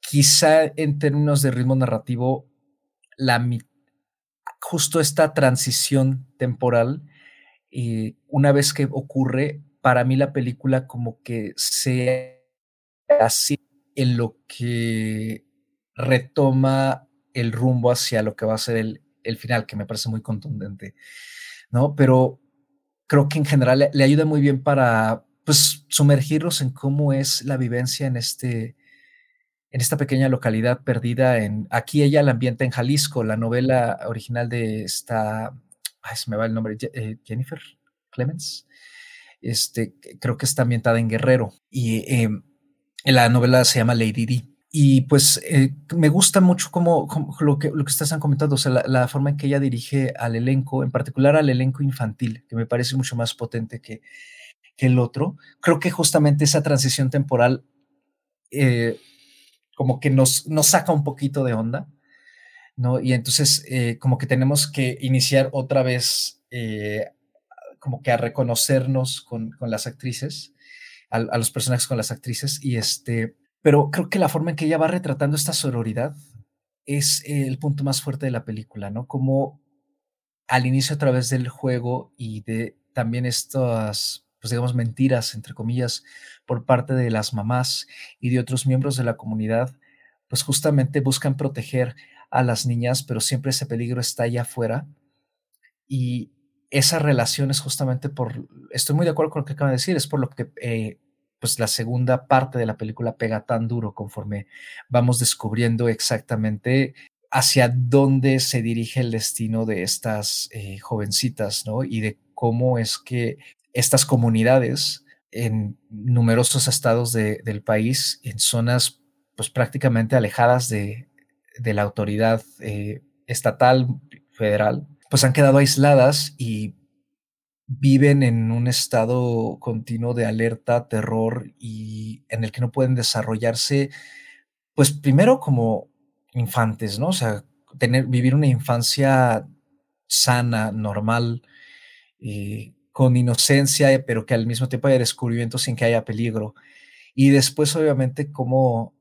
Quizá en términos de ritmo narrativo, la justo esta transición temporal, eh, una vez que ocurre, para mí la película como que se así en lo que retoma el rumbo hacia lo que va a ser el, el final, que me parece muy contundente, ¿no? Pero creo que en general le ayuda muy bien para, pues, sumergirnos en cómo es la vivencia en este, en esta pequeña localidad perdida en, aquí ella la ambienta en Jalisco, la novela original de esta, ay, se me va el nombre, eh, Jennifer Clemens, este, creo que está ambientada en Guerrero y em, la novela se llama Lady D. Y pues eh, me gusta mucho como, lo, que, lo que ustedes han comentado, o sea, la, forma en que ella dirige al elenco, en particular al elenco infantil, que me parece mucho más potente que, que el otro. Creo que justamente esa transición temporal eh, como que nos, nos saca un poquito de onda, ¿no? Y entonces eh, como que tenemos que iniciar otra vez, eh, como que a reconocernos con, con, las actrices. a, los personajes con las actrices. Y este, pero creo que la forma en que ella va retratando esta sororidad es el punto más fuerte de la película, ¿no? Como al inicio a través del juego y de también estas, pues digamos, mentiras, entre comillas, por parte de las mamás y de otros miembros de la comunidad, pues justamente buscan proteger a las niñas, pero siempre ese peligro está allá afuera. Y esa relación es justamente por, estoy muy de acuerdo con lo que acaba de decir, es por lo que eh, pues la segunda parte de la película pega tan duro conforme vamos descubriendo exactamente hacia dónde se dirige el destino de estas eh, jovencitas, ¿no? Y de cómo es que estas comunidades en numerosos estados del país, en zonas pues prácticamente alejadas de, la autoridad eh, estatal, federal, pues han quedado aisladas y viven en un estado continuo de alerta, terror y en el que no pueden desarrollarse, pues primero como infantes, ¿no? O sea, tener, vivir una infancia sana, normal, eh, con inocencia, pero que al mismo tiempo haya descubrimiento sin que haya peligro. Y después, obviamente, cómo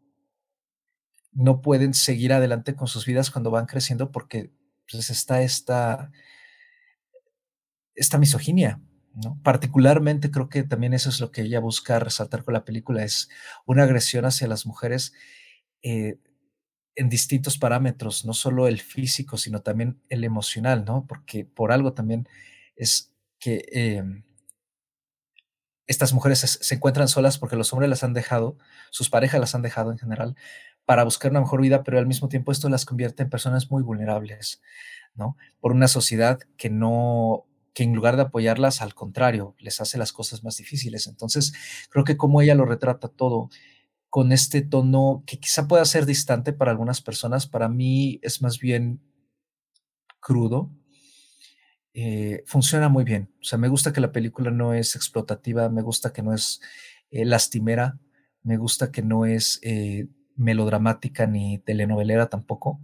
no pueden seguir adelante con sus vidas cuando van creciendo porque pues, está esta, esta misoginia, ¿no? Particularmente creo que también eso es lo que ella busca resaltar con la película, es una agresión hacia las mujeres eh, en distintos parámetros, no solo el físico, sino también el emocional, ¿no? Porque por algo también es que em, estas mujeres se, encuentran solas porque los hombres las han dejado, sus parejas las han dejado en general, para buscar una mejor vida, pero al mismo tiempo esto las convierte en personas muy vulnerables, ¿no? Por una sociedad que no, que en lugar de apoyarlas, al contrario, les hace las cosas más difíciles. Entonces, creo que como ella lo retrata todo con este tono que quizá pueda ser distante para algunas personas, para mí es más bien crudo, eh, funciona muy bien. O sea, me gusta que la película no es explotativa, me gusta que no es eh, lastimera, me gusta que no es eh, melodramática ni telenovelera tampoco.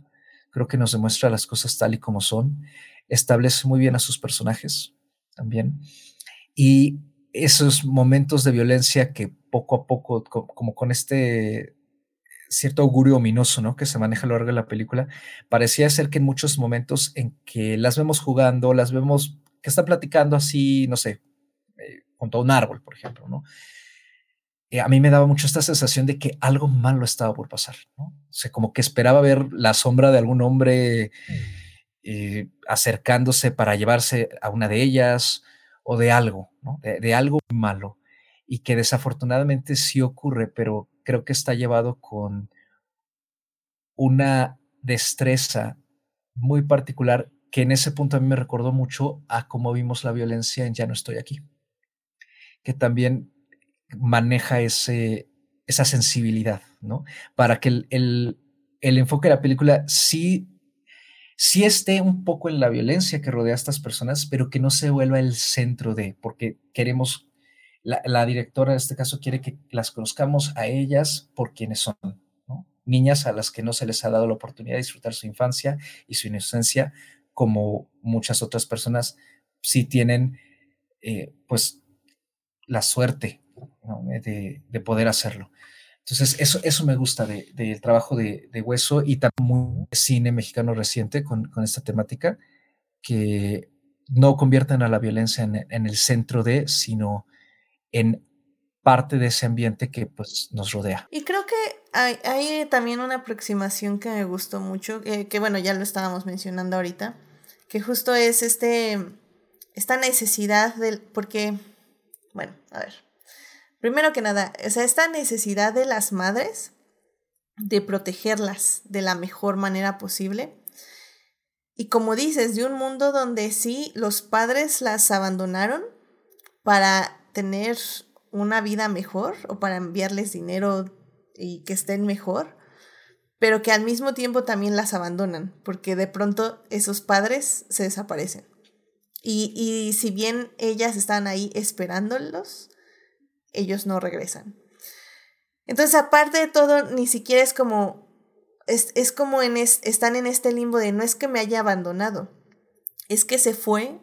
Creo que nos demuestra las cosas tal y como son. Establece muy bien a sus personajes también. Y esos momentos de violencia que poco a poco, como con este cierto augurio ominoso, ¿no? Que se maneja a lo largo de la película, parecía ser que en muchos momentos en que las vemos jugando, las vemos que están platicando así, no sé, eh, junto a un árbol, por ejemplo, ¿no? Eh, a mí me daba mucho esta sensación de que algo malo estaba por pasar, ¿no? O sea, como que esperaba ver la sombra de algún hombre eh, acercándose para llevarse a una de ellas o de algo, ¿no? De, algo malo y que desafortunadamente sí ocurre, pero creo que está llevado con una destreza muy particular que en ese punto a mí me recordó mucho a cómo vimos la violencia en Ya no estoy aquí, que también maneja ese, esa sensibilidad, ¿no? Para que el, el, enfoque de la película sí, sí esté un poco en la violencia que rodea a estas personas, pero que no se vuelva el centro de, porque queremos, la, directora en este caso quiere que las conozcamos a ellas por quienes son, ¿no? Niñas a las que no se les ha dado la oportunidad de disfrutar su infancia y su inocencia, como muchas otras personas sí tienen, eh, pues, la suerte de, poder hacerlo. Entonces, eso, eso me gusta del trabajo de, Hueso y también cine mexicano reciente con, esta temática, que no convierten a la violencia en, el centro de, sino en parte de ese ambiente que pues, nos rodea. Y creo que hay, también una aproximación que me gustó mucho, que, que, bueno, ya lo estábamos mencionando ahorita, que justo es este, esta necesidad del, porque, bueno, a ver, Primero que nada, o sea, esta necesidad de las madres de protegerlas de la mejor manera posible. Y como dices, de un mundo donde sí los padres las abandonaron para tener una vida mejor o para enviarles dinero y que estén mejor, pero que al mismo tiempo también las abandonan, porque de pronto esos padres se desaparecen. Y, y si bien ellas están ahí esperándolos, ellos no regresan. Entonces, aparte de todo, ni siquiera es como, es, es como en están en este limbo de no es que me haya abandonado, es que se fue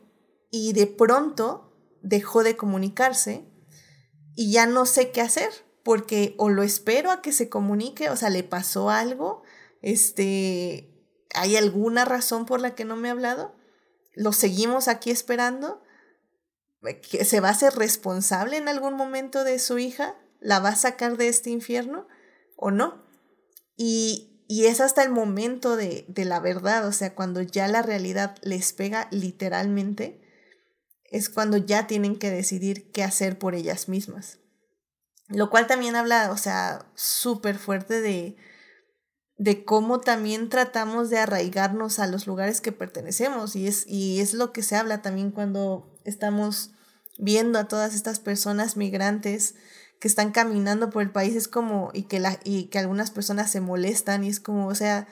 y de pronto dejó de comunicarse y ya no sé qué hacer, porque o lo espero a que se comunique, o sea, le pasó algo, este, ¿hay alguna razón por la que no me ha hablado? ¿Lo seguimos aquí esperando? ¿Que ¿Se va a ser responsable en algún momento de su hija? ¿La va a sacar de este infierno o no? Y, y es hasta el momento de, de la verdad, o sea, cuando ya la realidad les pega literalmente, es cuando ya tienen que decidir qué hacer por ellas mismas. Lo cual también habla, o sea, súper fuerte de, de cómo también tratamos de arraigarnos a los lugares que pertenecemos. Y es, y es lo que se habla también cuando estamos viendo a todas estas personas migrantes que están caminando por el país. Es como, y que, la, y que algunas personas se molestan y es como, o sea,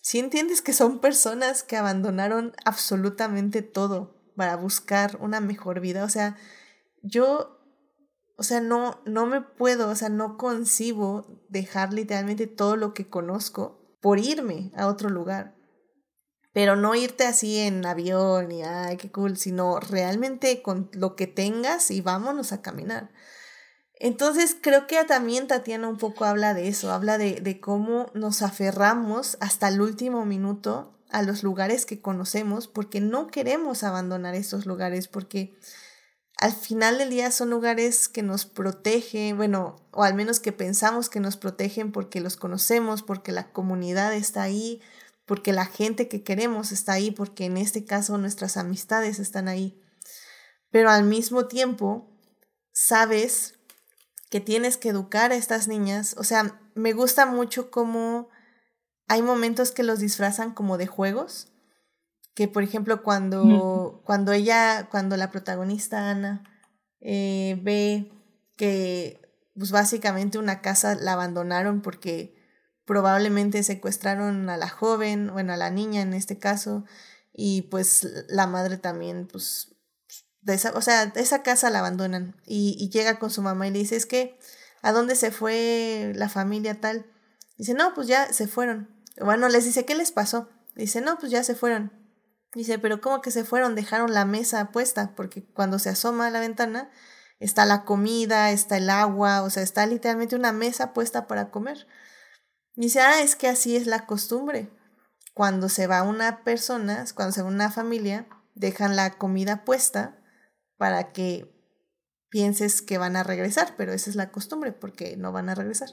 si entiendes que son personas que abandonaron absolutamente todo para buscar una mejor vida. O sea, yo, o sea, no, no me puedo, o sea, no concibo dejar literalmente todo lo que conozco por irme a otro lugar. Pero no irte así en avión y, ay, qué cool, sino realmente con lo que tengas y vámonos a caminar. Entonces creo que también Tatiana un poco habla de eso, habla de, de cómo nos aferramos hasta el último minuto a los lugares que conocemos porque no queremos abandonar estos lugares porque al final del día son lugares que nos protegen, bueno, o al menos que pensamos que nos protegen porque los conocemos, porque la comunidad está ahí, porque la gente que queremos está ahí, porque en este caso nuestras amistades están ahí. Pero al mismo tiempo, sabes que tienes que educar a estas niñas. O sea, me gusta mucho cómo hay momentos que los disfrazan como de juegos, que por ejemplo cuando, cuando ella, cuando la protagonista Ana eh, ve que pues básicamente una casa la abandonaron porque probablemente secuestraron a la joven, bueno, a la niña en este caso, y pues la madre también, pues, de esa, o sea, esa casa la abandonan y, y llega con su mamá y le dice, es que, ¿a dónde se fue la familia tal? Dice, no, pues ya se fueron. Bueno, les dice, ¿qué les pasó? Dice, no, pues ya se fueron. Dice, pero ¿cómo que se fueron? Dejaron la mesa puesta, porque cuando se asoma a la ventana está la comida, está el agua, o sea, está literalmente una mesa puesta para comer. Dice, ah, es que así es la costumbre. Cuando se va una persona, cuando se va una familia, dejan la comida puesta para que pienses que van a regresar, pero esa es la costumbre, porque no van a regresar.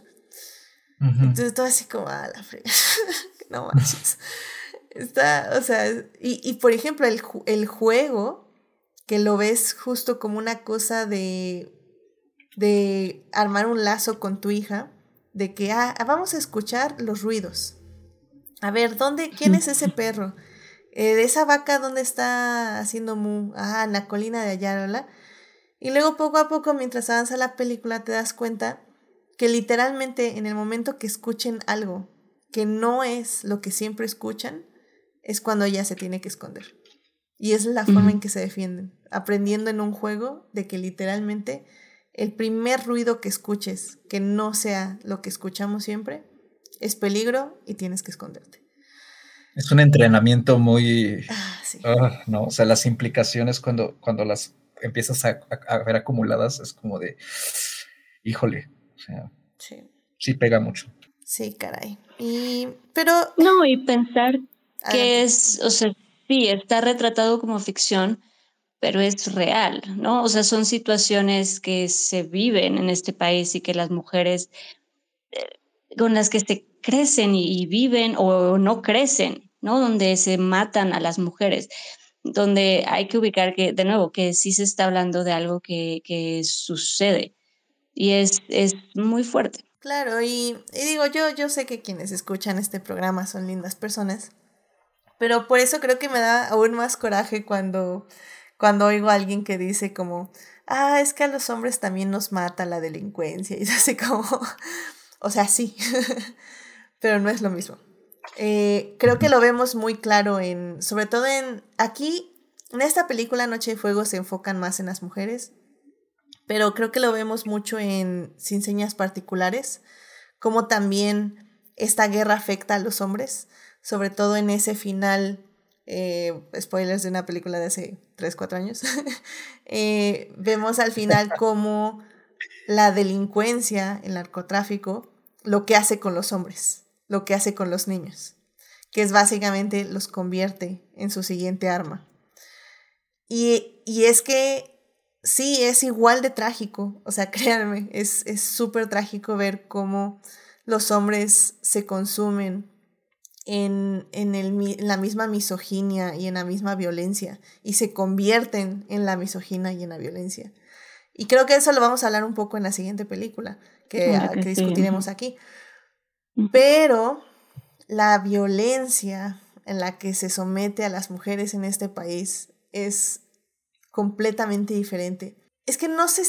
Entonces todo así como, a la frega, no manches. Está, o sea, y, y por ejemplo, el, el juego, que lo ves justo como una cosa de, de armar un lazo con tu hija, de que, ah, vamos a escuchar los ruidos. A ver, ¿dónde, quién es ese perro? Eh, de esa vaca, ¿dónde está haciendo mu? Ah, en la colina de allá, Y luego poco a poco, mientras avanza la película, te das cuenta que literalmente en el momento que escuchen algo que no es lo que siempre escuchan, es cuando ella se tiene que esconder. Y es la forma en que se defienden, aprendiendo en un juego de que literalmente el primer ruido que escuches, que no sea lo que escuchamos siempre, es peligro y tienes que esconderte. Es un entrenamiento muy... Ah, sí. Ah, no, o sea, las implicaciones cuando, cuando las empiezas a, a ver acumuladas es como de, híjole, o sea, sí. sí pega mucho. Sí, caray. Y, pero... No, y pensar que es, o sea, sí, está retratado como ficción, pero es real, ¿no? O sea, son situaciones que se viven en este país y que las mujeres eh, con las que se crecen y, viven o no crecen, ¿no? Donde se matan a las mujeres, donde hay que ubicar que, de nuevo, que sí se está hablando de algo que, que sucede y es, es muy fuerte. Claro, y, digo, yo, yo sé que quienes escuchan este programa son lindas personas, pero por eso creo que me da aún más coraje cuando, cuando oigo a alguien que dice como, ah, es que a los hombres también nos mata la delincuencia, y es así como, o sea, sí, pero no es lo mismo. Eh, creo que lo vemos muy claro en, sobre todo en, aquí, en esta película Noche de Fuego se enfocan más en las mujeres, pero creo que lo vemos mucho en Sin Señas Particulares, como también esta guerra afecta a los hombres, sobre todo en ese final, eh, spoilers de una película de hace 3, 4 años, eh, vemos al final como la delincuencia, el narcotráfico, lo que hace con los hombres, lo que hace con los niños, que es básicamente los convierte en su siguiente arma. Y, y es que sí, es igual de trágico, o sea, créanme, es súper trágico ver cómo los hombres se consumen en, en, la misma misoginia y en la misma violencia y se convierten en la misoginia y en la violencia. Y creo que eso lo vamos a hablar un poco en la siguiente película que, que, discutiremos aquí. Pero la violencia en la que se somete a las mujeres en este país es completamente diferente. Es que no sé,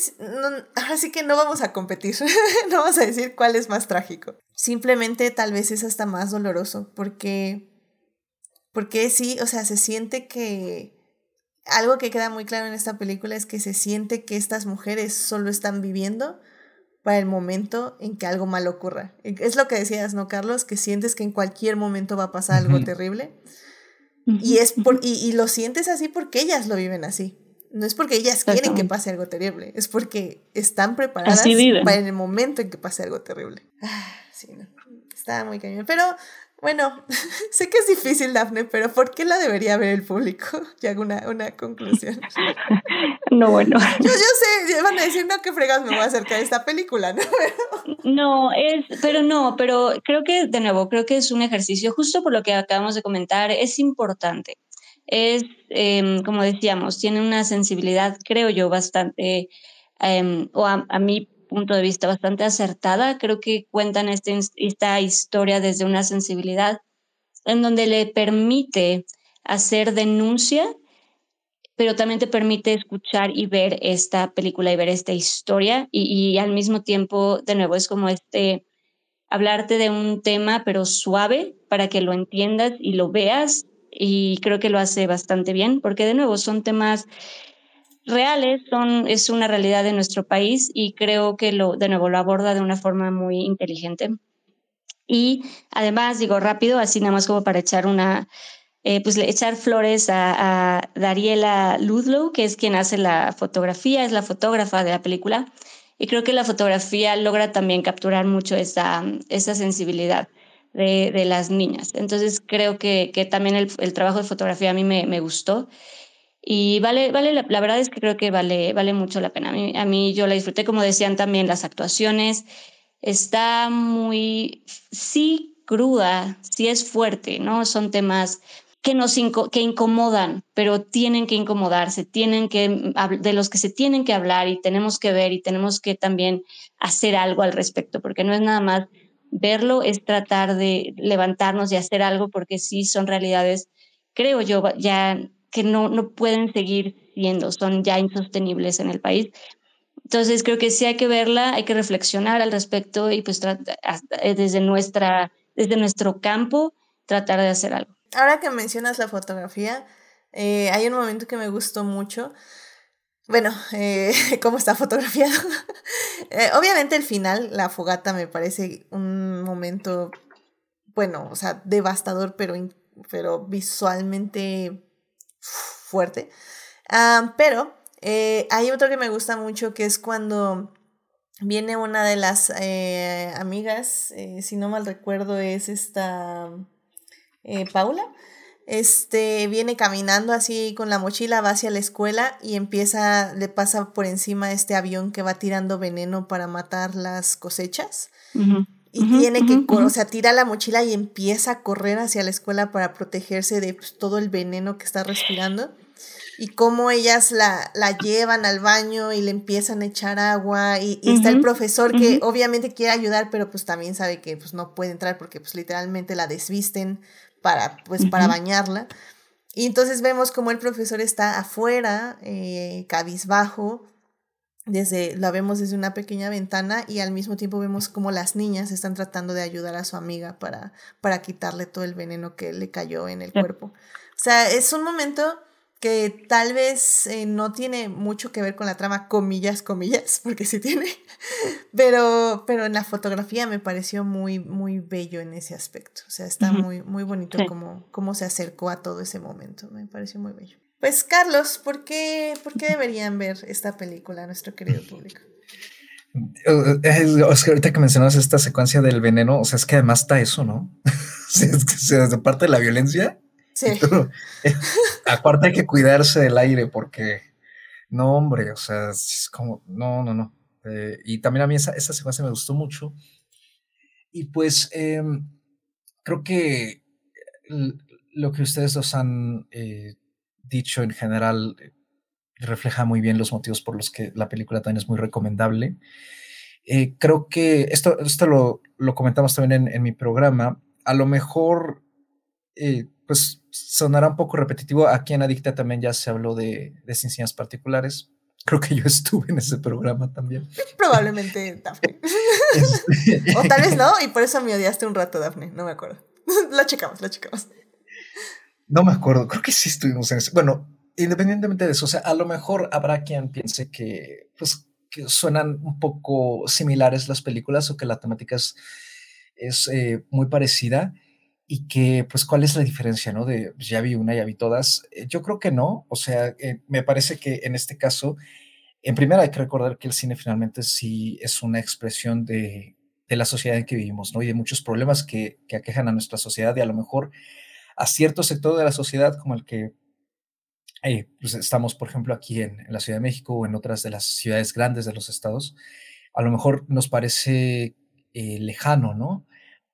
ahora sí que no vamos a competir, no vamos a decir cuál es más trágico. Simplemente tal vez es hasta más doloroso, porque, porque sí, o sea, se siente que algo que queda muy claro en esta película es que se siente que estas mujeres solo están viviendo para el momento en que algo malo ocurra. Es lo que decías, ¿no, Carlos? Que sientes que en cualquier momento va a pasar algo terrible. Y, es por, y, y, lo sientes así porque ellas lo viven así. No es porque ellas quieren que pase algo terrible, es porque están preparadas para el momento en que pase algo terrible. Ah, sí, no. Está muy cañón. Pero bueno, sé que es difícil, Dafne, pero ¿por qué la debería ver el público? Y hago una, una conclusión. No, bueno. Yo, yo sé, van a decir, no, qué fregas me voy a acercar a esta película, ¿no? No, es, pero no, pero creo que, de nuevo, creo que es un ejercicio, justo por lo que acabamos de comentar, es importante es, em, como decíamos, tiene una sensibilidad, creo yo, bastante, em, o a, mi punto de vista, bastante acertada. Creo que cuentan este, esta historia desde una sensibilidad en donde le permite hacer denuncia, pero también te permite escuchar y ver esta película y ver esta historia y, y al mismo tiempo, de nuevo, es como este hablarte de un tema, pero suave para que lo entiendas y lo veas y creo que lo hace bastante bien, porque de nuevo son temas reales, son, es una realidad de nuestro país y creo que lo, de nuevo lo aborda de una forma muy inteligente. Y además, digo rápido, así nada más como para echar una, eh, pues echar flores a, a, Dariela Ludlow, que es quien hace la fotografía, es la fotógrafa de la película. Y creo que la fotografía logra también capturar mucho esa, esa sensibilidad de, las niñas. Entonces creo que, también el, trabajo de fotografía a mí me, gustó. Y vale, vale la, verdad es que creo que vale, vale mucho la pena. A mí, yo la disfruté, como decían también, las actuaciones. Está muy, sí, cruda, sí es fuerte, ¿no? Son temas que nos que incomodan, pero tienen que incomodarse, tienen que de los que se tienen que hablar y tenemos que ver y tenemos que también hacer algo al respecto, porque no es nada más verlo es tratar de levantarnos y hacer algo porque sí son realidades, creo yo, ya que no, no pueden seguir siendo, son ya insostenibles en el país. Entonces creo que sí hay que verla, hay que reflexionar al respecto y pues eh, desde, nuestra, desde nuestro campo tratar de hacer algo. Ahora que mencionas la fotografía, eh, hay un momento que me gustó mucho bueno, eh, cómo está fotografiado. Eh, obviamente el final, la fogata me parece un momento, bueno, o sea, devastador, pero, pero visualmente fuerte. Ah, pero eh, hay otro que me gusta mucho que es cuando viene una de las amigas, si no mal recuerdo es esta Paula este viene caminando así con la mochila, va hacia la escuela y empieza, le pasa por encima este avión que va tirando veneno para matar las cosechas. y tiene que, o sea, tira la mochila y empieza a correr hacia la escuela para protegerse de pues, todo el veneno que está respirando. Y cómo ellas la, la, llevan al baño y le empiezan a echar agua. Y, está el profesor que obviamente quiere ayudar, pero pues también sabe que pues no puede entrar porque pues literalmente la desvisten para, pues, para bañarla. Y entonces vemos como el profesor está afuera, eh, cabizbajo, desde, la vemos desde una pequeña ventana y al mismo tiempo vemos como las niñas están tratando de ayudar a su amiga para, para quitarle todo el veneno que le cayó en el cuerpo. O sea, es un momento que tal vez eh, no tiene mucho que ver con la trama, comillas, comillas, porque sí tiene, pero, pero en la fotografía me pareció muy, muy bello en ese aspecto. O sea, está muy, muy bonito como, cómo se acercó a todo ese momento, me pareció muy bello. Pues Carlos, ¿por qué, ¿por qué deberían ver esta película nuestro querido público? Oscar, ahorita que mencionas esta secuencia del veneno, o sea, es que además está eso, ¿no? es que se parte de la violencia. Sí. aparte hay que cuidarse del aire porque, no, hombre, o sea, es como, no, no, no. Eh, y también a mí esa, esa, secuencia me gustó mucho. Y pues em, creo que lo que ustedes dos han eh, dicho en general eh, refleja muy bien los motivos por los que la película también es muy recomendable. Eh, creo que esto, esto lo, lo comentamos también en, en, mi programa. A lo mejor, eh, pues sonará un poco repetitivo. Aquí en Adicta también ya se habló de, de ciencias particulares. Creo que yo estuve en ese programa también. Probablemente, Dafne. Este o tal vez no, y por eso me odiaste un rato, Dafne. No me acuerdo. lo checamos, lo checamos. No me acuerdo, creo que sí estuvimos en ese. Bueno, independientemente de eso, o sea, a lo mejor habrá quien piense que, pues, que suenan un poco similares las películas o que la temática es, es eh, muy parecida y que, pues, ¿cuál es la diferencia, no? De pues, ya vi una, ya vi todas. Eh, yo creo que no, o sea, eh, me parece que en este caso, en primera hay que recordar que el cine finalmente sí es una expresión de, de la sociedad en que vivimos, ¿no? Y de muchos problemas que, que aquejan a nuestra sociedad y a lo mejor a cierto sector de la sociedad como el que eh, pues estamos, por ejemplo, aquí en, la Ciudad de México o en otras de las ciudades grandes de los estados, a lo mejor nos parece lejano, ¿no?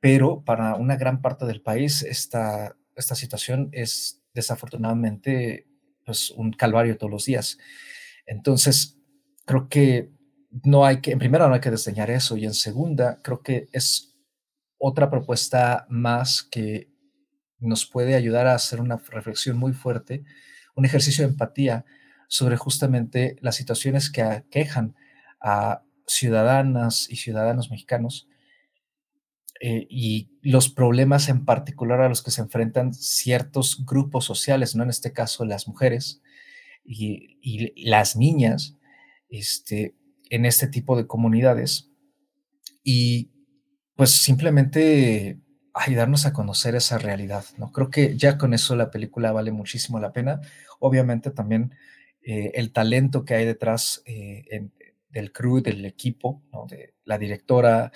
Pero para una gran parte del país esta, esta situación es desafortunadamente pues, un calvario todos los días. Entonces, creo que no hay que, en primera, no hay que desdeñar eso y en segunda, creo que es otra propuesta más que nos puede ayudar a hacer una reflexión muy fuerte, un ejercicio de empatía sobre justamente las situaciones que aquejan a ciudadanas y ciudadanos mexicanos eh, y los problemas en particular a los que se enfrentan ciertos grupos sociales, ¿no? En este caso, las mujeres y, y las niñas, este, en este tipo de comunidades. Y pues simplemente ayudarnos a conocer esa realidad, ¿no? Creo que ya con eso la película vale muchísimo la pena. Obviamente también eh, el talento que hay detrás eh, del crew, del equipo, ¿no? de la directora,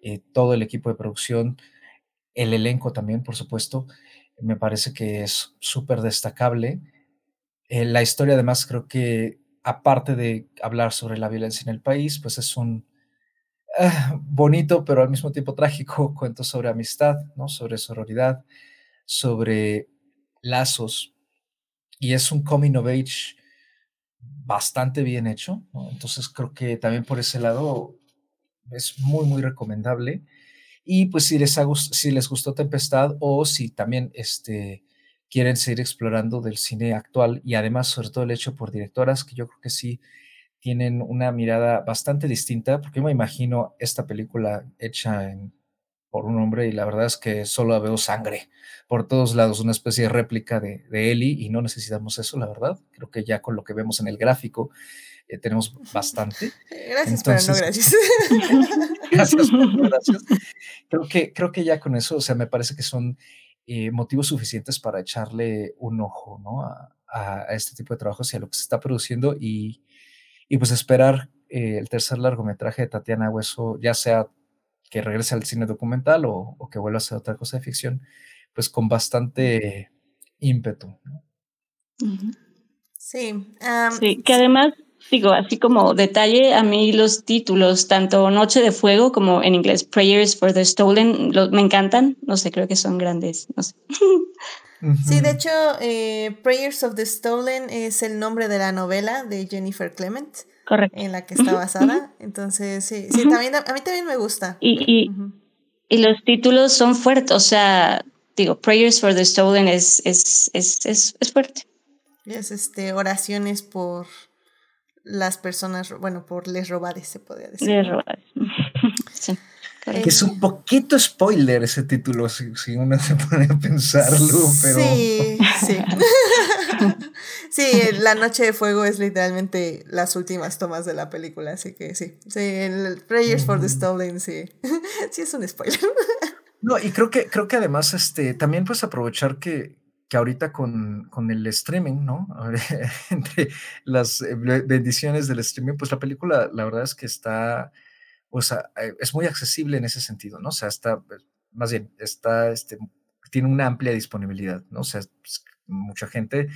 eh, todo el equipo de producción, el elenco también, por supuesto, me parece que es súper destacable. la historia además creo que aparte de hablar sobre la violencia en el país, pues es un Ah, bonito, pero al mismo tiempo trágico, cuento sobre amistad, ¿no? sobre sororidad, sobre lazos. Y es un coming of age bastante bien hecho. Entonces creo que también por ese lado es muy, muy recomendable. Y pues si les, si les gustó Tempestad o si también este, quieren seguir explorando del cine actual y además sobre todo el hecho por directoras, que yo creo que sí tienen una mirada bastante distinta, porque yo me imagino esta película hecha por un hombre y la verdad es que solo veo sangre por todos lados, una especie de réplica de, de Ellie y no necesitamos eso, la verdad. Creo que ya con lo que vemos en el gráfico eh, tenemos bastante. Gracias, pero no gracias. gracias, gracias. Creo que, creo que ya con eso, o sea, me parece que son eh, motivos suficientes para echarle un ojo ¿no? a, a, este tipo de trabajos y a lo que se está produciendo y y pues esperar eh, el tercer largometraje de Tatiana Hueso, ya sea que regrese al cine documental o, que vuelva a hacer otra cosa de ficción, pues con bastante ímpetu. Sí. sí, que además, digo, así como detalle, a mí los títulos, tanto Noche de Fuego como en inglés Prayers for the Stolen, me encantan. No sé, creo que son grandes, no sé. Sí, de hecho, eh, Prayers of the Stolen es el nombre de la novela de Jennifer Clement. Correcto. En la que está basada. Entonces, sí, sí también, a mí también me gusta. Y, y, los títulos son fuertes, o sea, digo, Prayers for the Stolen es, es, es, es, es fuerte. Es este, oraciones por las personas, bueno, por les robades, se podría decir. Les robades. sí. Que es un poquito spoiler ese título, si, uno se pone a pensarlo, pero... Sí, sí. sí, La Noche de Fuego es literalmente las últimas tomas de la película, así que sí. Sí, el Prayers for the Stolen, sí. sí es un spoiler. no, y creo que, creo que además, este, también pues aprovechar que, que ahorita con, con, el streaming, ¿no? Entre las bendiciones del streaming, pues la película, la verdad es que está pues es muy accesible en ese sentido, ¿no? O sea, está, más bien, está, este, tiene una amplia disponibilidad, ¿no? O sea, pues, mucha gente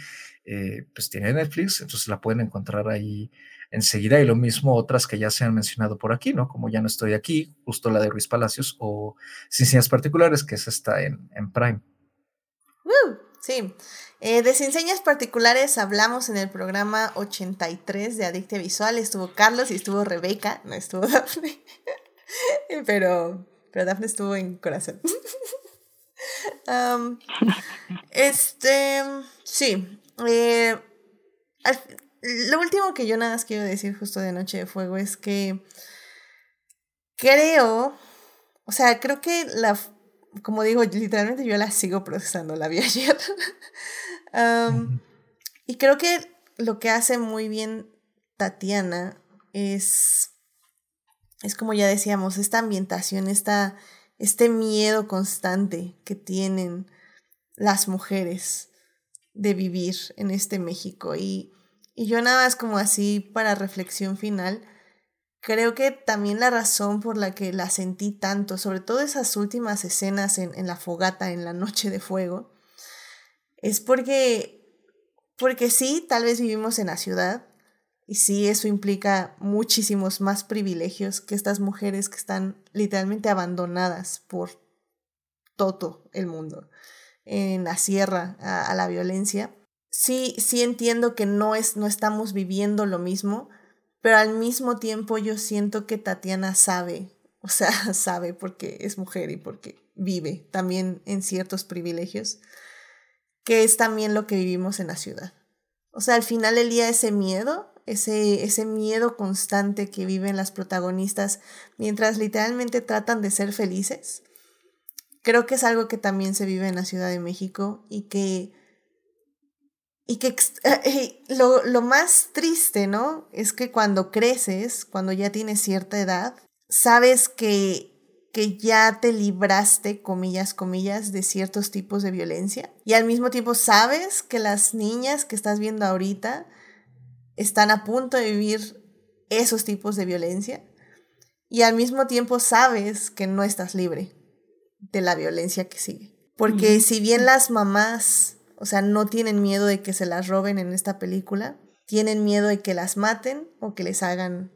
eh, pues tiene Netflix, entonces la pueden encontrar ahí enseguida y lo mismo otras que ya se han mencionado por aquí, ¿no? Como ya no estoy aquí, justo la de Ruiz Palacios o Sin Señas Particulares, que esa está en, en Prime. Sí, eh, de Sin Particulares hablamos en el programa 83 de Adictia Visual, estuvo Carlos y estuvo Rebeca, no estuvo Dafne, pero, pero Dafne estuvo en corazón. este, sí. Eh, lo último que yo nada más quiero decir justo de Noche de Fuego es que creo, o sea, creo que la, como digo, literalmente yo la sigo procesando, la vi ayer. y creo que lo que hace muy bien Tatiana es, es como ya decíamos, esta ambientación, esta este miedo constante que tienen las mujeres de vivir en este México. Y, yo nada más como así para reflexión final, creo que también la razón por la que la sentí tanto, sobre todo esas últimas escenas en, en la fogata, en la noche de fuego, es porque, porque sí, tal vez vivimos en la ciudad, y sí, eso implica muchísimos más privilegios que estas mujeres que están literalmente abandonadas por todo el mundo en la sierra a, la violencia. Sí, sí entiendo que no, es, no estamos viviendo lo mismo, pero al mismo tiempo yo siento que Tatiana sabe, o sea, sabe porque es mujer y porque vive también en ciertos privilegios, que es también lo que vivimos en la ciudad. O sea, al final del día ese miedo ese, ese miedo constante que viven las protagonistas mientras literalmente tratan de ser felices. Creo que es algo que también se vive en la Ciudad de México y que, y que eh, lo, lo más triste, ¿no? Es que cuando creces, cuando ya tienes cierta edad, sabes que que ya te libraste, comillas, comillas, de ciertos tipos de violencia. Y al mismo tiempo sabes que las niñas que estás viendo ahorita están a punto de vivir esos tipos de violencia y al mismo tiempo sabes que no estás libre de la violencia que sigue. Porque si bien las mamás, o sea, no tienen miedo de que se las roben en esta película, tienen miedo de que las maten o que les hagan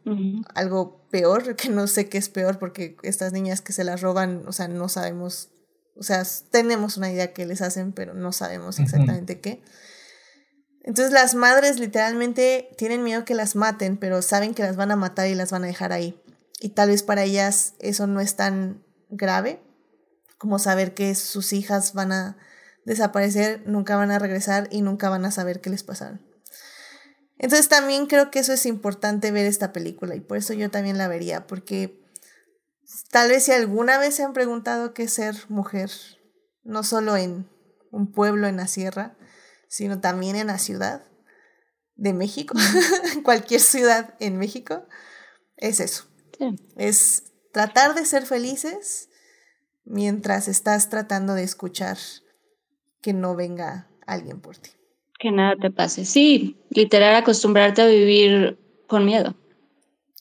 algo peor, que no sé qué es peor porque estas niñas que se las roban, o sea, no sabemos, o sea, tenemos una idea que les hacen, pero no sabemos exactamente qué. Entonces las madres literalmente tienen miedo que las maten, pero saben que las van a matar y las van a dejar ahí. Y tal vez para ellas eso no es tan grave como saber que sus hijas van a desaparecer, nunca van a regresar y nunca van a saber qué les pasaron. Entonces también creo que eso es importante ver esta película y por eso yo también la vería, porque tal vez si alguna vez se han preguntado qué es ser mujer, no solo en un pueblo en la sierra, sino también en la ciudad de México, cualquier ciudad en México, es eso. Es tratar de ser felices mientras estás tratando de escuchar que no venga alguien por ti. Que nada te pase. Sí, literal acostumbrarte a vivir con miedo.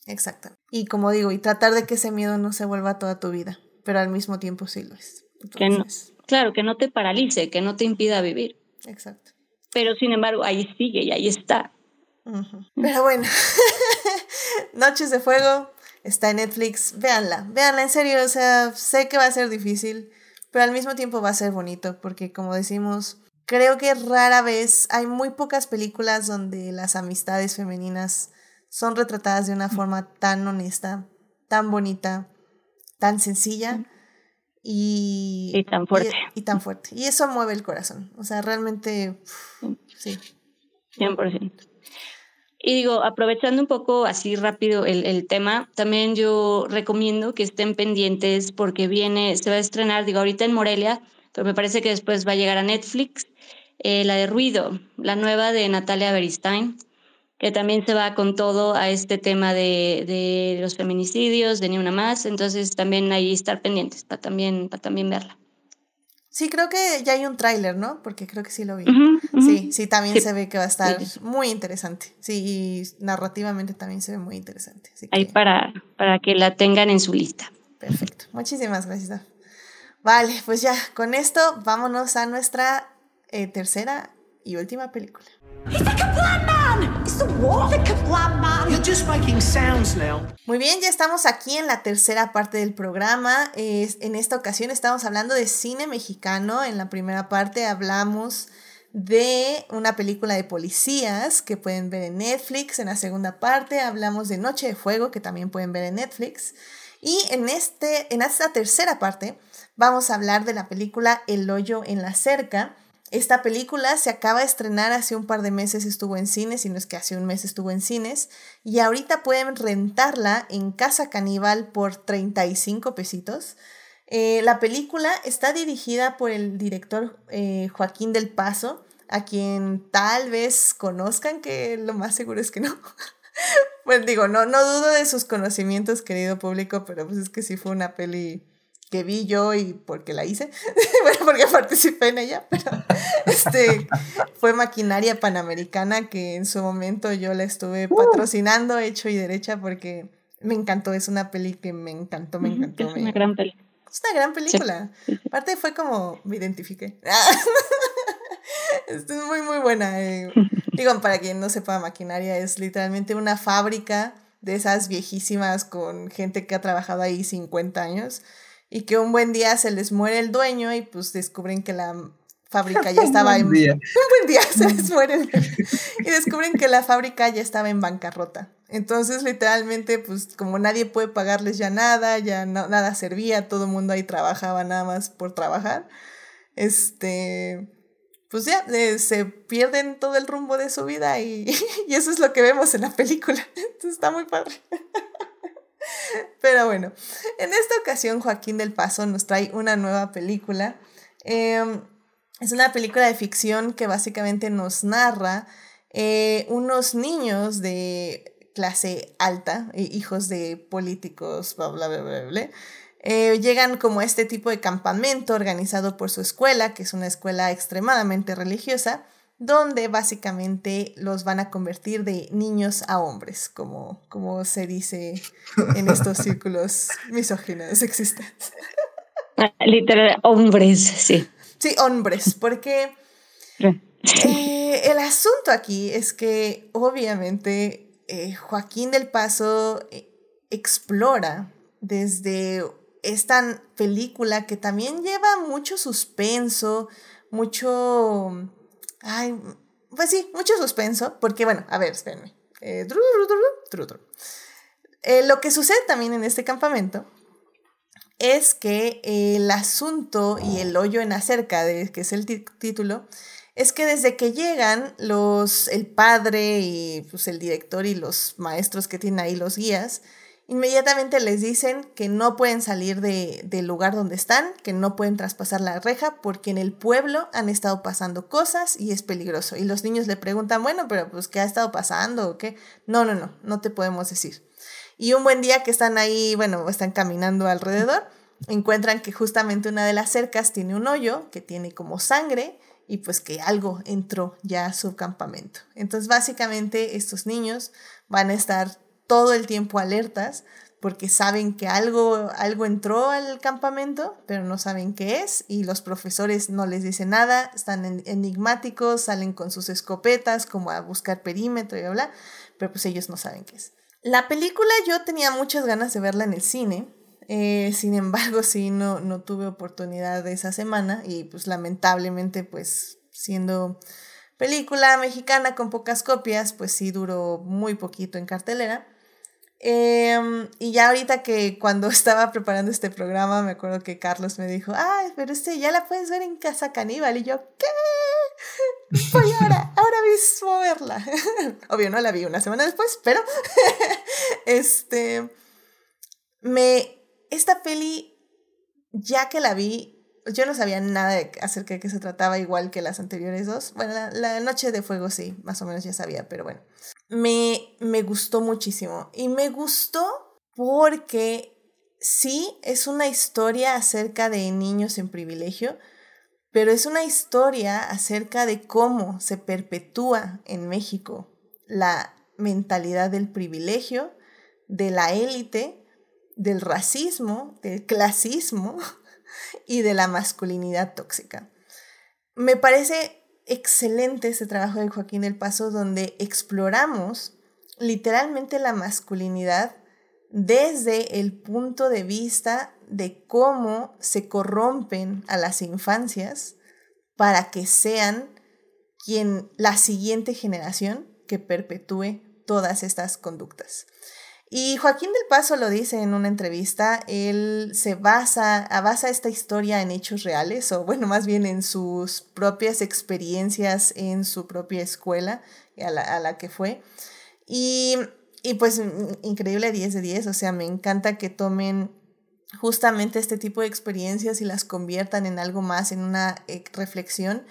Exacto. Y como digo, y tratar de que ese miedo no se vuelva toda tu vida, pero al mismo tiempo sí lo es. claro, que no te paralice, que no te impida vivir. Exacto pero sin embargo ahí sigue y ahí está. Pero bueno, Noches de Fuego está en Netflix, véanla, véanla en serio, o sea, sé que va a ser difícil, pero al mismo tiempo va a ser bonito, porque como decimos, creo que rara vez hay muy pocas películas donde las amistades femeninas son retratadas de una forma tan honesta, tan bonita, tan sencilla y, tan fuerte. Y, tan fuerte. Y eso mueve el corazón. O sea, realmente, sí. 100%. Y digo, aprovechando un poco así rápido el, el, tema, también yo recomiendo que estén pendientes porque viene, se va a estrenar, digo, ahorita en Morelia, pero me parece que después va a llegar a Netflix, eh, la de Ruido, la nueva de Natalia Beristain que también se va con todo a este tema de, de, los feminicidios, de Ni Una Más, entonces también ahí estar pendientes para también, para también verla. Sí, creo que ya hay un tráiler, ¿no? Porque creo que sí lo vi. Sí, sí, también se ve que va a estar muy interesante. Sí, y narrativamente también se ve muy interesante. Ahí para, para que la tengan en su lista. Perfecto. Muchísimas gracias. Vale, pues ya, con esto vámonos a nuestra eh, tercera y última película. Muy bien, ya estamos aquí en la tercera parte del programa. en esta ocasión estamos hablando de cine mexicano. En la primera parte hablamos de una película de policías que pueden ver en Netflix. En la segunda parte hablamos de Noche de Fuego que también pueden ver en Netflix. Y en, este, en esta tercera parte vamos a hablar de la película El hoyo en la cerca esta película se acaba de estrenar hace un par de meses, estuvo en cines, si no es que hace un mes estuvo en cines, y ahorita pueden rentarla en Casa Caníbal por 35 pesitos. Eh, la película está dirigida por el director eh, Joaquín del Paso, a quien tal vez conozcan, que lo más seguro es que no. pues digo, no, no dudo de sus conocimientos, querido público, pero pues es que sí fue una peli que vi yo y porque la hice, bueno, porque participé en ella, pero este, fue maquinaria panamericana que en su momento yo la estuve uh. patrocinando hecho y derecha porque me encantó, es una peli que me encantó, me encantó. Es una gran película. Es una gran película. Aparte fue como me identifiqué. es muy, muy buena. Eh. Digo, para quien no sepa, maquinaria es literalmente una fábrica de esas viejísimas con gente que ha trabajado ahí 50 años y que un buen día se les muere el dueño y pues descubren que la fábrica ya estaba en... un buen día se les muere y descubren que la fábrica ya estaba en bancarrota. Entonces literalmente pues como nadie puede pagarles ya nada, ya nada servía, todo el mundo ahí trabajaba nada más por trabajar. Este, pues ya eh, se pierden todo el rumbo de su vida y, y eso es lo que vemos en la película. Entonces está muy padre. Pero bueno, en esta ocasión Joaquín del Paso nos trae una nueva película. Em, es una película de ficción que básicamente nos narra eh, unos niños de clase alta, hijos de políticos, bla, bla, bla, bla. Eh, llegan como a este tipo de campamento organizado por su escuela, que es una escuela extremadamente religiosa, donde básicamente los van a convertir de niños a hombres, como, como se dice en estos círculos misóginos existentes. Ah, literal, hombres, sí. Sí, hombres, porque eh, el asunto aquí es que obviamente eh, Joaquín del Paso eh, explora desde esta película que también lleva mucho suspenso, mucho Ay, pues sí, mucho suspenso, porque bueno, a ver, espérenme. Eh, eh, lo que sucede también en este campamento es que el asunto y el hoyo en acerca de que es el título es que desde que llegan los el padre y pues el director y los maestros que tienen ahí los guías Inmediatamente les dicen que no pueden salir de, del lugar donde están, que no pueden traspasar la reja porque en el pueblo han estado pasando cosas y es peligroso. Y los niños le preguntan, bueno, pero pues ¿qué ha estado pasando o qué? No, no, no, no te podemos decir. Y un buen día que están ahí, bueno, están caminando alrededor, encuentran que justamente una de las cercas tiene un hoyo que tiene como sangre y pues que algo entró ya a su campamento. Entonces básicamente estos niños van a estar todo el tiempo alertas porque saben que algo, algo entró al campamento, pero no saben qué es y los profesores no les dicen nada, están enigmáticos, salen con sus escopetas como a buscar perímetro y bla, pero pues ellos no saben qué es. La película yo tenía muchas ganas de verla en el cine, eh, sin embargo sí no, no tuve oportunidad esa semana y pues lamentablemente pues siendo película mexicana con pocas copias pues sí duró muy poquito en cartelera. Em, y ya ahorita que cuando estaba preparando este programa, me acuerdo que Carlos me dijo, ay, pero este ya la puedes ver en Casa Caníbal. Y yo, ¿qué? Voy ahora, ahora mismo verla. Obvio, no la vi una semana después, pero este, me, esta peli, ya que la vi, yo no sabía nada acerca de qué se trataba, igual que las anteriores dos. Bueno, la Noche de Fuego sí, más o menos ya sabía, pero bueno me, me gustó muchísimo. Y me gustó porque sí, es una historia acerca de niños en privilegio, pero es una historia acerca de cómo se perpetúa en México la mentalidad del privilegio, de la élite, del racismo, del clasismo y de la masculinidad tóxica. Me parece excelente ese trabajo de Joaquín del Paso donde exploramos literalmente la masculinidad desde el punto de vista de cómo se corrompen a las infancias para que sean quien la siguiente generación que perpetúe todas estas conductas. Y Joaquín del Paso lo dice en una entrevista, él se basa, basa esta historia en hechos reales, o bueno, más bien en sus propias experiencias en su propia escuela a la, a la que fue. Y, y pues increíble 10 de 10, o sea, me encanta que tomen justamente este tipo de experiencias y las conviertan en algo más, en una eh, reflexión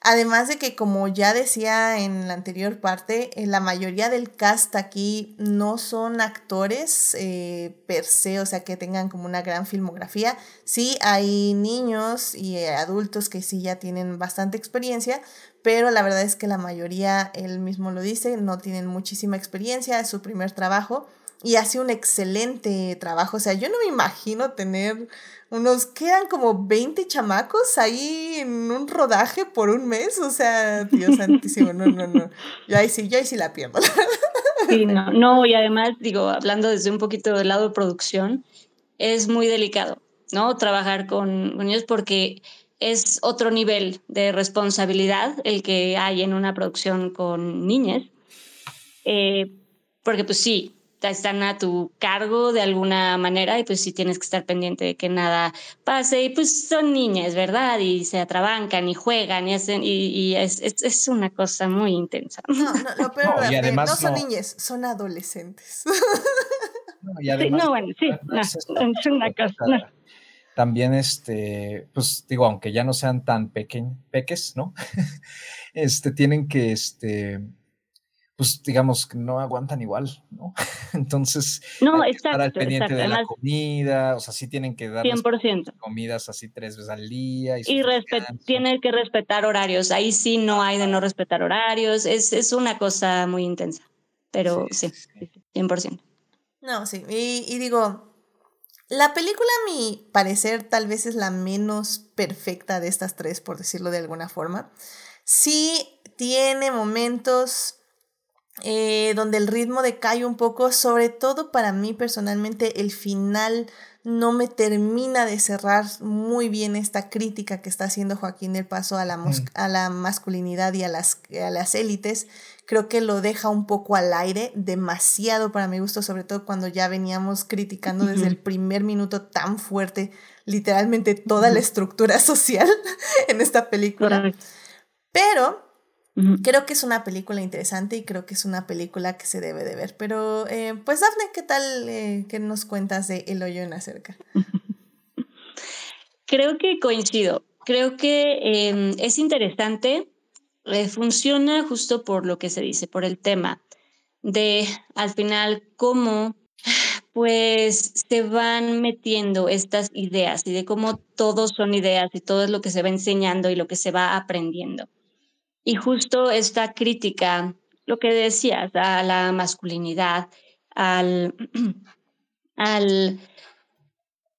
Además de que, como ya decía en la anterior parte, eh, la mayoría del cast aquí no son actores eh, per se, o sea, que tengan como una gran filmografía. Sí, hay niños y eh, adultos que sí ya tienen bastante experiencia, pero la verdad es que la mayoría, él mismo lo dice, no tienen muchísima experiencia, es su primer trabajo y hace un excelente trabajo. O sea, yo no me imagino tener unos, quedan como 20 chamacos ahí en un rodaje por un mes. O sea, Dios santísimo, no, no, no. Yo ahí sí, yo ahí sí la pierdo. Sí, no, y además, digo, hablando desde un poquito del lado de producción, es muy delicado, ¿no? Trabajar con, niños porque es otro nivel de responsabilidad el que hay en una producción con niñas. Eh, porque pues sí, están a tu cargo de alguna manera y pues sí tienes que estar pendiente de que nada pase y pues son niñas, ¿verdad? Y se atrabancan y juegan y hacen y, es, es, una cosa muy intensa. No, no, lo peor, no, y además, no son niñas, son adolescentes. No, y además, no, bueno, sí, no, es una cosa. También, este, pues digo, aunque ya no sean tan pequeños, peques, ¿no? este, tienen que, este, pues digamos que no aguantan igual, ¿no? Entonces, no, hay que estar al pendiente de la comida, o sea, sí tienen que dar 100%. comidas así tres veces al día. Y, y tienen que respetar horarios, ahí sí no hay de no respetar horarios, es, es una cosa muy intensa, pero sí, 100%. No, sí, y, y digo, la película a mi parecer tal vez es la menos perfecta de estas tres, por decirlo de alguna forma. Sí tiene momentos eh, donde el ritmo decae un poco, sobre todo para mí personalmente el final no me termina de cerrar muy bien esta crítica que está haciendo Joaquín del Paso a la, mm. a la masculinidad y a las, a las élites. Creo que lo deja un poco al aire, demasiado para mi gusto, sobre todo cuando ya veníamos criticando desde el primer minuto tan fuerte, literalmente toda la estructura social en esta película. Pero Creo que es una película interesante y creo que es una película que se debe de ver. Pero, eh, pues, Dafne, ¿qué tal? Eh, ¿Qué nos cuentas de El hoyo en acerca? Creo que coincido. Creo que em, es interesante. Eh, funciona justo por lo que se dice, por el tema de, al final, cómo pues se van metiendo estas ideas y de cómo todos son ideas y todo es lo que se va enseñando y lo que se va aprendiendo. Y justo esta crítica, lo que decías, a la masculinidad, al, al,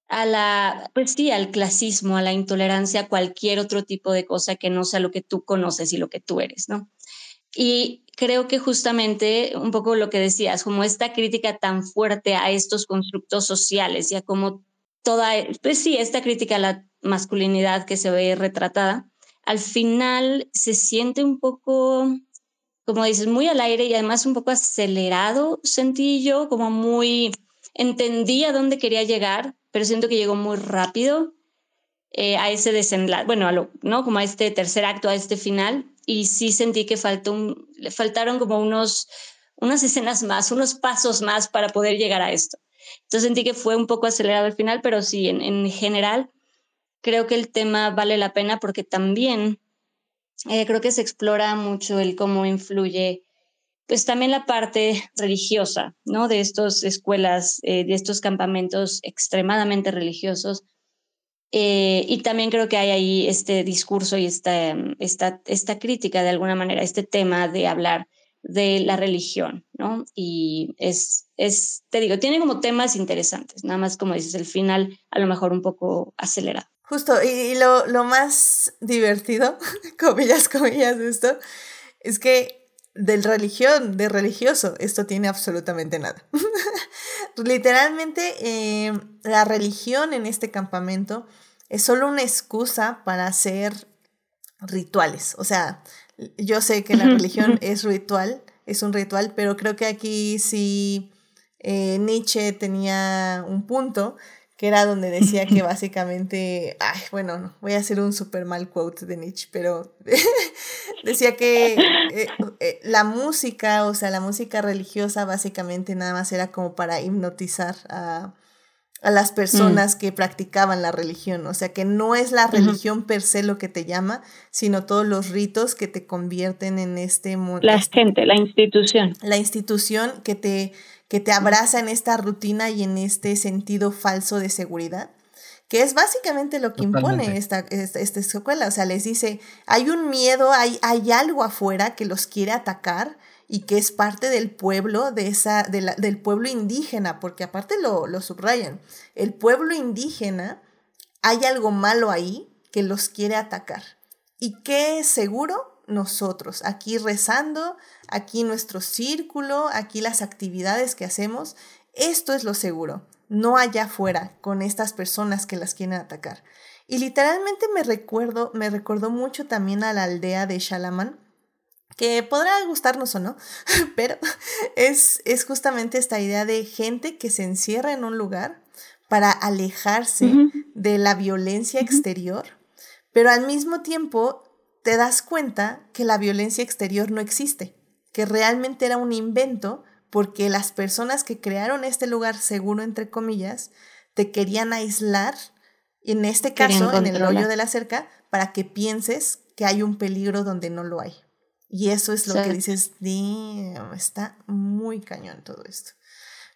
a la, pues sí, al clasismo, a la intolerancia, a cualquier otro tipo de cosa que no sea lo que tú conoces y lo que tú eres, ¿no? Y creo que justamente un poco lo que decías, como esta crítica tan fuerte a estos constructos sociales y a como toda, pues sí, esta crítica a la masculinidad que se ve retratada, al final se siente un poco, como dices, muy al aire y además un poco acelerado, sentí yo, como muy, entendí a dónde quería llegar, pero siento que llegó muy rápido eh, a ese desenlace, bueno, ¿no? Como a este tercer acto, a este final, y sí sentí que faltó le faltaron como unos, unas escenas más, unos pasos más para poder llegar a esto. Entonces sentí que fue un poco acelerado al final, pero sí, en, en general creo que el tema vale la pena porque también eh, creo que se explora mucho el cómo influye pues también la parte religiosa, ¿no? De estas escuelas, eh, de estos campamentos extremadamente religiosos, Eh, y también creo que hay ahí este discurso y esta, esta, esta crítica de alguna manera, este tema de hablar de la religión, ¿no? Y es, es, te digo, tiene como temas interesantes, nada más como dices, el final a lo mejor un poco acelerado. Justo, y, lo, lo, más divertido, comillas, comillas de esto, es que de religión, de religioso, esto tiene absolutamente nada. Literalmente, eh, la religión en este campamento es solo una excusa para hacer rituales. O sea, yo sé que la religión es ritual, es un ritual, pero creo que aquí sí eh, Nietzsche tenía un punto que era donde decía que básicamente, ay, bueno, voy a hacer un super mal quote de Nietzsche, pero decía que eh, eh, la música, o sea, la música religiosa básicamente nada más era como para hipnotizar a, a las personas mm. que practicaban la religión. O sea, que no es la religión per se lo que te llama, sino todos los ritos que te convierten en este mundo. La gente, la institución. La institución que te, que te abraza en esta rutina y en este sentido falso de seguridad. Que es básicamente lo que impone esta, esta, esta, escuela. O sea, les dice, hay un miedo, hay, hay algo afuera que los quiere atacar y que es parte del pueblo, de esa, del pueblo indígena, porque aparte lo, lo subrayan, el pueblo indígena, hay algo malo ahí que los quiere atacar. ¿Y qué es seguro? Nosotros, aquí rezando, aquí nuestro círculo, aquí las actividades que hacemos, esto es lo seguro, no allá afuera con estas personas que las quieren atacar. Y literalmente me recuerdo, me recordó mucho también a la aldea de Shalaman, que podrá gustarnos o no, pero es, es justamente esta idea de gente que se encierra en un lugar para alejarse de la violencia exterior, pero al mismo tiempo te das cuenta que la violencia exterior no existe, que realmente era un invento porque las personas que crearon este lugar seguro, entre comillas, te querían aislar, en este caso, en el hoyo de la cerca, para que pienses que hay un peligro donde no lo hay. Y eso es lo que dices, está muy cañón todo esto.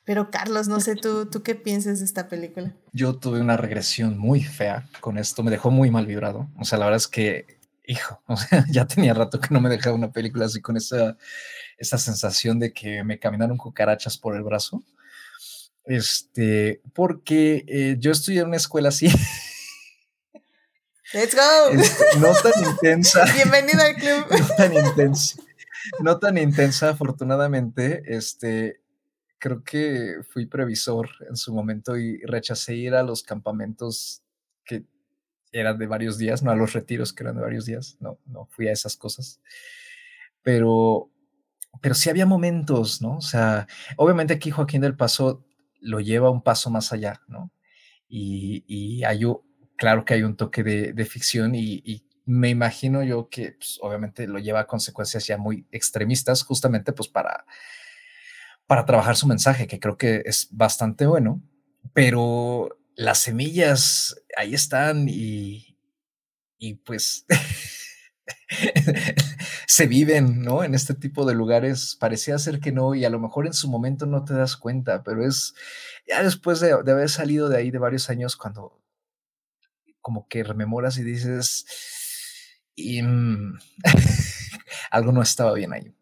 Pero Carlos, no sé tú, tú qué piensas de esta película. Yo tuve una regresión muy fea con esto, me dejó muy mal vibrado. O sea, la verdad es que, hijo, o sea, ya tenía rato que no me dejaba una película así con esa, esa sensación de que me caminaron cucarachas por el brazo. Este, porque eh, yo estudié en una escuela así. Let's go. Este, no tan intensa. Bienvenido al club. No tan intensa. No tan intensa, afortunadamente. Este, creo que fui previsor en su momento y rechacé ir a los campamentos eran de varios días, no a los retiros que eran de varios días. No, no fui a esas cosas. Pero, pero sí había momentos, ¿no? O sea, obviamente aquí Joaquín del Paso lo lleva un paso más allá, ¿no? Y, y hay, claro que hay un toque de, ficción y, me imagino yo que pues, obviamente lo lleva a consecuencias ya muy extremistas, justamente pues para, para trabajar su mensaje, que creo que es bastante bueno, pero las semillas ahí están y, y pues se viven, ¿no? En este tipo de lugares parecía ser que no y a lo mejor en su momento no te das cuenta, pero es ya después de, haber salido de ahí de varios años cuando como que rememoras y dices, y, mm, algo no estaba bien ahí.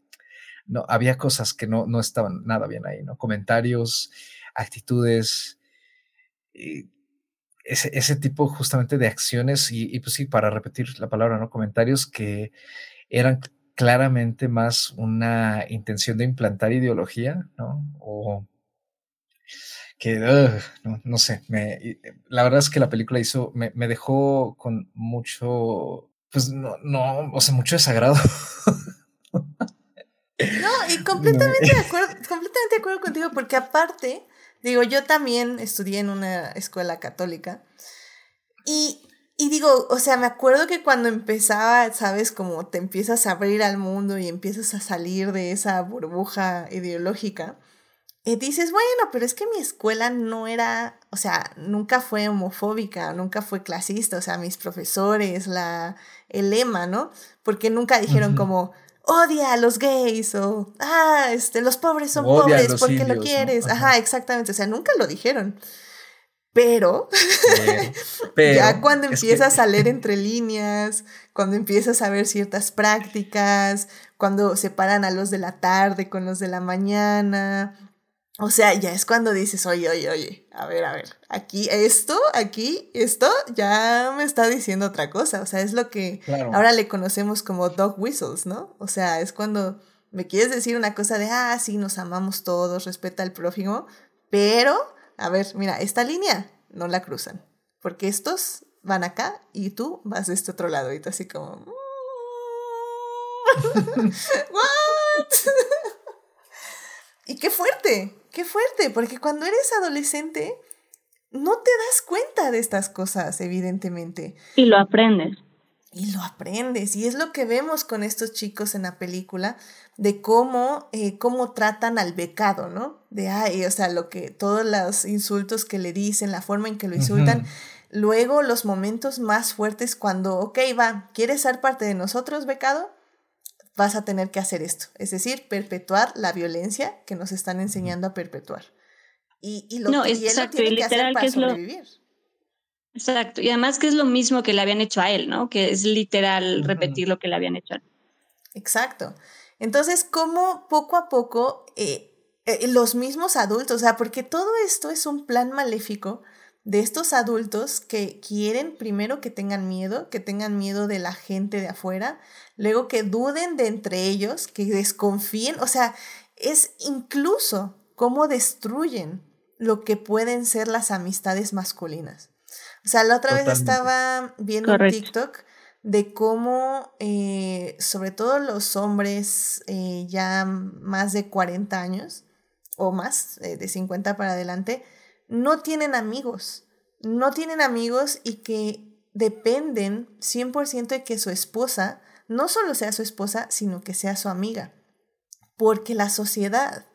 No, había cosas que no, no estaban nada bien ahí, ¿no? Comentarios, actitudes, ese, ese, tipo justamente de acciones y, pues sí, para repetir la palabra, ¿no? Comentarios que eran claramente más una intención de implantar ideología, ¿no? O que, no, sé, me, la verdad es que la película hizo, me, me dejó con mucho, pues no, no, o sea, mucho desagrado. No, y completamente de acuerdo, completamente de acuerdo contigo, porque aparte, digo, yo también estudié en una escuela católica y, y digo, o sea, me acuerdo que cuando empezaba, sabes, como te empiezas a abrir al mundo y empiezas a salir de esa burbuja ideológica, y dices, bueno, pero es que mi escuela no era, o sea, nunca fue homofóbica, nunca fue clasista, o sea, mis profesores, la, el lema, ¿no? Porque nunca dijeron como, odia a los gays o, ah, este, los pobres son pobres porque lo quieres. Ajá. exactamente, o sea, nunca lo dijeron. Pero, ya cuando empiezas a leer entre líneas, cuando empiezas a ver ciertas prácticas, cuando separan a los de la tarde con los de la mañana, o sea, ya es cuando dices, oye, oye, oye, a ver, a ver, aquí esto, aquí, esto ya me está diciendo otra cosa. O sea, es lo que ahora le conocemos como dog whistles, ¿no? O sea, es cuando me quieres decir una cosa de, ah, sí, nos amamos todos, respeta al prójimo, pero a ver, mira, esta línea no la cruzan, porque estos van acá y tú vas de este otro lado y tú así como... Mm". ¿What? y qué fuerte, qué fuerte, porque cuando eres adolescente no te das cuenta de estas cosas, evidentemente. Y lo aprendes. Y lo aprendes. Y es lo que vemos con estos chicos en la película, de cómo, eh, cómo tratan al becado, ¿no? De, ay, o sea, lo que, todos los insultos que le dicen, la forma en que lo insultan. Luego los momentos más fuertes cuando, ok, va, ¿quieres ser parte de nosotros, becado? Vas a tener que hacer esto. Es decir, perpetuar la violencia que nos están enseñando a perpetuar. Y, y lo no, que tiene que hacer para sobrevivir. Exacto, y además que es lo mismo que le habían hecho a él, ¿no? Que es literal repetir lo que le habían hecho a él. Exacto. Entonces, ¿cómo poco a poco eh, eh, los mismos adultos, o sea, porque todo esto es un plan maléfico de estos adultos que quieren primero que tengan miedo, que tengan miedo de la gente de afuera, luego que duden de entre ellos, que desconfíen, o sea, es incluso cómo destruyen lo que pueden ser las amistades masculinas. O sea, la otra vez estaba viendo un TikTok de cómo, eh, sobre todo los hombres eh, ya más de 40 años o más, eh, de 50 para adelante, no tienen amigos. No tienen amigos y que dependen 100% de que su esposa no solo sea su esposa, sino que sea su amiga. Porque la sociedad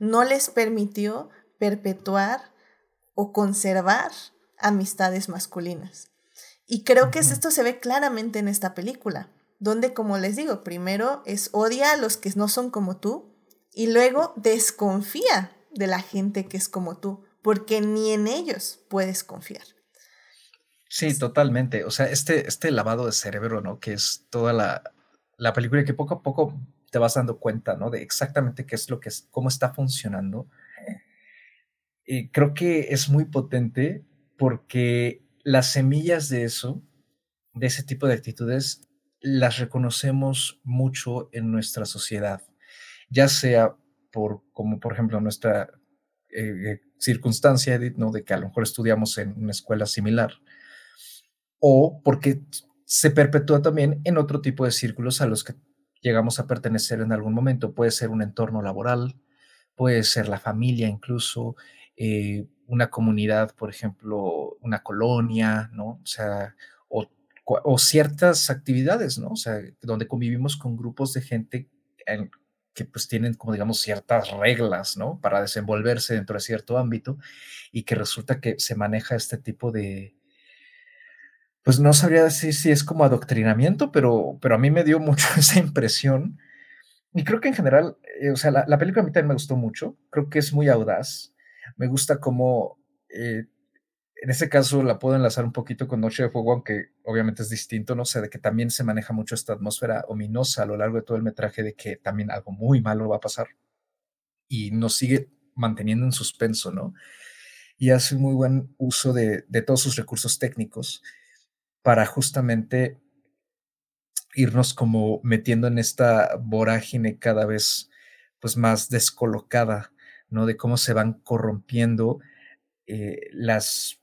no les permitió perpetuar o conservar amistades masculinas. Y creo que esto se ve claramente en esta película, donde, como les digo, primero es odia a los que no son como tú y luego desconfía de la gente que es como tú, porque ni en ellos puedes confiar. Sí, totalmente. O sea, este, este lavado de cerebro, ¿no? Que es toda la, la película que poco a poco te vas dando cuenta, ¿no? De exactamente qué es lo que es, cómo está funcionando. Y creo que es muy potente porque las semillas de eso, de ese tipo de actitudes, las reconocemos mucho en nuestra sociedad, ya sea por, como por ejemplo, nuestra eh, eh, circunstancia, Edith, ¿no? De que a lo mejor estudiamos en una escuela similar, o porque se perpetúa también en otro tipo de círculos a los que llegamos a pertenecer en algún momento. Puede ser un entorno laboral, puede ser la familia incluso, eh, una comunidad, por ejemplo, una colonia, ¿no? O sea, o, ciertas actividades, ¿no? O sea, donde convivimos con grupos de gente que pues tienen como digamos ciertas reglas, ¿no? Para desenvolverse dentro de cierto ámbito y que resulta que se maneja este tipo de, pues no sabría decir si es como adoctrinamiento, pero, pero a mí me dio mucho esa impresión. Y creo que en general, eh, o sea, la, la película a mí también me gustó mucho, creo que es muy audaz, me gusta cómo, eh, en ese caso la puedo enlazar un poquito con Noche de Fuego, aunque obviamente es distinto, no sé, de que también se maneja mucho esta atmósfera ominosa a lo largo de todo el metraje de que también algo muy malo va a pasar y nos sigue manteniendo en suspenso, ¿no? Y hace muy buen uso de, de todos sus recursos técnicos para justamente irnos como metiendo en esta vorágine cada vez pues más descolocada ¿no? De cómo se van corrompiendo eh, las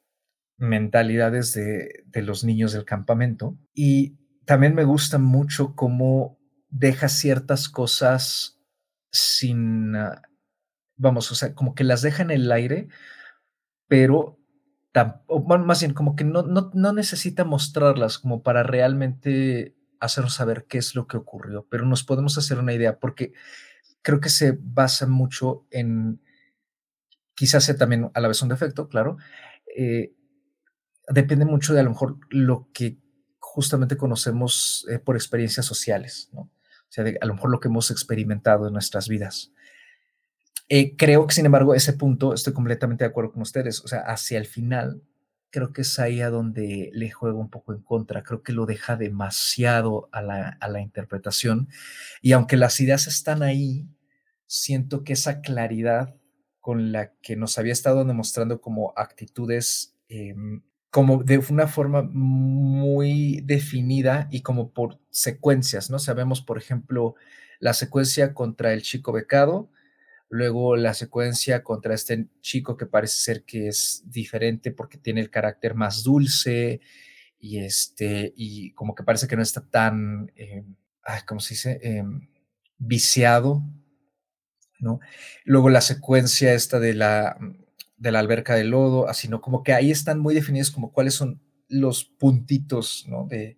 mentalidades de, los niños del campamento. Y también me gusta mucho cómo deja ciertas cosas sin, ah, vamos, o sea, como que las deja en el aire, pero más bien como que no, no, no, necesita mostrarlas como para realmente hacernos saber qué es lo que ocurrió, pero nos podemos hacer una idea, porque creo que se basa mucho en, quizás sea también a la vez un defecto, claro, eh, depende mucho de a lo mejor lo que justamente conocemos eh, por experiencias sociales. O sea, de, a lo mejor lo que hemos experimentado en nuestras vidas. Eh, creo que, sin embargo, ese punto estoy completamente de acuerdo con ustedes. O sea, hacia el final, creo que es ahí a donde le juego un poco en contra. Creo que lo deja demasiado a la, a la interpretación. Y aunque las ideas están ahí, siento que esa claridad con la que nos había estado demostrando como actitudes, em, como de una forma muy definida y como por secuencias, ¿no? Sabemos, por ejemplo, la secuencia contra el chico becado, luego la secuencia contra este chico que parece ser que es diferente porque tiene el carácter más dulce y este, y como que parece que no está tan, eh, ¿cómo se dice? Em, viciado ¿no? Luego la secuencia esta de la, de la alberca de lodo, así, ¿no? Como que ahí están muy definidos como cuáles son los puntitos, ¿no? De,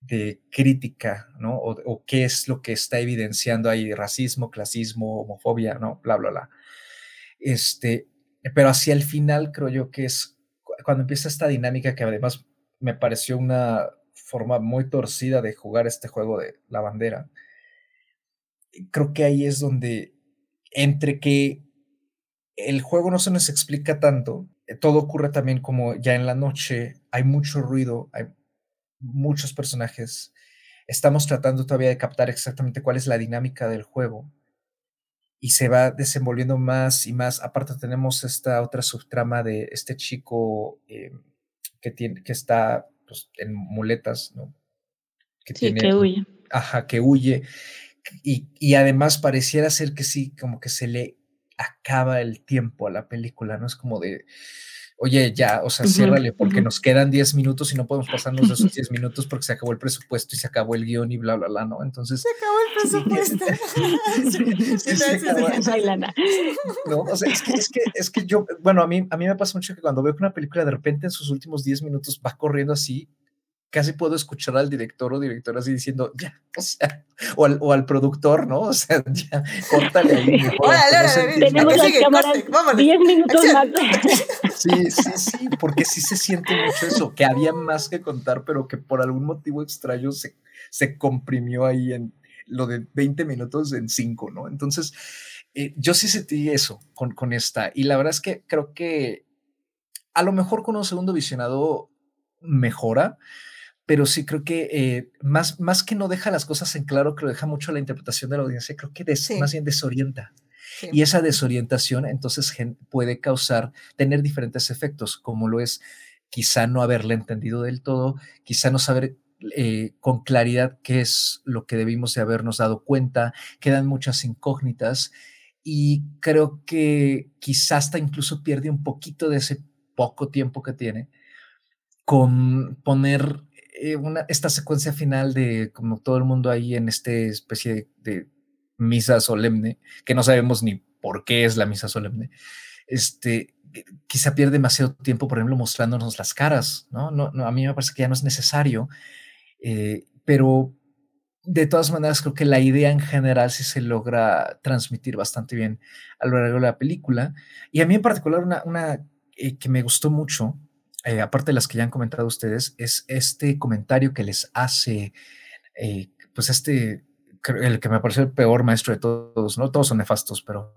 de crítica, ¿no? O, qué es lo que está evidenciando ahí, racismo, clasismo, homofobia, ¿no? Bla, bla, bla. Este, pero hacia el final creo yo que es cuando empieza esta dinámica que además me pareció una forma muy torcida de jugar este juego de la bandera. Creo que ahí es donde entre que el juego no se nos explica tanto, eh, todo ocurre también como ya en la noche, hay mucho ruido, hay muchos personajes, estamos tratando todavía de captar exactamente cuál es la dinámica del juego y se va desenvolviendo más y más. Aparte tenemos esta otra subtrama de este chico eh, que, tiene, que está pues, en muletas, ¿no? Que tiene, que huye. Ajá, que huye y, además pareciera ser que sí, como que se le acaba el tiempo a la película, ¿no? Es como de, oye, ya, o sea, ciérrale porque nos quedan 10 minutos y no podemos pasarnos de esos 10 minutos porque se acabó el presupuesto y se acabó el guion y bla, bla, bla, ¿no? Entonces... Se acabó el presupuesto. no, o sea, es que, es que, es que yo, bueno, a mí, a mí me pasa mucho que cuando veo que una película de repente en sus últimos 10 minutos va corriendo así, casi puedo escuchar al director o directora así diciendo, ya, o sea, o al, o al productor, ¿no? O sea, ya, córtale ahí. Tenemos las cámaras 10 minutos más. Sí, sí, sí, porque sí se siente mucho eso, que había más que contar, pero que por algún motivo extraño se, se comprimió ahí en lo de 20 minutos en 5, ¿no? Entonces, eh, yo sí sentí eso con, con esta, y la verdad es que creo que a lo mejor con un segundo visionado mejora, pero sí creo que eh, más, más que no deja las cosas en claro, que lo deja mucho la interpretación de la audiencia, creo que más bien desorienta. Y esa desorientación entonces puede causar, tener diferentes efectos, como lo es quizá no haberle entendido del todo, quizá no saber eh, con claridad qué es lo que debimos de habernos dado cuenta, quedan muchas incógnitas y creo que quizá hasta incluso pierde un poquito de ese poco tiempo que tiene con poner eh, una, esta secuencia final de como todo el mundo ahí en esta especie de, misa solemne, que no sabemos ni por qué es la misa solemne, este, quizá pierde demasiado tiempo, por ejemplo, mostrándonos las caras, ¿no? no, a mí me parece que ya no es necesario, eh, pero de todas maneras creo que la idea en general sí se logra transmitir bastante bien a lo largo de la película. Y a mí en particular una, una eh, que me gustó mucho eh, aparte de las que ya han comentado ustedes, es este comentario que les hace, eh, pues este, el que me pareció el peor maestro de todos, no todos son nefastos, pero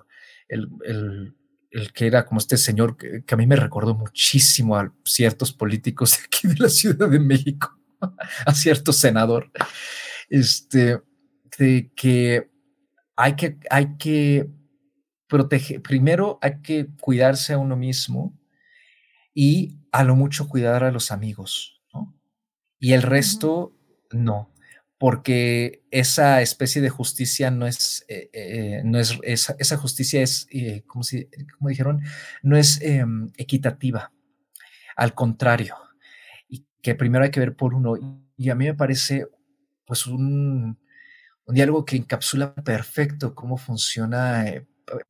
el, el, que era como este señor que, a mí me recordó muchísimo a ciertos políticos de aquí de la Ciudad de México, a cierto senador, este, de que hay que, hay que proteger, primero hay que cuidarse a uno mismo y a lo mucho cuidar a los amigos, ¿no? Y el resto, no, porque esa especie de justicia no es, eh, eh, no es esa, justicia es, eh, como, si, como dijeron, no es em, equitativa, al contrario, y que primero hay que ver por uno, y a mí me parece, pues, un, un diálogo que encapsula perfecto cómo funciona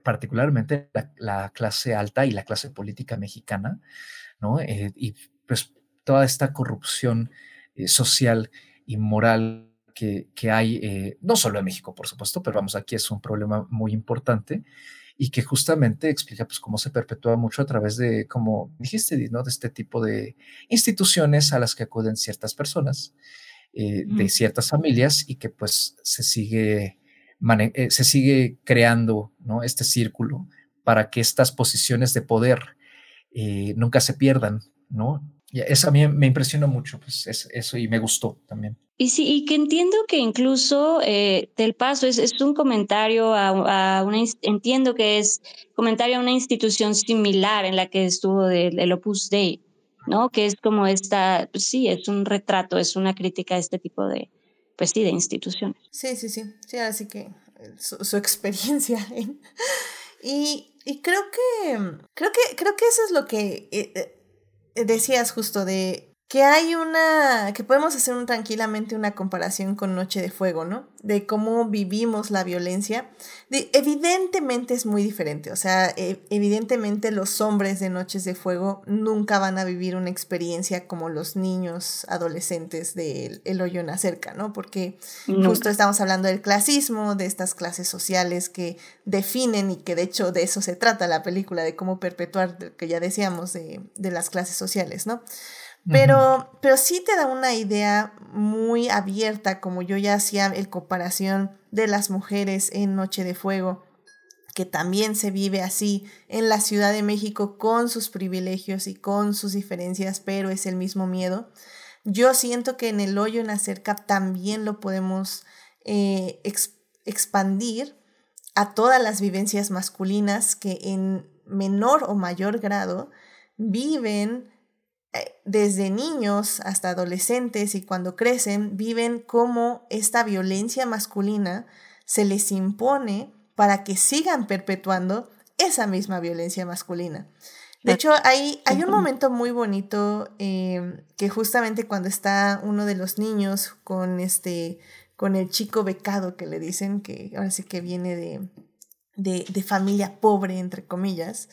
particularmente la, clase alta y la clase política mexicana, ¿no? Eh, y pues toda esta corrupción eh, social y moral que, hay, eh, no solo en México, por supuesto, pero vamos, aquí es un problema muy importante y que justamente explica pues cómo se perpetúa mucho a través de, como dijiste, ¿no? De este tipo de instituciones a las que acuden ciertas personas, de ciertas familias y que pues se sigue se sigue creando ¿no? este círculo para que estas posiciones de poder eh, nunca se pierdan, ¿no? eso a mí me impresionó mucho, pues eso y me gustó también. Y sí, y que entiendo que incluso eh, del paso es, es un comentario a, una, entiendo que es comentario a una institución similar en la que estuvo el Opus Dei, ¿no? Que es como esta, pues sí, es un retrato, es una crítica a este tipo de, pues sí, de instituciones. Sí, sí, sí, sí, así que eh, su, experiencia. y, y creo que, creo que, creo que eso es lo que eh, decías justo de que hay una, que podemos hacer un, tranquilamente una comparación con Noche de Fuego, ¿no? De cómo vivimos la violencia. De, evidentemente es muy diferente, o sea, e, evidentemente los hombres de Noches de Fuego nunca van a vivir una experiencia como los niños adolescentes del El Hoyo en la Cerca, ¿no? Porque justo estamos hablando del clasismo, de estas clases sociales que definen y que de hecho de eso se trata la película, de cómo perpetuar, que ya decíamos, de, de las clases sociales, ¿no? Pero, pero sí te da una idea muy abierta, como yo ya hacía el comparación de las mujeres en Noche de Fuego, que también se vive así en la Ciudad de México con sus privilegios y con sus diferencias, pero es el mismo miedo. Yo siento que en el hoyo en la cerca también lo podemos eh, expandir a todas las vivencias masculinas que en menor o mayor grado viven desde niños hasta adolescentes y cuando crecen, viven como esta violencia masculina se les impone para que sigan perpetuando esa misma violencia masculina. De hecho, hay, hay un momento muy bonito em, que justamente cuando está uno de los niños con este con el chico becado que le dicen, que ahora sí que viene de, de, de familia pobre, entre comillas,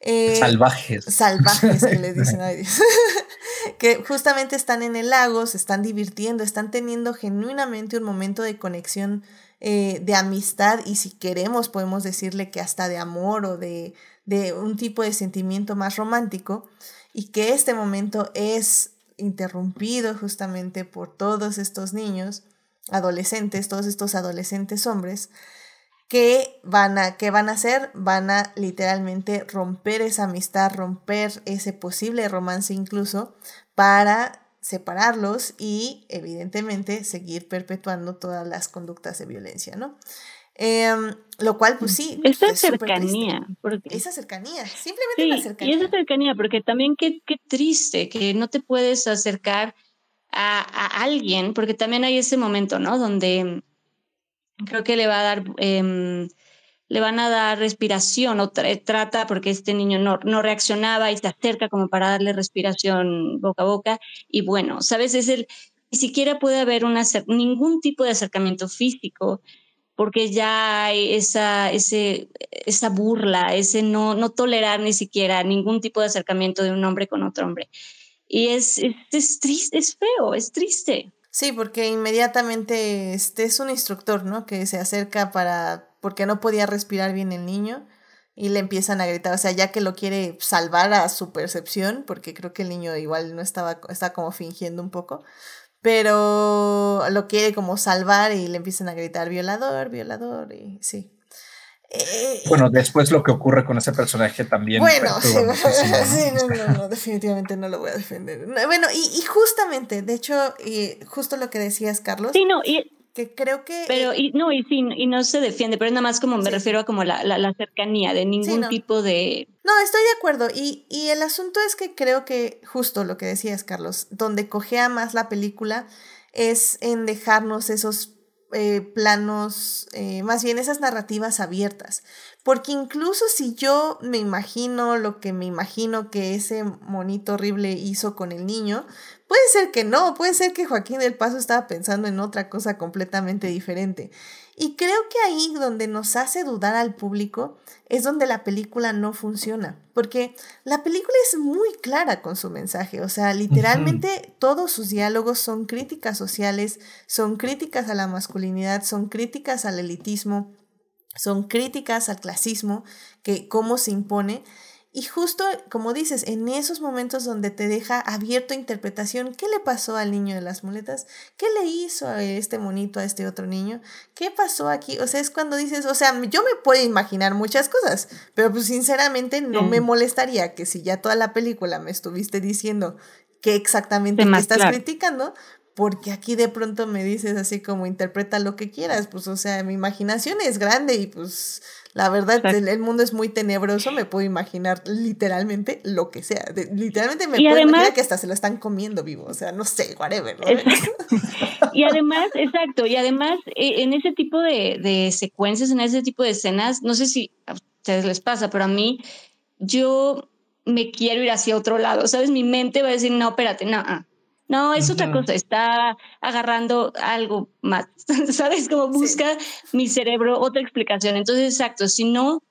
eh, salvajes. Salvajes que les dicen a Dios. que justamente están en el lago, se están divirtiendo, están teniendo genuinamente un momento de conexión, eh, de amistad y si queremos podemos decirle que hasta de amor o de, de un tipo de sentimiento más romántico y que este momento es interrumpido justamente por todos estos niños, adolescentes, todos estos adolescentes hombres, que van a, ¿qué van a hacer? Van a literalmente romper esa amistad, romper ese posible romance incluso, para separarlos y evidentemente seguir perpetuando todas las conductas de violencia, ¿no? Em, lo cual, pues sí. Esa cercanía. Porque... Esa cercanía, simplemente la cercanía. Y esa cercanía, porque también qué, qué triste que no te puedes acercar a, a, alguien, porque también hay ese momento, ¿no? Donde creo que le va a dar, em, le van a dar respiración o trata, porque este niño no, no reaccionaba y se acerca como para darle respiración boca a boca. Y bueno, sabes, es el, ni siquiera puede haber una, ningún tipo de acercamiento físico porque ya hay esa, ese, esa burla, ese no, no tolerar ni siquiera ningún tipo de acercamiento de un hombre con otro hombre. Y es, es, es triste, es feo, es triste. Sí, porque inmediatamente este es un instructor, ¿no? Que se acerca para, porque no podía respirar bien el niño y le empiezan a gritar, o sea, ya que lo quiere salvar a su percepción, porque creo que el niño igual no estaba, está como fingiendo un poco, pero lo quiere como salvar y le empiezan a gritar violador, violador, y sí. Eh, bueno, después lo que ocurre con ese personaje también. Bueno, sí, no, no, definitivamente no lo voy a defender. Bueno, y, justamente, de hecho, y justo lo que decías, Carlos. Sí, no, y, que creo que... Pero, y, no, y sí, y no se defiende, pero nada más como me refiero a como la, la, cercanía de ningún tipo de... No, estoy de acuerdo. Y, y el asunto es que creo que justo lo que decías, Carlos, donde cogea más la película es en dejarnos esos eh, planos, eh, más bien esas narrativas abiertas. Porque incluso si yo me imagino lo que me imagino que ese monito horrible hizo con el niño, puede ser que no, puede ser que Joaquín del Paso estaba pensando en otra cosa completamente diferente. Y creo que ahí donde nos hace dudar al público es donde la película no funciona, porque la película es muy clara con su mensaje, o sea, literalmente todos sus diálogos son críticas sociales, son críticas a la masculinidad, son críticas al elitismo, son críticas al clasismo, que cómo se impone. Y justo como dices, en esos momentos donde te deja abierto a interpretación, ¿qué le pasó al niño de las muletas? ¿Qué le hizo a este monito, a este otro niño? ¿Qué pasó aquí? O sea, es cuando dices, o sea, yo me puedo imaginar muchas cosas, pero pues sinceramente no me molestaría que si ya toda la película me estuviste diciendo qué exactamente me estás criticando, porque aquí de pronto me dices así como interpreta lo que quieras, pues o sea, mi imaginación es grande y pues la verdad el, mundo es muy tenebroso, me puedo imaginar literalmente lo que sea, literalmente me puedo imaginar que hasta se lo están comiendo vivo, o sea, no sé, whatever. y además, exacto, y además e, en ese tipo de, de secuencias, en ese tipo de escenas, no sé si a ustedes les pasa, pero a mí yo me quiero ir hacia otro lado, ¿sabes? Mi mente va a decir, no, espérate, no, ah, no, es otra cosa, está agarrando algo más, ¿sabes? Como busca mi cerebro otra explicación. Entonces, exacto, si no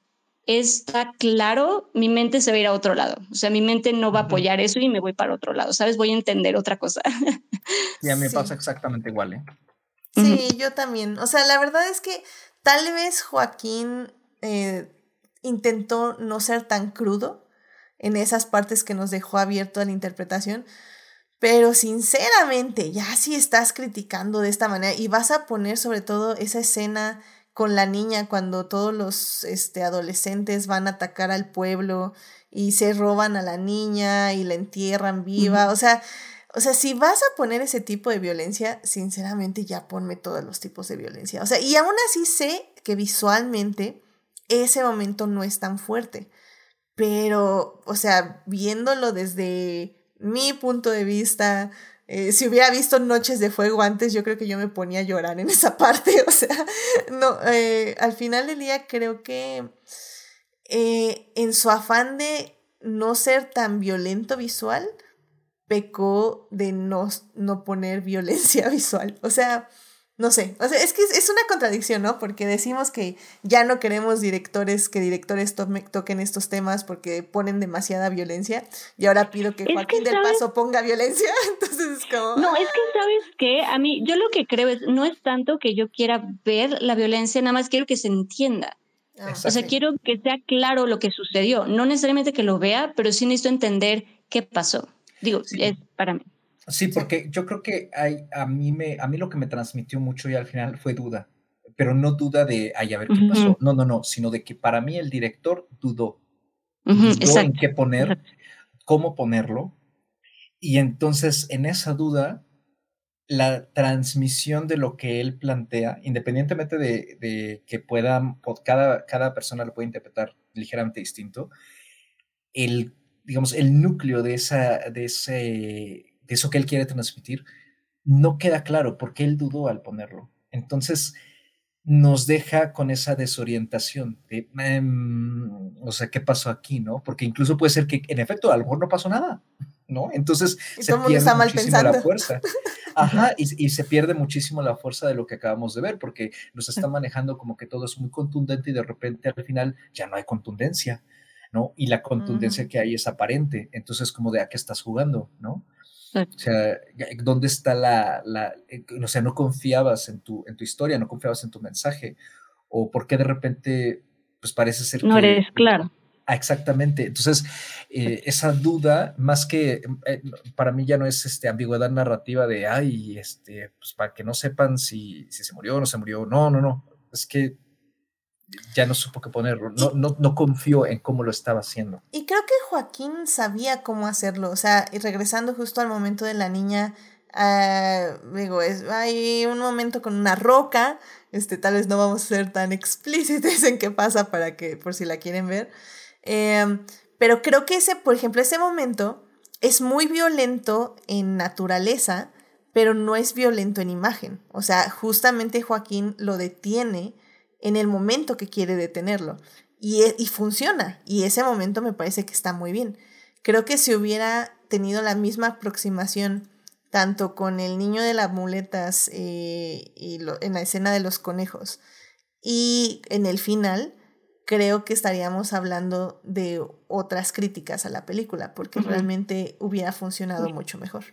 está claro, mi mente se va a ir a otro lado. O sea, mi mente no va a apoyar eso y me voy para otro lado, ¿sabes? Voy a entender otra cosa. Y a mí me pasa exactamente igual, ¿eh? Sí, yo también. O sea, la verdad es que tal vez Joaquín eh, intentó no ser tan crudo en esas partes que nos dejó abierto a la interpretación, pero sinceramente, ya si estás criticando de esta manera y vas a poner sobre todo esa escena con la niña cuando todos los este, adolescentes van a atacar al pueblo y se roban a la niña y la entierran viva, o sea, o sea, si vas a poner ese tipo de violencia, sinceramente ya ponme todos los tipos de violencia. O sea, y aún así sé que visualmente ese momento no es tan fuerte. Pero, o sea, viéndolo desde mi punto de vista. Eh, si hubiera visto Noches de Fuego antes, yo creo que yo me ponía a llorar en esa parte. O sea, no, eh, al final del día creo que eh, en su afán de no ser tan violento visual, pecó de no, no poner violencia visual. O sea, no sé, o sea, es que es, una contradicción, ¿no? Porque decimos que ya no queremos directores, que directores toquen estos temas porque ponen demasiada violencia y ahora pido que Joaquín del Paso ponga violencia, entonces es como... No, es que sabes que a mí, yo lo que creo es, no es tanto que yo quiera ver la violencia, nada más quiero que se entienda. Ah, o sea, quiero que sea claro lo que sucedió, no necesariamente que lo vea, pero sí necesito entender qué pasó. Digo, es para mí. Sí, porque yo creo que hay, a, mí me, a mí lo que me transmitió mucho y al final fue duda, pero no duda de, ay, a ver qué pasó. No, no, no, sino de que para mí el director dudó. dudó en qué poner, cómo ponerlo. Y entonces en esa duda, la transmisión de lo que él plantea, independientemente de, de que pueda, cada, cada persona lo puede interpretar ligeramente distinto, el, digamos, el núcleo de, esa, de ese de eso que él quiere transmitir, no queda claro porque él dudó al ponerlo. Entonces, nos deja con esa desorientación de, em, o sea, ¿qué pasó aquí, no? Porque incluso puede ser que en efecto a lo mejor no pasó nada, ¿no? Entonces se pierde muchísimo la fuerza. Ajá, y, y, se pierde muchísimo la fuerza de lo que acabamos de ver, porque nos está manejando como que todo es muy contundente y de repente al final ya no hay contundencia, ¿no? Y la contundencia que hay es aparente, entonces como de a qué estás jugando, ¿no? O sea, ¿dónde está la, la, eh, o sea, no confiabas en tu, en tu historia, no confiabas en tu mensaje? ¿O por qué de repente, pues parece ser no eres claro. Ah, exactamente. Entonces, eh, esa duda, más que eh, para mí ya no es este ambigüedad narrativa de, ay, este, pues para que no sepan si, si se murió o no se murió. No, no, no. Es que ya no supo qué ponerlo, no, no, no confió en cómo lo estaba haciendo. Y creo que Joaquín sabía cómo hacerlo, o sea, y regresando justo al momento de la niña, uh, digo, es, hay un momento con una roca, este, tal vez no vamos a ser tan explícitos en qué pasa para que, por si la quieren ver, em, pero creo que ese, por ejemplo, ese momento es muy violento en naturaleza, pero no es violento en imagen, o sea, justamente Joaquín lo detiene, en el momento que quiere detenerlo. Y, e, y funciona. Y ese momento me parece que está muy bien. Creo que si hubiera tenido la misma aproximación tanto con el niño de las muletas eh, y en la escena de los conejos y en el final, creo que estaríamos hablando de otras críticas a la película, porque realmente hubiera funcionado mucho mejor.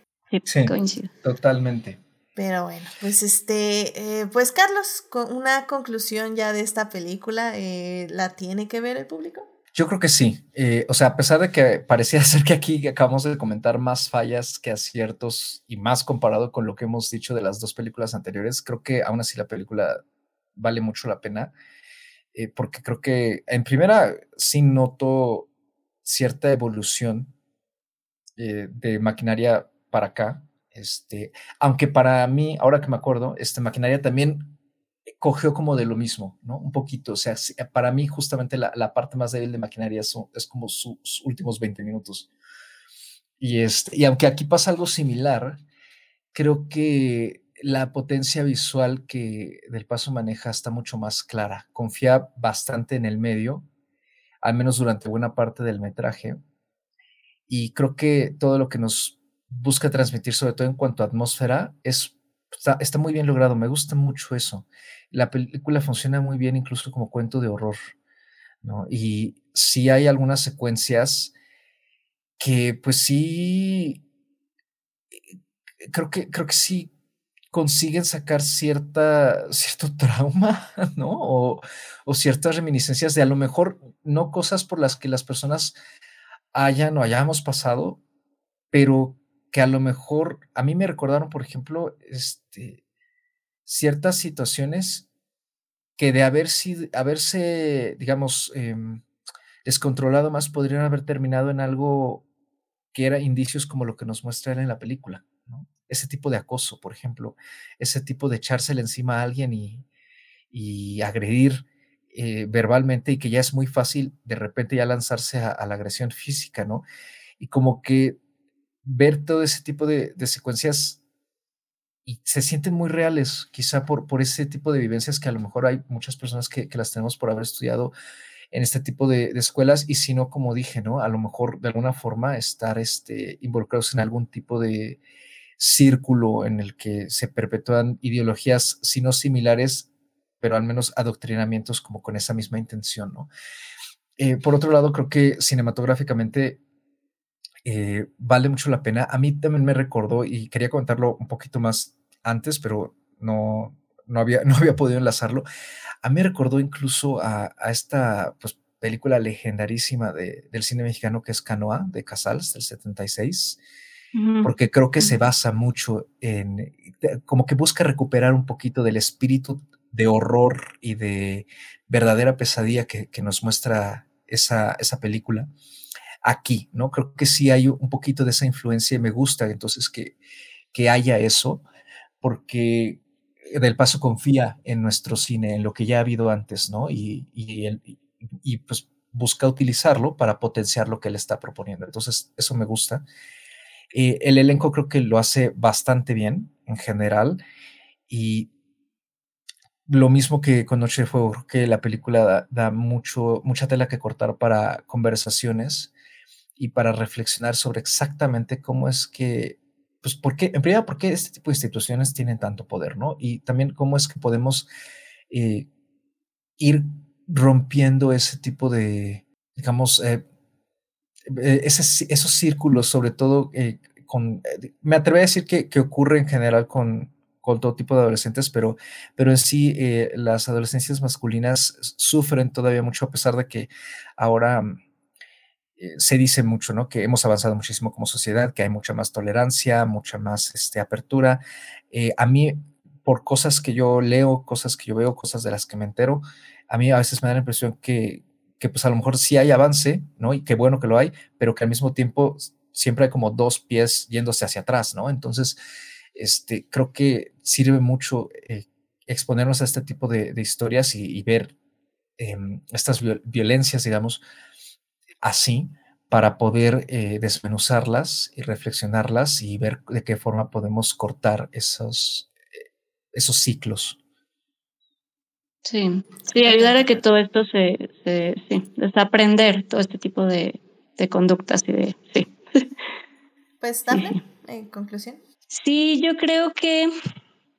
Sí, coincido. Totalmente. Pero bueno, pues este, eh, pues Carlos, una conclusión ya de esta película, eh, ¿la tiene que ver el público? Yo creo que sí. Eh, o sea, a pesar de que parecía ser que aquí acabamos de comentar más fallas que aciertos y más comparado con lo que hemos dicho de las dos películas anteriores, creo que aún así la película vale mucho la pena. Porque creo que en primera sí noto cierta evolución de maquinaria para acá. Este, aunque para mí, ahora que me acuerdo, esta maquinaria también cogió como de lo mismo, ¿no? Un poquito, o sea, para mí justamente la, parte más débil de maquinaria es, es como sus últimos 20 minutos. Y, este, y aunque aquí pasa algo similar, creo que la potencia visual que Del Paso maneja está mucho más clara. Confía bastante en el medio, al menos durante buena parte del metraje. Y creo que todo lo que nos busca transmitir, sobre todo en cuanto a atmósfera, es, está muy bien logrado. Me gusta mucho eso la película funciona muy bien incluso como cuento de horror, ¿no? Y sí hay algunas secuencias que pues sí, eh, creo que, creo que sí consiguen sacar cierta, cierto trauma, ¿no? O, o, ciertas reminiscencias de a lo mejor no cosas por las que las personas hayan o hayamos pasado, pero que a lo mejor a mí me recordaron, por ejemplo, este, ciertas situaciones que de haber sido, haberse, digamos, em, descontrolado más, podrían haber terminado en algo que era indicios como lo que nos muestra él en la película. Ese tipo de acoso, por ejemplo, ese tipo de echársele encima a alguien y, y agredir eh, verbalmente y que ya es muy fácil de repente ya lanzarse a, la agresión física, ¿no? Y como que ver todo ese tipo de, secuencias y se sienten muy reales, quizá por, por ese tipo de vivencias que a lo mejor hay muchas personas que, las tenemos por haber estudiado en este tipo de, escuelas y si no, como dije, ¿no? A lo mejor de alguna forma estar este, involucrados en algún tipo de círculo en el que se perpetúan ideologías, si no similares, pero al menos adoctrinamientos como con esa misma intención, ¿no? Eh, por otro lado, creo que cinematográficamente eh, vale mucho la pena. A mí también me recordó y quería comentarlo un poquito más antes, pero no, no, había, no había podido enlazarlo. A mí me recordó incluso a, esta pues, película legendarísima de, del cine mexicano que es Canoa de Casals del 76, porque creo que se basa mucho en, como que busca recuperar un poquito del espíritu de horror y de verdadera pesadilla que, que nos muestra esa, esa película aquí, ¿no? Creo que sí hay un poquito de esa influencia y me gusta entonces que, que haya eso, porque Del Paso confía en nuestro cine, en lo que ya ha habido antes, ¿no? Y, y, pues busca utilizarlo para potenciar lo que él está proponiendo. Entonces, eso me gusta. Eh, el elenco creo que lo hace bastante bien en general y lo mismo que con Noche de Fuego, creo que la película da, da, mucho, mucha tela que cortar para conversaciones y para reflexionar sobre exactamente cómo es que, pues, ¿por qué? En primer ¿por qué este tipo de instituciones tienen tanto poder, no? Y también cómo es que podemos eh, ir rompiendo ese tipo de, digamos, eh, eh, esos círculos, sobre todo con, me atrevo a decir que, que ocurre en general con, con todo tipo de adolescentes, pero, pero en sí las adolescencias masculinas sufren todavía mucho a pesar de que ahora eh, se dice mucho, ¿no? Que hemos avanzado muchísimo como sociedad, que hay mucha más tolerancia, mucha más este, apertura. Eh, a mí, por cosas que yo leo, cosas que yo veo, cosas de las que me entero, a mí a veces me da la impresión que, que pues a lo mejor sí hay avance, ¿no? Y qué bueno que lo hay, pero que al mismo tiempo siempre hay como dos pies yéndose hacia atrás, ¿no? Entonces, este, creo que sirve mucho eh, exponernos a este tipo de, historias y, ver em, estas violencias, digamos, así para poder eh, desmenuzarlas y reflexionarlas y ver de qué forma podemos cortar esos, eh, esos ciclos. Sí, sí, ayudar a que todo esto se, se sí, desaprender todo este tipo de, de conductas y de, sí. Pues, dame, en conclusión. Sí, yo creo que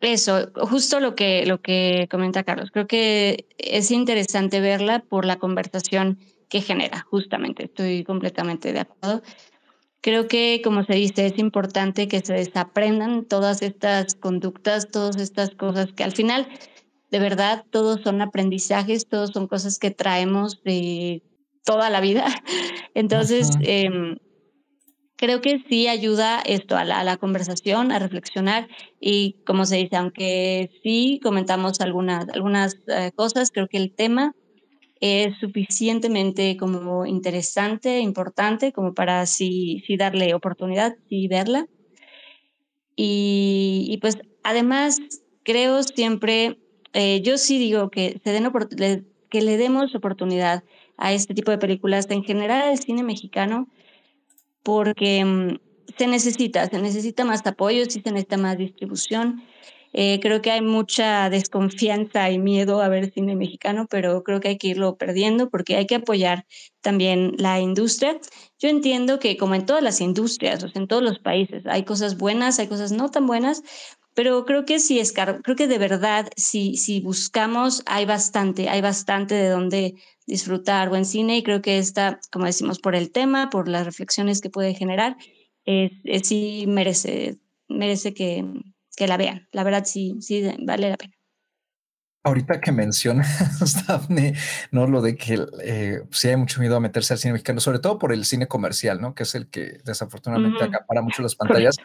eso, justo lo que, lo que comenta Carlos, creo que es interesante verla por la conversación que genera, justamente. Estoy completamente de acuerdo. Creo que, como se dice, es importante que se desaprendan todas estas conductas, todas estas cosas que al final, de verdad, todos son aprendizajes, todos son cosas que traemos de toda la vida. Entonces, em, creo que sí ayuda esto a la, conversación, a reflexionar y como se dice, aunque sí comentamos algunas, algunas eh, cosas, creo que el tema es suficientemente como interesante, importante, como para sí, sí darle oportunidad y verla. Y, pues además creo siempre, eh, yo sí digo que, se den que le demos oportunidad a este tipo de películas, en general al cine mexicano, porque mm, se necesita, se necesita más apoyo, sí se necesita más distribución. Eh, creo que hay mucha desconfianza y miedo a ver cine mexicano, pero creo que hay que irlo perdiendo porque hay que apoyar también la industria. Yo entiendo que como en todas las industrias, o sea, en todos los países, hay cosas buenas, hay cosas no tan buenas, pero creo que sí, es creo que de verdad, si, si buscamos, hay bastante, hay bastante de donde disfrutar buen cine y creo que esta, como decimos, por el tema, por las reflexiones que puede generar, es, sí merece, merece que, que la vean. La verdad sí, sí vale la pena. Ahorita que mencionas, Daphne, ¿no? Lo de que eh, sí hay mucho miedo a meterse al cine mexicano, sobre todo por el cine comercial, ¿no? Que es el que desafortunadamente acapara mucho las pantallas.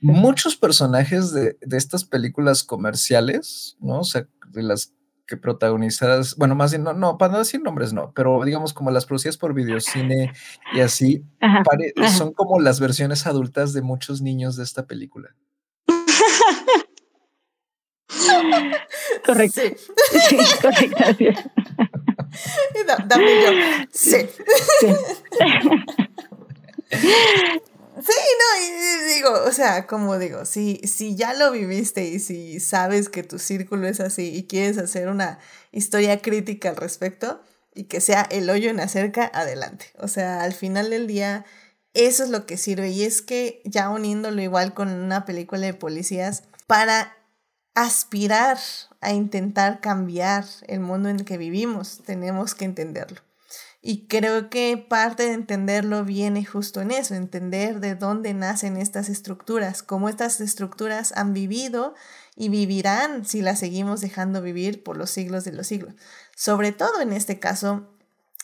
Muchos personajes de, de, estas películas comerciales, ¿no? O sea, de las que protagonizadas, bueno, más bien, no, no, para no decir nombres, no, pero digamos como las producidas por videocine y así, son como las versiones adultas de muchos niños de esta película. correcto. Sí, correcto. dame yo. Sí. sí. Sí, no, y digo, o sea, como digo, si, si ya lo viviste y si sabes que tu círculo es así y quieres hacer una historia crítica al respecto y que sea el hoyo en la cerca, adelante. O sea, al final del día, eso es lo que sirve. Y es que ya uniéndolo igual con una película de policías, para aspirar a intentar cambiar el mundo en el que vivimos, tenemos que entenderlo. Y creo que parte de entenderlo viene justo en eso, entender de dónde nacen estas estructuras, cómo estas estructuras han vivido y vivirán si las seguimos dejando vivir por los siglos de los siglos. Sobre todo en este caso,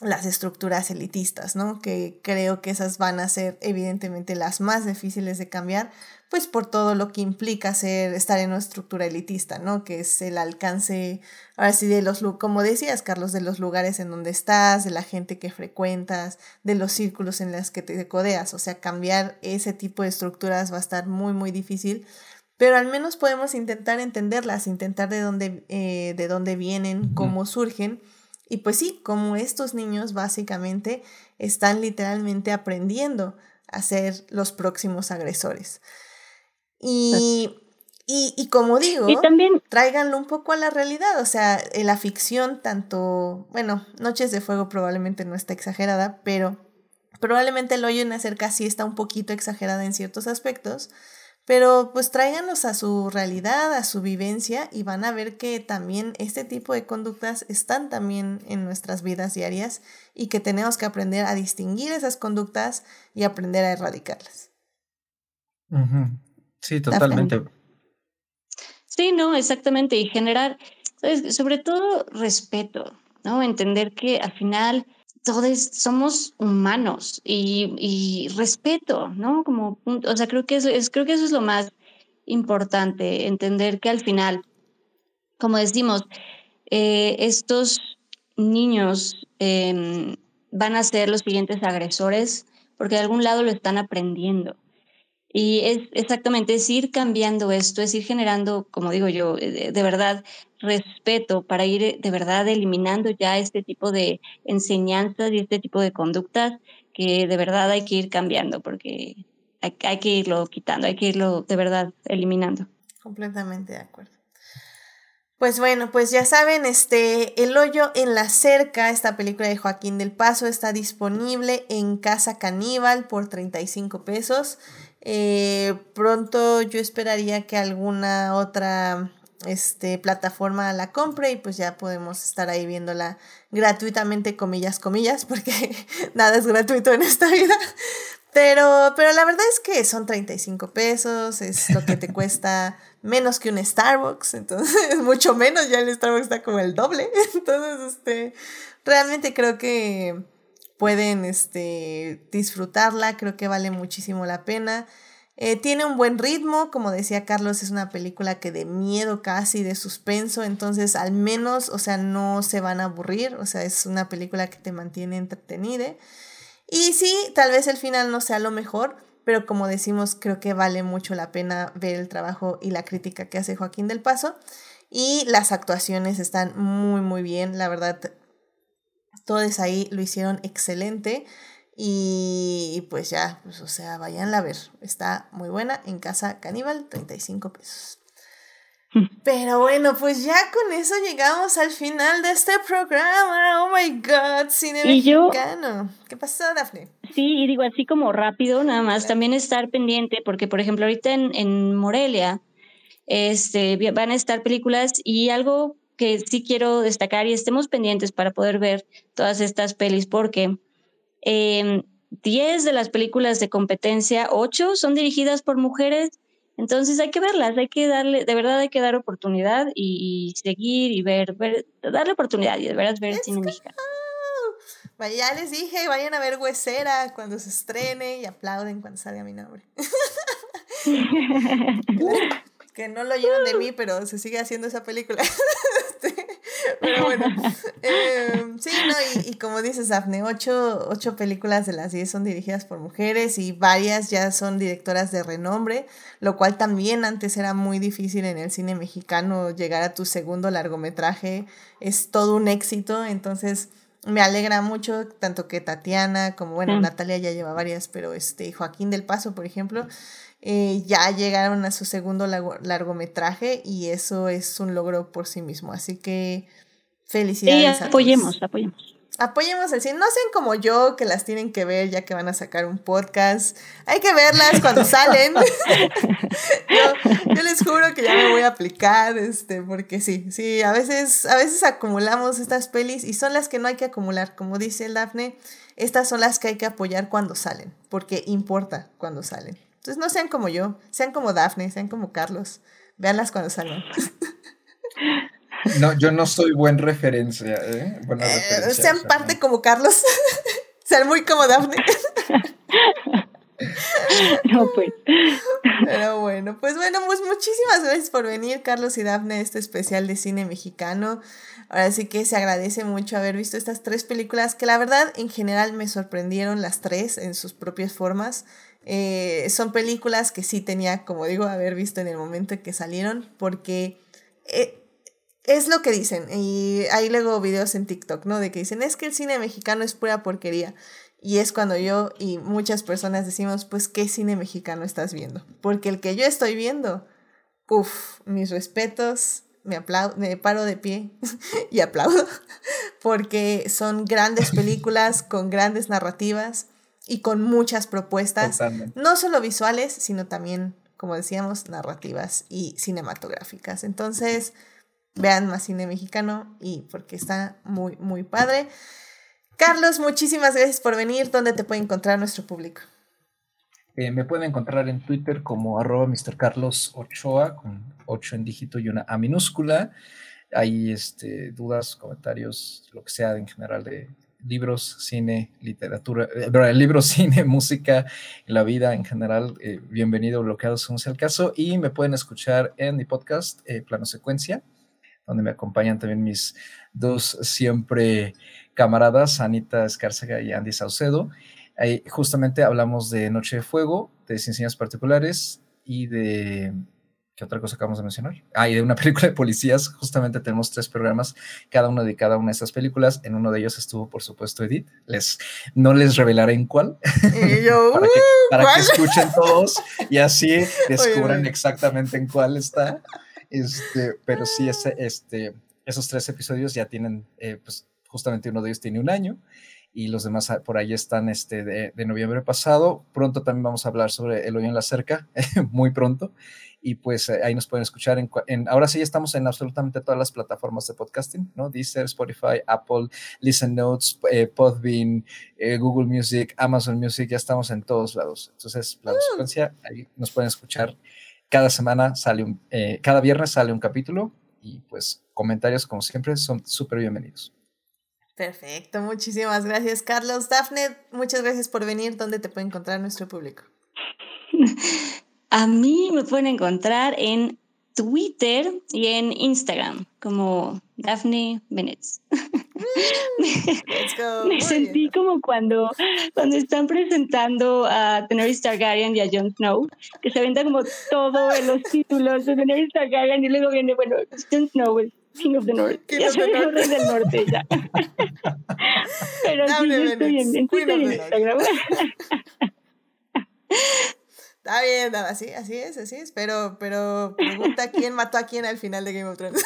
las estructuras elitistas, ¿no? Que creo que esas van a ser evidentemente las más difíciles de cambiar, pues por todo lo que implica ser, estar en una estructura elitista, ¿no? Que es el alcance, ahora sí, de los, como decías, Carlos, de los lugares en donde estás, de la gente que frecuentas, de los círculos en los que te codeas, o sea, cambiar ese tipo de estructuras va a estar muy, muy difícil, pero al menos podemos intentar entenderlas, intentar de dónde, eh, de dónde vienen, cómo surgen, y pues sí, como estos niños básicamente están literalmente aprendiendo a ser los próximos agresores. Y, y, como digo, y también... tráiganlo un poco a la realidad. O sea, en la ficción, tanto, bueno, Noches de Fuego probablemente no está exagerada, pero probablemente el hoyo en acerca sí está un poquito exagerada en ciertos aspectos. Pero pues tráiganlos a su realidad, a su vivencia y van a ver que también este tipo de conductas están también en nuestras vidas diarias y que tenemos que aprender a distinguir esas conductas y aprender a erradicarlas. Sí, totalmente. Sí, no, exactamente. Y generar, sobre todo respeto, ¿no? Entender que al final todos somos humanos y, y, respeto, ¿no? Como, o sea, creo que eso es, creo que eso es lo más importante, entender que al final, como decimos, eh, estos niños em, van a ser los siguientes agresores porque de algún lado lo están aprendiendo. Y es exactamente, es ir cambiando esto, es ir generando, como digo yo, eh, de, verdad respeto para ir de verdad eliminando ya este tipo de enseñanzas y este tipo de conductas que de verdad hay que ir cambiando porque hay, hay que irlo quitando, hay que irlo de verdad eliminando. Completamente de acuerdo. Pues bueno, pues ya saben, este El hoyo en la cerca, esta película de Joaquín del Paso está disponible en Casa Caníbal por 35 pesos. Eh, pronto yo esperaría que alguna otra este, plataforma la compre y pues ya podemos estar ahí viéndola gratuitamente, comillas, comillas, porque nada es gratuito en esta vida. Pero, pero la verdad es que son 35 pesos, es lo que te cuesta menos que un Starbucks, entonces mucho menos, ya el Starbucks está como el doble. Entonces, este, realmente creo que pueden este, disfrutarla, creo que vale muchísimo la pena. Eh, tiene un buen ritmo, como decía Carlos, es una película que de miedo casi, de suspenso, entonces al menos, o sea, no se van a aburrir, o sea, es una película que te mantiene entretenida. Y sí, tal vez el final no sea lo mejor, pero como decimos, creo que vale mucho la pena ver el trabajo y la crítica que hace Joaquín del Paso. Y las actuaciones están muy, muy bien, la verdad, todos ahí lo hicieron excelente. Y pues ya, pues o sea, vayan a ver. Está muy buena en Casa Caníbal, 35 pesos. Pero bueno, pues ya con eso llegamos al final de este programa. Oh my god, cine mexicano. ¿Qué pasó, Dafne? Sí, y digo así como rápido, nada más, también estar pendiente, porque por ejemplo, ahorita en, en Morelia este, van a estar películas y algo que sí quiero destacar y estemos pendientes para poder ver todas estas pelis, porque 10 em, de las películas de competencia, 8 son dirigidas por mujeres. Entonces hay que verlas, hay que darle, de verdad hay que dar oportunidad y, seguir y ver, ver, darle oportunidad y de verdad ver el cine mexicano. Ya les dije, vayan a ver Huesera cuando se estrene y aplauden cuando salga mi nombre. que no lo oyeron de mí, pero se sigue haciendo esa película. Pero bueno, em, sí, no, y, como dices, Afne, ocho, ocho películas de las diez son dirigidas por mujeres y varias ya son directoras de renombre, lo cual también antes era muy difícil en el cine mexicano llegar a tu segundo largometraje, es todo un éxito, entonces me alegra mucho tanto que Tatiana como, bueno, mm. Natalia ya lleva varias, pero este Joaquín del Paso, por ejemplo, eh, ya llegaron a su segundo largometraje y eso es un logro por sí mismo. Así que felicidades. Apoyemos, apoyemos. Apoyemos el cine. No sean como yo que las tienen que ver ya que van a sacar un podcast. Hay que verlas cuando salen. yo, les juro que ya me voy a aplicar, este, porque sí, sí, a veces, a veces acumulamos estas pelis y son las que no hay que acumular. Como dice el Dafne, estas son las que hay que apoyar cuando salen, porque importa cuando salen. Entonces no sean como yo, sean como Daphne, sean como Carlos. Véanlas cuando salgan. No, yo no soy buen referencia, ¿eh? Buena eh, referencia, sean parte como Carlos. sean muy como Daphne. no, pues. Pero bueno, pues bueno, pues muchísimas gracias por venir, Carlos y Dafne, a este especial de cine mexicano. Ahora sí que se agradece mucho haber visto estas tres películas que la verdad en general me sorprendieron las tres en sus propias formas. Eh, son películas que sí tenía, como digo, haber visto en el momento en que salieron, porque eh, es lo que dicen. Y hay luego videos en TikTok, ¿no? De que dicen, es que el cine mexicano es pura porquería. Y es cuando yo y muchas personas decimos, pues, ¿qué cine mexicano estás viendo? Porque el que yo estoy viendo, uff, mis respetos, me, aplaudo, me paro de pie y aplaudo, porque son grandes películas con grandes narrativas y con muchas propuestas, no solo visuales, sino también, como decíamos, narrativas y cinematográficas. Entonces, vean más cine mexicano y porque está muy, muy padre. Carlos, muchísimas gracias por venir. ¿Dónde te puede encontrar nuestro público? Eh, me pueden encontrar en Twitter como arroba Mr. Carlos Ochoa, con 8 en dígito y una A minúscula. Hay este, dudas, comentarios, lo que sea en general de libros, cine, literatura, eh, libros, cine, música, la vida en general, eh, bienvenido bloqueado según sea el caso, y me pueden escuchar en mi podcast, eh, Plano Secuencia, donde me acompañan también mis dos siempre camaradas, Anita Escárcega y Andy Saucedo. Ahí justamente hablamos de Noche de Fuego, de ciencias particulares y de ¿Qué otra cosa acabamos de mencionar? Ah, y de una película de policías. Justamente tenemos tres programas, cada uno de cada una de estas películas. En uno de ellos estuvo, por supuesto, Edith. Les, no les revelaré en cuál. para, que, escuchen todos y así descubran exactamente en cuál está. Este, pero sí, ese, este, esos tres episodios ya tienen, eh, pues justamente uno de ellos tiene un año y los demás ah, por ahí están este, de, de, noviembre pasado. Pronto también vamos a hablar sobre El hoyo en la cerca, muy pronto y pues eh, ahí nos pueden escuchar. En, ahora sí estamos en absolutamente todas las plataformas de podcasting, ¿no? Deezer, Spotify, Apple, Listen Notes, eh, Podbean, eh, Google Music, Amazon Music, ya estamos en todos lados. Entonces, la secuencia, ahí nos pueden escuchar. Cada semana sale un, cada viernes sale un capítulo y pues comentarios como siempre son súper bienvenidos. Perfecto, muchísimas gracias Carlos. Dafne, muchas gracias por venir. ¿Dónde te puede encontrar nuestro público? A mí me pueden encontrar en Twitter y en Instagram como Daphne Bennett. me sentí como cuando, cuando están presentando a Daenerys Targaryen y a Jon Snow, que se aventan como todos los títulos de Daenerys Targaryen y luego viene, bueno, Jon Snow, el King of the North. King ya soy el rey del norte ya. Pero sí, yo estoy en, en Twitter y en Instagram. Está bien, así, así es, así es. Pero, pero pregunta quién mató a quién al final de Game of Thrones.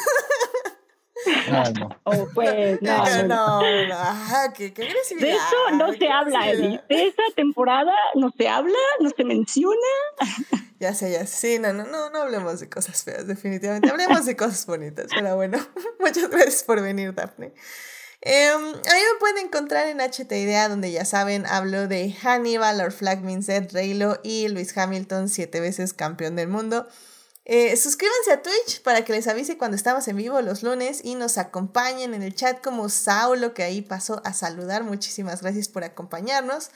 Ah, no. Oh, pues, no, no, no, no. qué, qué agresividad. De eso no se habla, Eddie. De esa temporada no se habla, no se menciona. Ya sé, ya sé. Sí, no, no, no, no hablemos de cosas feas, definitivamente. Hablemos de cosas bonitas. Pero bueno, muchas gracias por venir, Daphne. Eh, a mí me pueden encontrar en HT Idea, donde ya saben, hablo de Hannibal, Lord Flag Minset, Reylo y Luis Hamilton, siete veces campeón del mundo. Eh, suscríbanse a Twitch para que les avise cuando estamos en vivo los lunes y nos acompañen en el chat como Saulo, que ahí pasó a saludar. Muchísimas gracias por acompañarnos.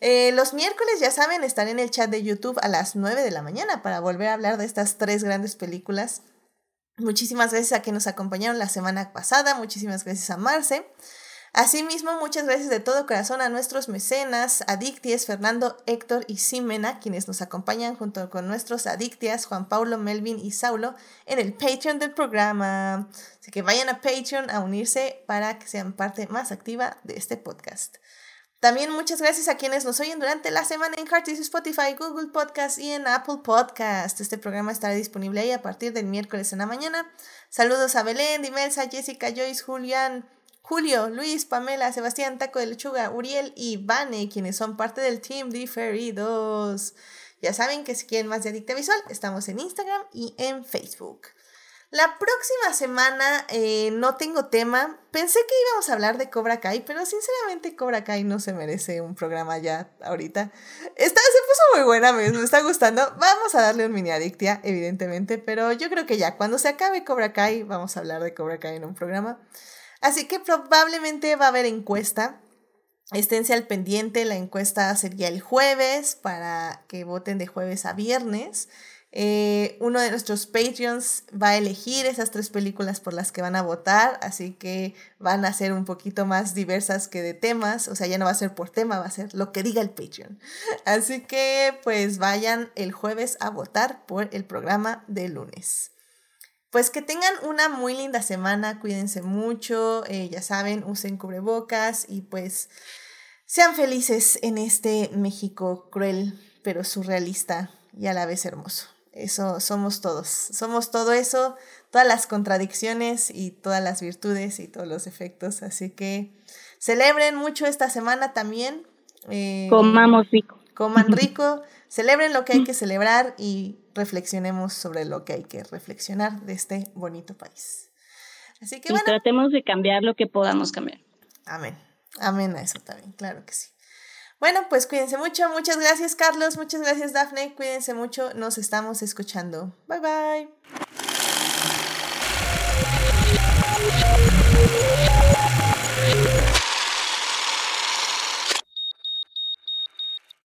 Eh, los miércoles, ya saben, estaré en el chat de YouTube a las 9 de la mañana para volver a hablar de estas tres grandes películas Muchísimas gracias a quienes nos acompañaron la semana pasada, muchísimas gracias a Marce. Asimismo, muchas gracias de todo corazón a nuestros mecenas, Adicties, Fernando, Héctor y Simena, quienes nos acompañan junto con nuestros Adictias, Juan Paulo, Melvin y Saulo, en el Patreon del programa. Así que vayan a Patreon a unirse para que sean parte más activa de este podcast. También muchas gracias a quienes nos oyen durante la semana en Heartis, Spotify, Google Podcast y en Apple Podcast. Este programa estará disponible ahí a partir del miércoles en la mañana. Saludos a Belén, Dimelsa, Jessica, Joyce, Julián, Julio, Luis, Pamela, Sebastián, Taco de Lechuga, Uriel y Vane, quienes son parte del Team Diferidos. Ya saben que si quieren más de Adicta Visual, estamos en Instagram y en Facebook. La próxima semana eh, no tengo tema. Pensé que íbamos a hablar de Cobra Kai, pero sinceramente Cobra Kai no se merece un programa ya ahorita. Está, se puso muy buena, me, me está gustando. Vamos a darle un mini adictia, evidentemente, pero yo creo que ya cuando se acabe Cobra Kai, vamos a hablar de Cobra Kai en un programa. Así que probablemente va a haber encuesta. Esténse al pendiente, la encuesta sería el jueves para que voten de jueves a viernes. Eh, uno de nuestros Patreons va a elegir esas tres películas por las que van a votar, así que van a ser un poquito más diversas que de temas, o sea, ya no va a ser por tema, va a ser lo que diga el Patreon. Así que pues vayan el jueves a votar por el programa de lunes. Pues que tengan una muy linda semana, cuídense mucho, eh, ya saben, usen cubrebocas y pues sean felices en este México cruel pero surrealista y a la vez hermoso. Eso somos todos. Somos todo eso, todas las contradicciones y todas las virtudes y todos los efectos. Así que celebren mucho esta semana también. Eh, Comamos rico. Coman rico, celebren lo que hay que celebrar y reflexionemos sobre lo que hay que reflexionar de este bonito país. Así que y tratemos de cambiar lo que podamos cambiar. Amén. Amén a eso también, claro que sí. Bueno, pues cuídense mucho. Muchas gracias, Carlos. Muchas gracias, Dafne. Cuídense mucho. Nos estamos escuchando. Bye bye.